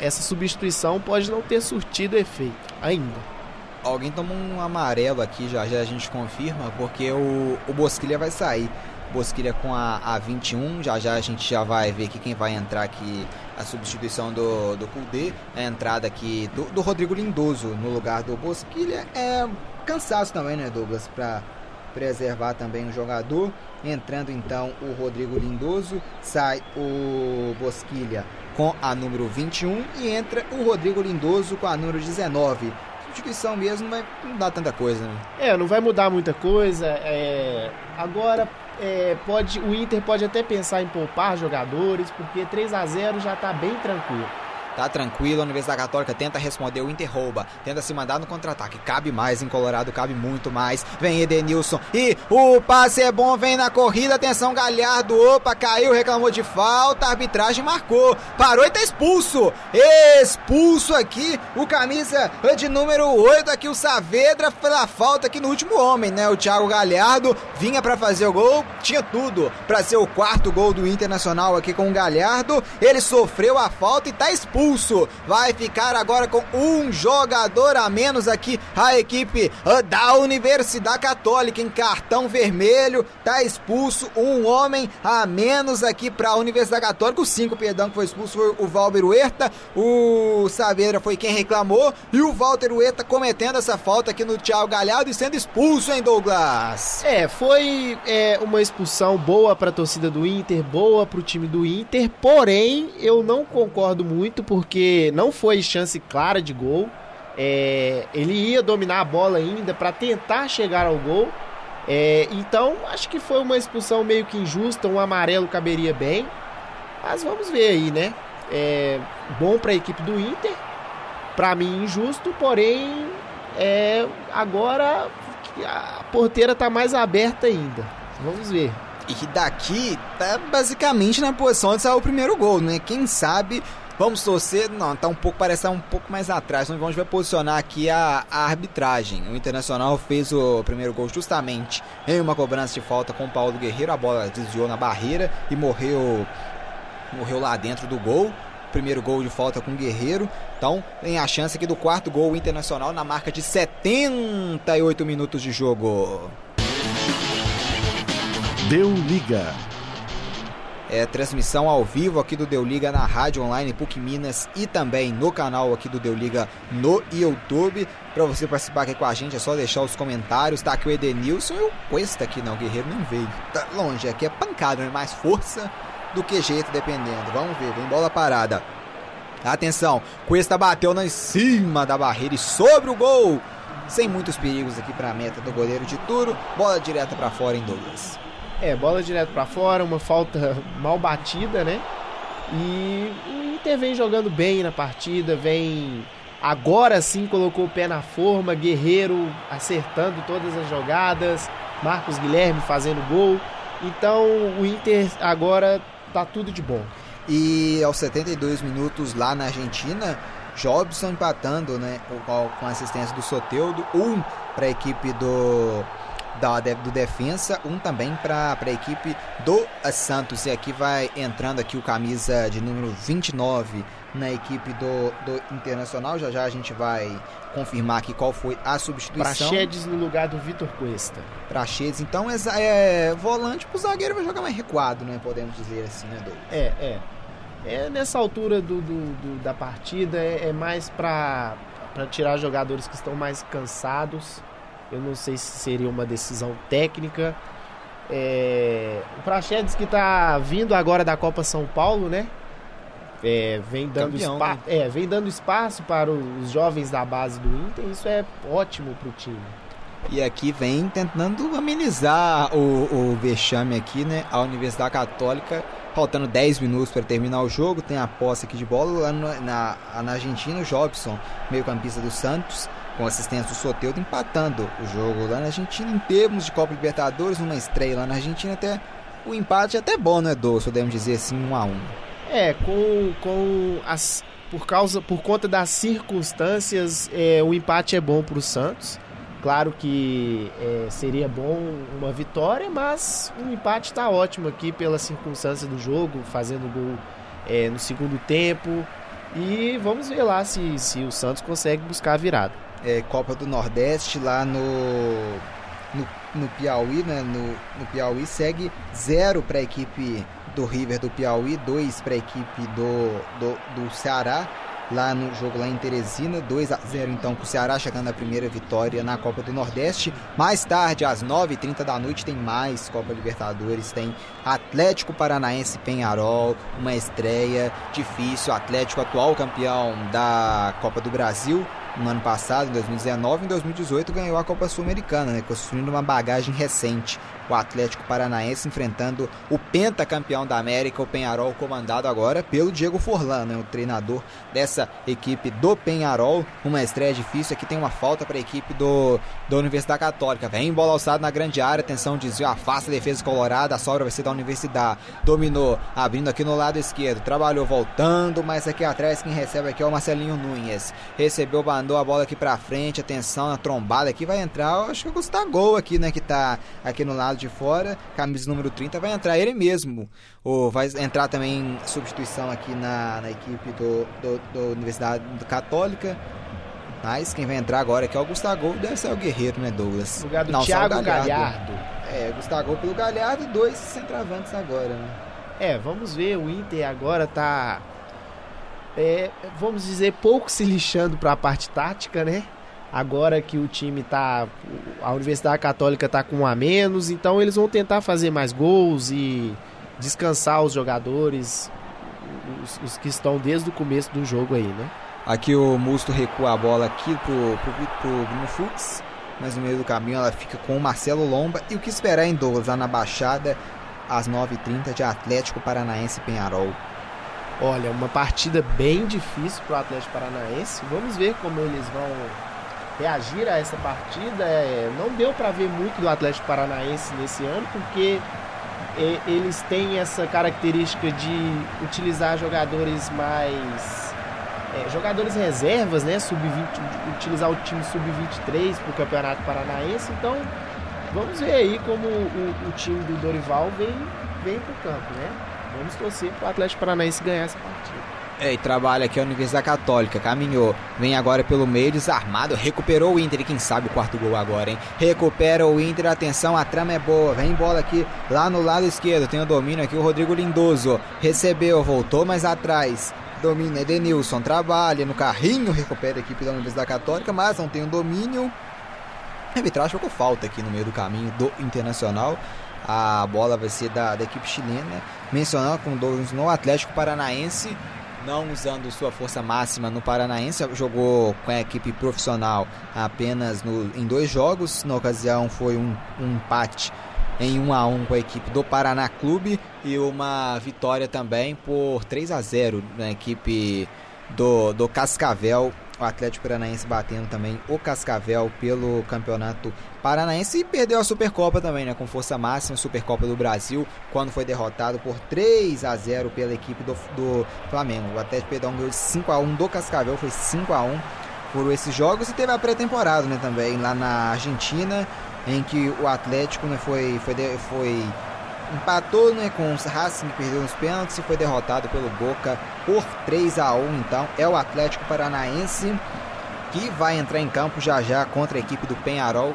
essa substituição pode não ter surtido efeito ainda. Alguém tomou um amarelo aqui, já já a gente confirma, porque o, o Bosquilha vai sair. Bosquilha com a, a 21. Já já a gente já vai ver aqui quem vai entrar aqui. A substituição do, do Kudê, a entrada aqui do, do Rodrigo Lindoso no lugar do Bosquilha. É cansaço também, né, Douglas? Para preservar também o jogador. Entrando então o Rodrigo Lindoso, sai o Bosquilha com a número 21 e entra o Rodrigo Lindoso com a número 19 substituição mesmo não vai mudar tanta coisa, né? É, não vai mudar muita coisa. É... Agora, é, pode, o Inter pode até pensar em poupar jogadores, porque 3 a 0 já está bem tranquilo. Tá tranquilo, a Universidade Católica tenta responder, o Inter rouba, tenta se mandar no contra-ataque. Cabe mais em Colorado, cabe muito mais. Vem Edenilson e o passe é bom, vem na corrida, atenção Galhardo, opa, caiu, reclamou de falta, a arbitragem marcou, parou e tá expulso. Expulso aqui o camisa de número 8 aqui, o Saavedra, pela falta aqui no último homem, né? O Thiago Galhardo vinha para fazer o gol, tinha tudo para ser o quarto gol do Internacional aqui com o Galhardo. Ele sofreu a falta e tá expulso expulso. Vai ficar agora com um jogador a menos aqui. A equipe ah, da Universidade Católica em cartão vermelho. Tá expulso um homem a menos aqui para a Universidade Católica. O cinco, perdão, que foi expulso foi o Valber Huerta. O Saavedra foi quem reclamou. E o Walter Huerta cometendo essa falta aqui no Thiago Galhardo e sendo expulso, hein, Douglas? É, foi é, uma expulsão boa para a torcida do Inter, boa para o time do Inter. Porém, eu não concordo muito não foi chance clara de gol. É, ele ia dominar a bola ainda para tentar chegar ao gol. É, então, acho que foi uma expulsão meio que injusta. Um amarelo caberia bem. Mas vamos ver aí, né? É bom para a equipe do Inter. Para mim, injusto. Porém, é, agora a porteira está mais aberta ainda. Vamos ver. E daqui tá basicamente na posição de sair o primeiro gol, né? Quem sabe Vamos torcer, não, tá um pouco, parece estar um pouco mais atrás. Então vamos ver posicionar aqui a, a, arbitragem. O Internacional fez o primeiro gol justamente em uma cobrança de falta com o Paulo Guerreiro. A bola desviou na barreira e morreu, morreu lá dentro do gol. Primeiro gol de falta com o Guerreiro. Então tem a chance aqui do quarto gol internacional na marca de 78 minutos de jogo. Deu liga. É, transmissão ao vivo aqui do Deu Liga na rádio online PUC Minas e também no canal aqui do Deu Liga no YouTube. Para você participar aqui com a gente é só deixar os comentários. Tá aqui o Edenilson e o Cuesta aqui, não, o Guerreiro nem veio. Tá longe, aqui é pancada, né? mais força do que jeito, dependendo. Vamos ver, vem bola parada. Atenção, Cuesta bateu na cima da barreira e sobre o gol. Sem muitos perigos aqui para a meta do goleiro de Turo. Bola direta para fora em Douglas. É, bola direto para fora, uma falta mal batida, né? E o Inter vem jogando bem na partida, vem agora sim colocou o pé na forma, Guerreiro acertando todas as jogadas, Marcos Guilherme fazendo gol. Então o Inter agora tá tudo de bom. E aos 72 minutos lá na Argentina, Jobson empatando, né, com assistência do Soteudo, um para a equipe do da, do Defensa, um também para a equipe do Santos. E aqui vai entrando aqui o camisa de número 29 na equipe do, do Internacional. Já já a gente vai confirmar aqui qual foi a substituição. Praxedes no lugar do Vitor Cuesta. Praxedes, então é, é volante pro zagueiro vai jogar mais recuado, né? Podemos dizer assim, né, Douglas? É, é. É nessa altura do, do, do da partida é, é mais para tirar jogadores que estão mais cansados eu não sei se seria uma decisão técnica. É, o Praxedes que está vindo agora da Copa São Paulo, né? É, vem, dando Campeão, né? é, vem dando espaço para os jovens da base do Inter. Isso é ótimo para o time. E aqui vem tentando amenizar o, o vexame aqui, né? A Universidade Católica, faltando 10 minutos para terminar o jogo, tem a posse aqui de bola lá na, na Argentina, o Jobson, meio campista do Santos, com assistência do Soteudo, empatando o jogo lá na Argentina em termos de Copa Libertadores, uma estreia lá na Argentina, até o empate é até bom, né, Doce? Podemos dizer assim, um a um. É, com, com as por causa por conta das circunstâncias, é, o empate é bom para o Santos. Claro que é, seria bom uma vitória, mas o empate está ótimo aqui pela circunstância do jogo, fazendo gol é, no segundo tempo. E vamos ver lá se, se o Santos consegue buscar a virada é, Copa do Nordeste lá no, no, no Piauí, né? No, no Piauí segue zero para a equipe do River do Piauí, dois para a equipe do, do, do Ceará lá no jogo lá em Teresina, 2 a 0 então para o Ceará, chegando a primeira vitória na Copa do Nordeste. Mais tarde, às 9h30 da noite, tem mais Copa Libertadores, tem Atlético Paranaense Penharol, uma estreia difícil, Atlético atual campeão da Copa do Brasil, no ano passado, em 2019, em 2018 ganhou a Copa Sul-Americana, né, construindo uma bagagem recente. O Atlético Paranaense enfrentando o pentacampeão da América, o Penharol, comandado agora pelo Diego Forlan, né, o treinador dessa equipe do Penharol. Uma estreia difícil, aqui tem uma falta para a equipe do, da Universidade Católica. Vem bola alçada na grande área, atenção, desvio, afasta a defesa colorada, a sobra vai ser da Universidade. Dominou, abrindo aqui no lado esquerdo, trabalhou voltando, mas aqui atrás quem recebe aqui é o Marcelinho Nunes. Recebeu mandou a bola aqui pra frente, atenção na trombada aqui, vai entrar, acho que o Gustavo aqui, né, que tá aqui no lado de fora, camisa número 30, vai entrar ele mesmo. Ou vai entrar também substituição aqui na, na equipe do, do, do Universidade Católica. Mas quem vai entrar agora aqui é o Gustavo deve ser o Guerreiro, né, Douglas? Lugar do Não, Thiago Galhardo. Galhardo. É, Gustavo pelo Galhardo, dois centravantes agora, né? É, vamos ver, o Inter agora tá é, vamos dizer, pouco se lixando para a parte tática, né? Agora que o time tá. A Universidade Católica tá com um a menos, então eles vão tentar fazer mais gols e descansar os jogadores, os, os que estão desde o começo do jogo aí, né? Aqui o Musto recua a bola aqui pro, pro, pro Bruno Fux, mas no meio do caminho ela fica com o Marcelo Lomba. E o que esperar em Douglas lá na Baixada, às 9h30 de Atlético Paranaense Penharol. Olha, uma partida bem difícil para o Atlético Paranaense. Vamos ver como eles vão reagir a essa partida. É, não deu para ver muito do Atlético Paranaense nesse ano, porque é, eles têm essa característica de utilizar jogadores mais. É, jogadores reservas, né? Sub-20, utilizar o time sub-23 para o Campeonato Paranaense. Então, vamos ver aí como o, o time do Dorival vem, vem para o campo, né? Vamos torcer para o Atlético Paranaense ganhar essa partida. É, e trabalha aqui a Universidade Católica, caminhou, vem agora pelo meio, desarmado, recuperou o Inter, quem sabe o quarto gol agora, hein? Recupera o Inter, atenção, a trama é boa, vem bola aqui lá no lado esquerdo, tem o domínio aqui o Rodrigo Lindoso, recebeu, voltou mais atrás, domina Edenilson, trabalha no carrinho, recupera a equipe da Universidade Católica, mas não tem o domínio. Arbitragem ficou falta aqui no meio do caminho do Internacional. A bola vai ser da, da equipe chilena, mencionando com dois no Atlético Paranaense não usando sua força máxima no Paranaense, jogou com a equipe profissional apenas no, em dois jogos. Na ocasião foi um, um empate em 1 a 1 com a equipe do Paraná Clube e uma vitória também por 3 a 0 na equipe do, do Cascavel o Atlético Paranaense batendo também o Cascavel pelo Campeonato Paranaense e perdeu a Supercopa também, né, com força máxima, Supercopa do Brasil, quando foi derrotado por 3 a 0 pela equipe do, do Flamengo. O Atlético perdeu um de 5 a 1 do Cascavel, foi 5 a 1 por esses jogos e teve a pré-temporada, né, também lá na Argentina, em que o Atlético, né, foi foi foi empatou né, com o Racing, perdeu nos pênaltis e foi derrotado pelo Boca por 3 a 1 Então é o Atlético Paranaense que vai entrar em campo já já contra a equipe do Penharol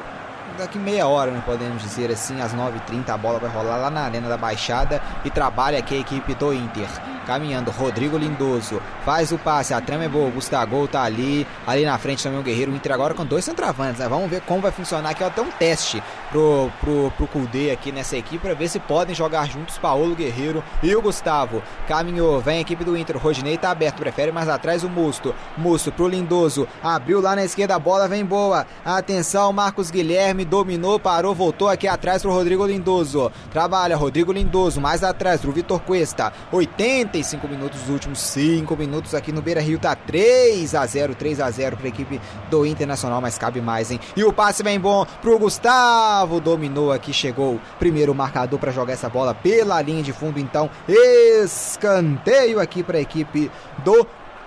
daqui meia hora, né, podemos dizer assim, às 9h30 a bola vai rolar lá na Arena da Baixada e trabalha aqui a equipe do Inter. Caminhando, Rodrigo Lindoso faz o passe, a trama é boa, o Gustavo tá ali, ali na frente também o Guerreiro, o Inter agora com dois centroavantes, né? Vamos ver como vai funcionar aqui, até um teste pro, pro, pro Kudê aqui nessa equipe, para ver se podem jogar juntos Paulo Guerreiro e o Gustavo. Caminhou, vem a equipe do Inter, Rodinei tá aberto, prefere mais atrás o Musto, Musto pro Lindoso, abriu lá na esquerda, a bola vem boa, atenção, Marcos Guilherme dominou, parou, voltou aqui atrás pro Rodrigo Lindoso, trabalha, Rodrigo Lindoso, mais atrás pro Vitor Cuesta, 80 45 minutos, os últimos 5 minutos aqui no Beira Rio. Tá 3 a 0 3 a 0 para a equipe do Internacional, mas cabe mais, hein? E o passe bem bom pro Gustavo, dominou aqui, chegou primeiro marcador para jogar essa bola pela linha de fundo, então escanteio aqui para a equipe do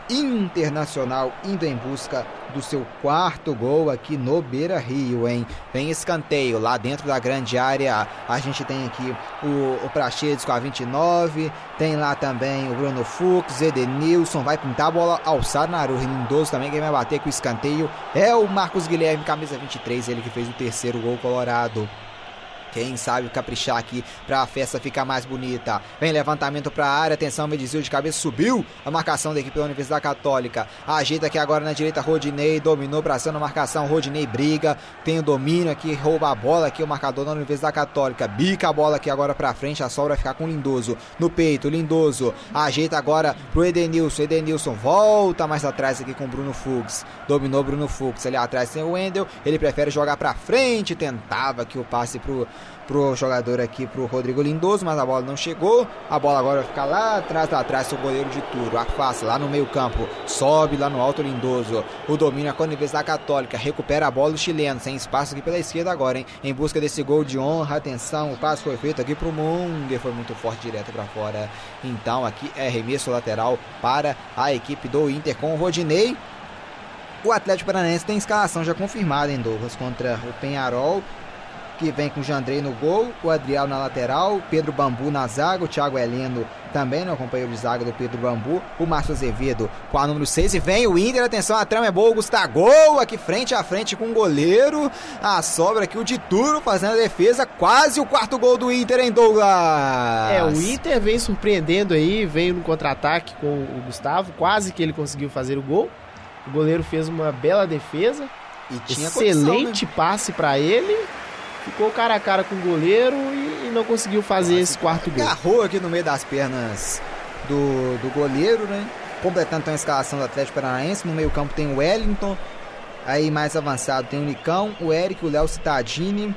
Internacional indo em busca do seu quarto gol aqui no Beira Rio, hein? Vem escanteio lá dentro da grande área. A gente tem aqui o, o com a 29, tem lá também o Bruno Fux, Edenilson, vai pintar a bola alçada na área. O Lindoso também quem vai bater com o escanteio é o Marcos Guilherme, camisa 23, ele que fez o terceiro gol colorado. Quem sabe caprichar aqui para a festa ficar mais bonita. Vem levantamento para a área, atenção, desvio de cabeça, subiu a marcação da equipe da Universidade Católica. Ajeita aqui agora na direita, Rodinei, dominou cima a marcação, Rodinei briga, tem o domínio aqui, rouba a bola aqui, o marcador da Universidade Católica. Bica a bola aqui agora para frente, a sobra vai ficar com o Lindoso. No peito, Lindoso, ajeita agora pro Edenilson, Edenilson volta mais atrás aqui com o Bruno Fuchs. Dominou Bruno Fuchs, ali atrás tem o Wendel, ele prefere jogar para frente, tentava que o passe pro pro jogador aqui, pro Rodrigo Lindoso, mas a bola não chegou. A bola agora vai ficar lá atrás, lá atrás, o goleiro de Turo. Afasta lá no meio campo, sobe lá no alto Lindoso. O domínio com a Universidade Católica, recupera a bola o chileno, sem espaço aqui pela esquerda agora, hein? Em busca desse gol de honra, atenção, o passe foi feito aqui pro Munger, foi muito forte direto para fora. Então aqui é remesso lateral para a equipe do Inter com o Rodinei. O Atlético Paranaense tem escalação já confirmada em Douglas contra o Penharol que vem com o Jandrei no gol, o Adriel na lateral, Pedro Bambu na zaga, o Thiago Heleno também, né, o companheiro de zaga do Pedro Bambu, o Márcio Azevedo com a número 6 e vem o Inter, atenção, a trama é boa, o Gustavo aqui frente a frente com o goleiro, a sobra aqui o Dituro fazendo a defesa, quase o quarto gol do Inter em Douglas. É, o Inter vem surpreendendo aí, veio no contra-ataque com o Gustavo, quase que ele conseguiu fazer o gol. O goleiro fez uma bela defesa. E tinha Excelente condição, né? passe para ele ficou cara a cara com o goleiro e, e não conseguiu fazer Nossa, esse quarto gol. Agarrou aqui no meio das pernas do, do goleiro, né? Completando então a escalação do Atlético Paranaense. No meio-campo tem o Wellington. Aí mais avançado tem o Nicão, o Eric, o Léo Cittadini,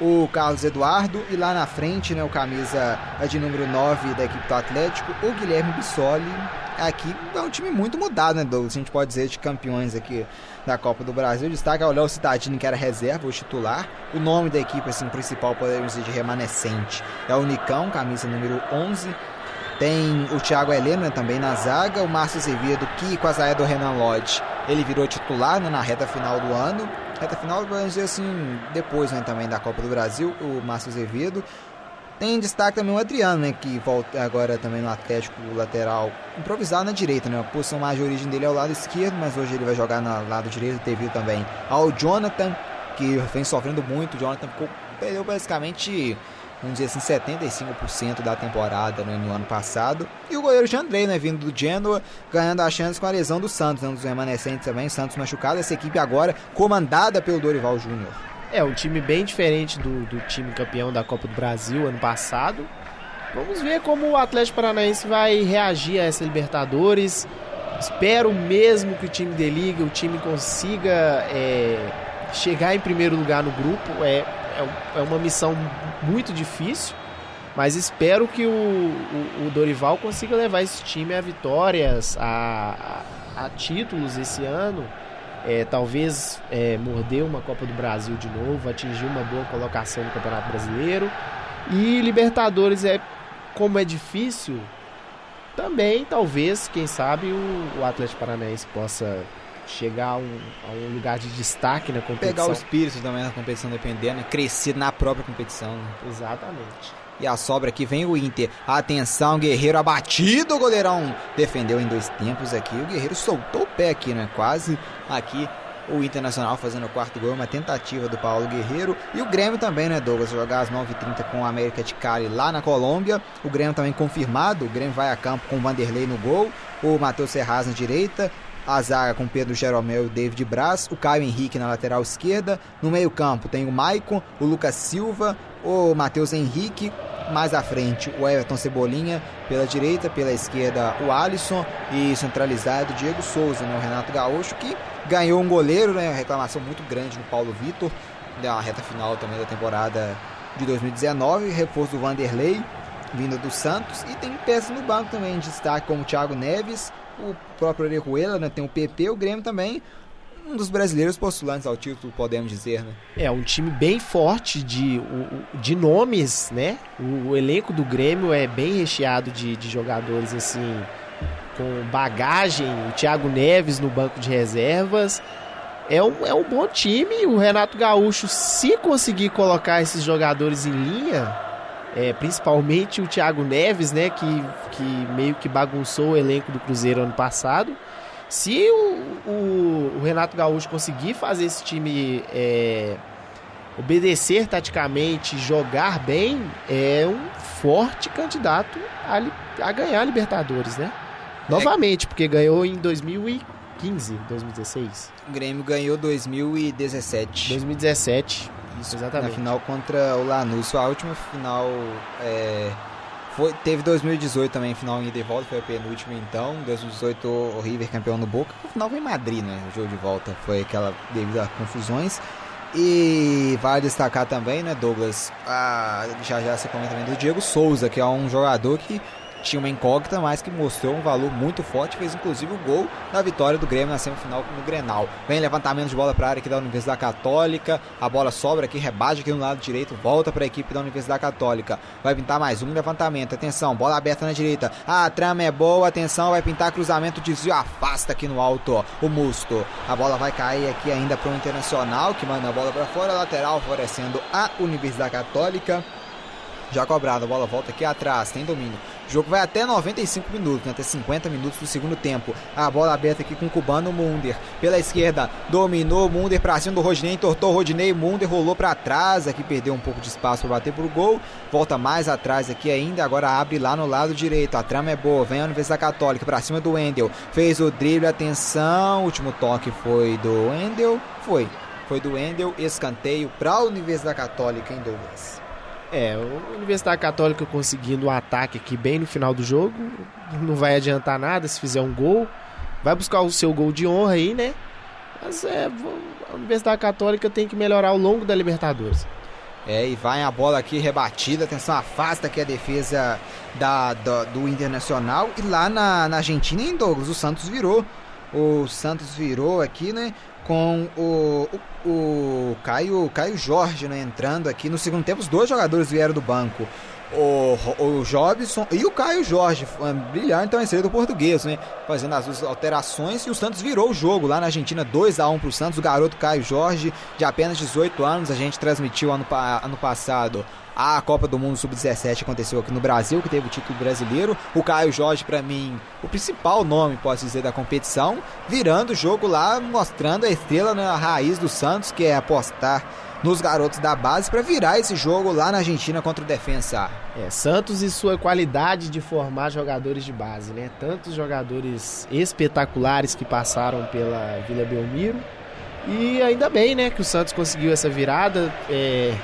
o Carlos Eduardo e lá na frente, né, o camisa de número 9 da equipe do Atlético, o Guilherme Bissoli. Aqui é um time muito mudado, né, Douglas? A gente pode dizer de campeões aqui da Copa do Brasil. Destaca o Léo Cidadini, que era reserva, o titular. O nome da equipe assim, principal, podemos dizer, de remanescente é o Nicão, camisa número 11. Tem o Thiago Helena né, também na zaga, o Márcio Azevedo, que com a zaga do Renan Lodge, ele virou titular né, na reta final do ano. Reta final, vamos dizer assim, depois né, também da Copa do Brasil, o Márcio Azevedo. Tem destaque também o Adriano, né? Que volta agora também no Atlético lateral improvisado na direita, né? A posição mais de origem dele é o lado esquerdo, mas hoje ele vai jogar no lado direito devido também ao Jonathan, que vem sofrendo muito. O Jonathan ficou, perdeu basicamente, vamos dizer assim, 75% da temporada né, no ano passado. E o goleiro Jandrei, né? Vindo do Genoa, ganhando a chance com a lesão do Santos, né, um dos remanescentes também. Santos machucado. Essa equipe agora comandada pelo Dorival Júnior. É, um time bem diferente do, do time campeão da Copa do Brasil ano passado. Vamos ver como o Atlético Paranaense vai reagir a essa Libertadores. Espero mesmo que o time deligue, o time consiga é, chegar em primeiro lugar no grupo. É, é, é, uma missão muito difícil, mas espero que o, o, o Dorival consiga levar esse time a vitórias, a, a, a títulos esse ano é, talvez é, morder uma Copa do Brasil de novo, atingir uma boa colocação no Campeonato Brasileiro. E Libertadores é como é difícil, também talvez, quem sabe, o, o Atlético Paranaense possa chegar a um, a um, lugar de destaque na competição. Pegar o espírito também na competição, dependendo, né? crescer na própria competição. Né? Exatamente. E a sobra aqui vem o Inter. Atenção, Guerreiro abatido, o goleirão defendeu em dois tempos aqui. O Guerreiro soltou o pé aqui, né? Quase aqui o Internacional fazendo o quarto gol, uma tentativa do Paulo Guerreiro. E o Grêmio também, né, Douglas? Jogar às 9h30 com o América de Cali lá na Colômbia. O Grêmio também confirmado. O Grêmio vai a campo com o Vanderlei no gol. O Matheus Serraz na direita. A zaga com Pedro Jeromel e David Braz. O Caio Henrique na lateral esquerda. No meio-campo tem o Maicon, o Lucas Silva, o Matheus Henrique, mais à frente o Everton Cebolinha, pela direita, pela esquerda o Alisson. E centralizado Diego Souza, né, o Renato Gaúcho, que ganhou um goleiro, né, uma reclamação muito grande no Paulo Vitor, na reta final também da temporada de 2019, reforço do Vanderlei, vindo do Santos, e tem peças no banco também, de destaque como o Thiago Neves, o próprio Orejuela, né, tem o PP, o Grêmio também, um dos brasileiros postulantes ao título, podemos dizer, né? É, um time bem forte de, de nomes, né? O, o elenco do Grêmio é bem recheado de, de jogadores, assim, com bagagem. O Thiago Neves no banco de reservas. É um, é um bom time. O Renato Gaúcho, se conseguir colocar esses jogadores em linha, é, principalmente o Thiago Neves, né? Que, que meio que bagunçou o elenco do Cruzeiro ano passado se o, o, o Renato Gaúcho conseguir fazer esse time é, obedecer taticamente, jogar bem, é um forte candidato a, a ganhar a Libertadores, né? Novamente, porque ganhou em 2015, 2016. O Grêmio ganhou 2017. 2017, isso, exatamente. Na final contra o Lanús. A última final é, foi, teve 2018 também, final em ida e volta, foi a penúltima então. 2018 o River campeão no Boca. O final foi em Madrid, né? O jogo de volta foi aquela devido a confusões. E vale destacar também, né, Douglas? A, já já você comenta também do Diego Souza, que é um jogador que tinha uma incógnita, mas que mostrou um valor muito forte, fez inclusive o gol da vitória do Grêmio na semifinal no Grenal. Vem levantamento de bola para a área aqui da Universidade Católica, a bola sobra aqui, rebate aqui no lado direito, volta para a equipe da Universidade Católica. Vai pintar mais um levantamento, atenção, bola aberta na direita, a trama é boa, atenção, vai pintar cruzamento, desvio, afasta aqui no alto o Musto. A bola vai cair aqui ainda para o Internacional, que manda a bola para fora, lateral, favorecendo a Universidade Católica. Já cobrado, a bola volta aqui atrás, tem domínio. O jogo vai até 95 minutos, né? até 50 minutos do segundo tempo. A bola aberta aqui com o cubano Munder. Pela esquerda, dominou Munder pra cima do Rodinei, entortou o Rodinei, Munder rolou para trás, aqui perdeu um pouco de espaço para bater pro gol. Volta mais atrás aqui ainda, agora abre lá no lado direito. A trama é boa, vem a Universidade Católica para cima do Wendel. Fez o drible, atenção. Último toque foi do Wendel. Foi. Foi do Wendel, escanteio para a Universidade Católica em Douglas. É, a Universidade Católica conseguindo um ataque aqui bem no final do jogo, não vai adiantar nada se fizer um gol. Vai buscar o seu gol de honra aí, né? Mas é, a Universidade Católica tem que melhorar ao longo da Libertadores. É, e vai a bola aqui rebatida, atenção, afasta aqui a defesa da, da do Internacional. E lá na, na Argentina, em Douglas, o Santos virou. O Santos virou aqui, né? Com o, o, o Caio, Caio Jorge né, entrando aqui. No segundo tempo, os dois jogadores vieram do banco. o, o Jobson e o Caio Jorge, foi brilhante então esse do português, né? Fazendo as alterações e o Santos virou o jogo lá na Argentina, 2 a 1 pro Santos. O garoto Caio Jorge, de apenas 18 anos, a gente transmitiu ano, ano passado a Copa do Mundo Sub-17 aconteceu aqui no Brasil, que teve o título brasileiro. O Caio Jorge, para mim, o principal nome, posso dizer, da competição, virando o jogo lá, mostrando a estrela na raiz do Santos, que é apostar nos garotos da base para virar esse jogo lá na Argentina contra o Defensa. É, Santos e sua qualidade de formar jogadores de base, né? Tantos jogadores espetaculares que passaram pela Vila Belmiro. E ainda bem, né, que o Santos conseguiu essa virada. É,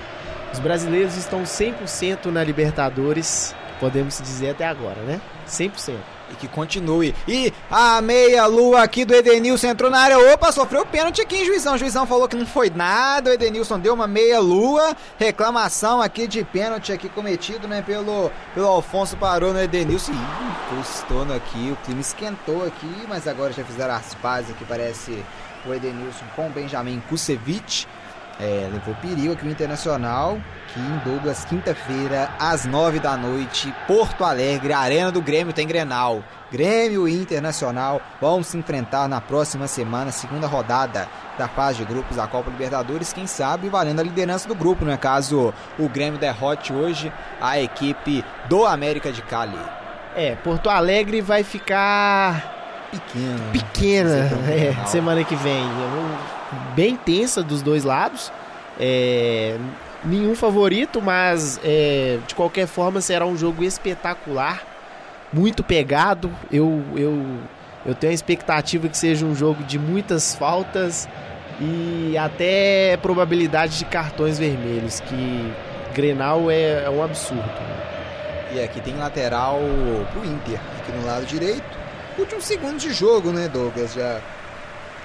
os brasileiros estão 100% na Libertadores, podemos dizer até agora, né? 100%. E que continue. E a meia-lua aqui do Edenilson entrou na área. Opa, sofreu pênalti aqui Juizão. O Juizão falou que não foi nada. O Edenilson deu uma meia-lua. Reclamação aqui de pênalti aqui cometido, né? Pelo, pelo Alfonso parou no Edenilson. Ih, custou aqui. O clima esquentou aqui. Mas agora já fizeram as pazes aqui. Parece o Edenilson com o Benjamin Kusevich. É, levou perigo aqui o Internacional, que em Douglas, quinta-feira, às nove da noite, Porto Alegre, Arena do Grêmio tem Grenal. Grêmio e Internacional vão se enfrentar na próxima semana, segunda rodada da fase de grupos da Copa Libertadores, quem sabe valendo a liderança do grupo, é Caso o Grêmio derrote hoje a equipe do América de Cali. É, Porto Alegre vai ficar pequena. Pequena, é, semana que vem. Bem tensa dos dois lados. É, nenhum favorito, mas é, de qualquer forma será um jogo espetacular, muito pegado. Eu, eu, eu tenho a expectativa que seja um jogo de muitas faltas e até probabilidade de cartões vermelhos, que Grenal é, é um absurdo. E aqui tem lateral pro Inter, aqui no lado direito últimos segundos de jogo, né, Douglas? Já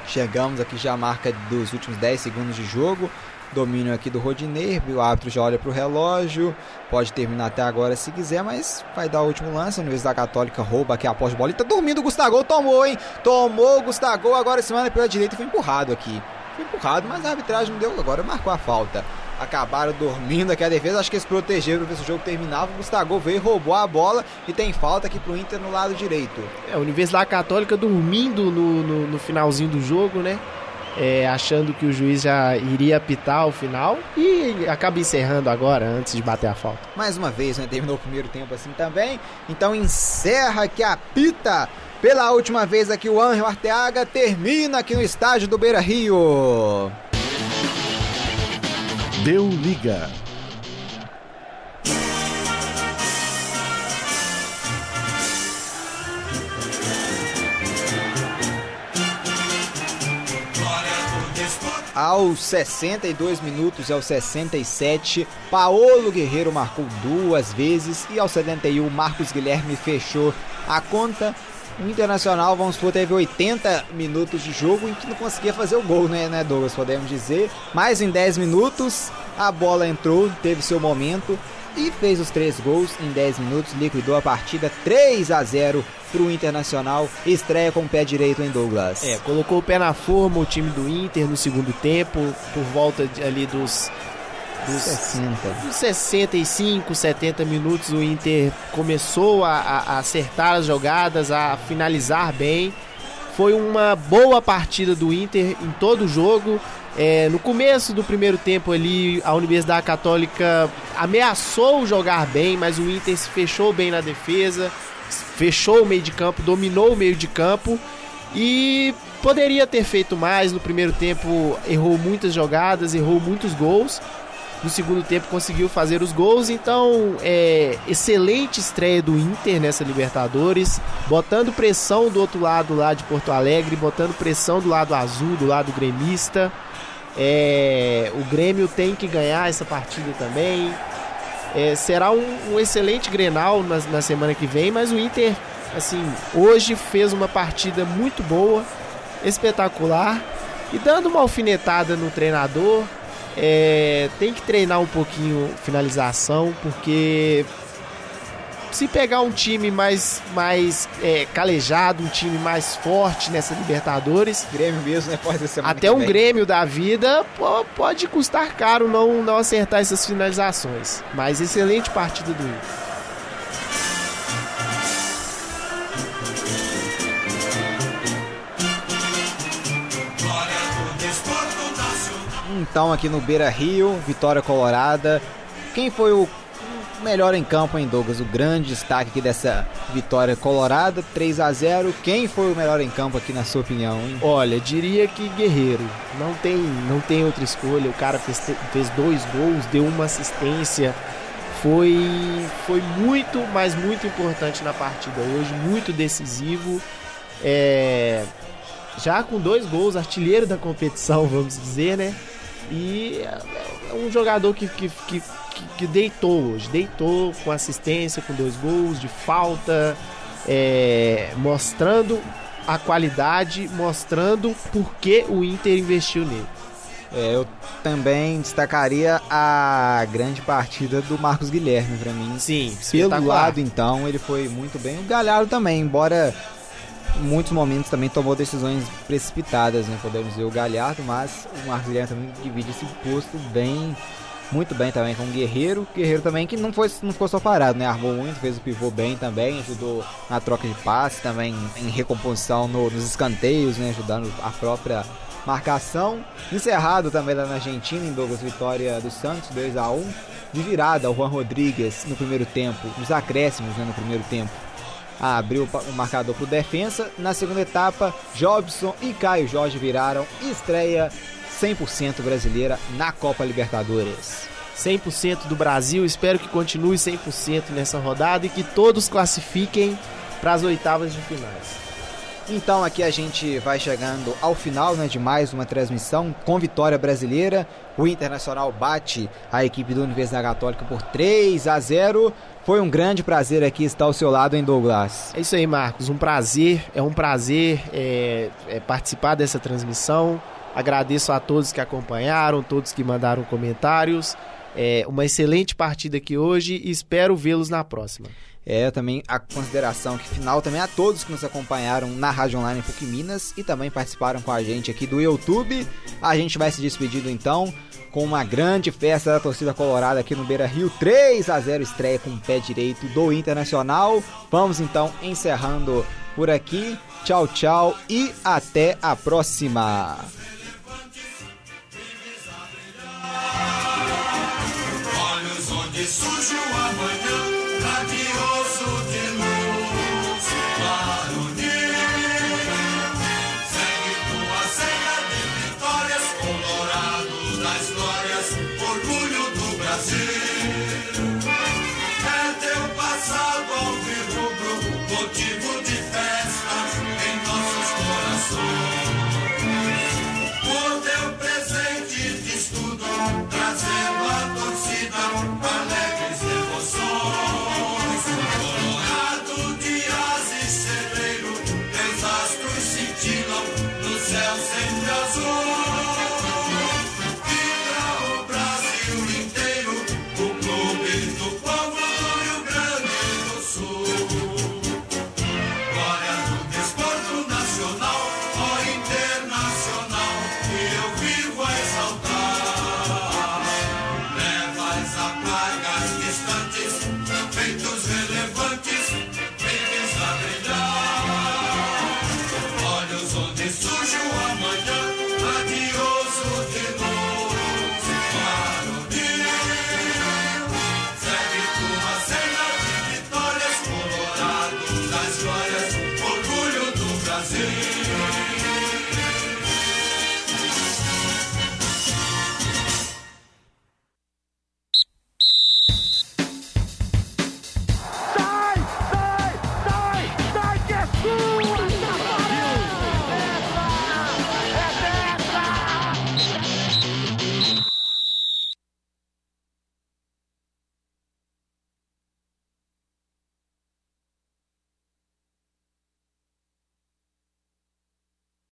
chegamos aqui já marca dos últimos 10 segundos de jogo. Domínio aqui do Rodinei, o árbitro já olha para o relógio, pode terminar até agora se quiser, mas vai dar o último lance. A Universidade Católica rouba aqui a pós bola e tá dormindo o Gustavo, tomou, hein? Tomou o Gustavo, agora semana pela direita foi empurrado aqui. Foi empurrado, mas a arbitragem não deu, agora marcou a falta acabaram dormindo aqui a defesa. Acho que eles protegeram para ver se o jogo terminava. O Gustavo veio, roubou a bola e tem falta aqui pro Inter no lado direito. É, a Universidade Católica dormindo no, no, no finalzinho do jogo, né? É, achando que o juiz já iria apitar o final e acaba encerrando agora, antes de bater a falta. Mais uma vez, né? Terminou o primeiro tempo assim também. Então encerra que apita pela última vez aqui o Anjo Arteaga termina aqui no estádio do Beira Rio. Deu liga. Aos 62 minutos e aos 67, Paolo Guerreiro marcou duas vezes e aos 71 Marcos Guilherme fechou a conta o Internacional, vamos supor, teve 80 minutos de jogo em que não conseguia fazer o gol, né, né, Douglas? Podemos dizer. Mas em 10 minutos, a bola entrou, teve seu momento e fez os três gols em 10 minutos, liquidou a partida 3 a 0 para o Internacional, estreia com o pé direito em Douglas. É, colocou o pé na forma o time do Inter no segundo tempo, por volta ali dos dos 60. Dos 65, 70 minutos o Inter começou a, a, acertar as jogadas, a finalizar bem. Foi uma boa partida do Inter em todo o jogo. É, no começo do primeiro tempo ali, a Universidade Católica ameaçou jogar bem, mas o Inter se fechou bem na defesa, fechou o meio de campo, dominou o meio de campo e poderia ter feito mais no primeiro tempo. Errou muitas jogadas, errou muitos gols, no segundo tempo conseguiu fazer os gols. Então, é, excelente estreia do Inter nessa Libertadores, botando pressão do outro lado lá de Porto Alegre, botando pressão do lado azul, do lado gremista. É, o Grêmio tem que ganhar essa partida também. É, será um, um, excelente Grenal na, na semana que vem, mas o Inter, assim, hoje fez uma partida muito boa, espetacular e dando uma alfinetada no treinador, é, tem que treinar um pouquinho finalização, porque se pegar um time mais, mais é, calejado, um time mais forte nessa Libertadores, Grêmio mesmo, né? Pode ser até um. Grêmio da vida pô, pode custar caro não, não acertar essas finalizações. Mas excelente partida do Inter. Então, aqui no Beira Rio, vitória colorada. Quem foi o melhor em campo, hein, Douglas? O grande destaque aqui dessa vitória colorada, 3 a 0 Quem foi o melhor em campo aqui, na sua opinião, hein? Olha, diria que Guerreiro. Não tem, não tem outra escolha. O cara fez, fez dois gols, deu uma assistência. Foi, foi muito, mas muito importante na partida hoje, muito decisivo. É, já com dois gols, artilheiro da competição, vamos dizer, né? E é um jogador que, que, que, que- deitou hoje, deitou com assistência, com dois gols, de falta, é, mostrando a qualidade, mostrando por que o Inter investiu nele. É, eu também destacaria a grande partida do Marcos Guilherme, pra mim. Sim, Pelo lado, então, ele foi muito bem. O Galhardo também, embora muitos momentos também tomou decisões precipitadas, né? Podemos dizer o Galhardo, mas o Marcos Guilherme também divide esse posto bem, muito bem também com o Guerreiro. Guerreiro também que não, foi, não ficou só parado, né? Armou muito, fez o pivô bem também, ajudou na troca de passe, também em recomposição no- nos escanteios, né? Ajudando a própria marcação. Encerrado também lá na Argentina, em Douglas Vitória do Santos, 2 a 1 de virada o Juan Rodrigues no primeiro tempo, nos acréscimos né, no primeiro tempo. Abriu o marcador para o defensa. Na segunda etapa, Jobson e Caio Jorge viraram estreia 100% brasileira na Copa Libertadores. 100% do Brasil, espero que continue 100% nessa rodada e que todos classifiquem para as oitavas de finais. Então aqui a gente vai chegando ao final né, de mais uma transmissão com vitória brasileira. O Internacional bate a equipe da Universidade Católica por 3 a 0. Foi um grande prazer aqui estar ao seu lado, em Douglas. É isso aí, Marcos. Um prazer, é um prazer é, é, participar dessa transmissão. Agradeço a todos que acompanharam, todos que mandaram comentários. É uma excelente partida aqui hoje e espero vê-los na próxima. É também a consideração que final também a todos que nos acompanharam na Rádio Online PUC Minas e também participaram com a gente aqui do YouTube. A gente vai se despedindo então com uma grande festa da torcida colorada aqui no Beira Rio, 3 a 0 estreia com o pé direito do Internacional. Vamos então encerrando por aqui. Tchau, tchau e até a próxima. Olhos onde surge o amanhã, Por teu presente de estudo, trazendo a torcida alegres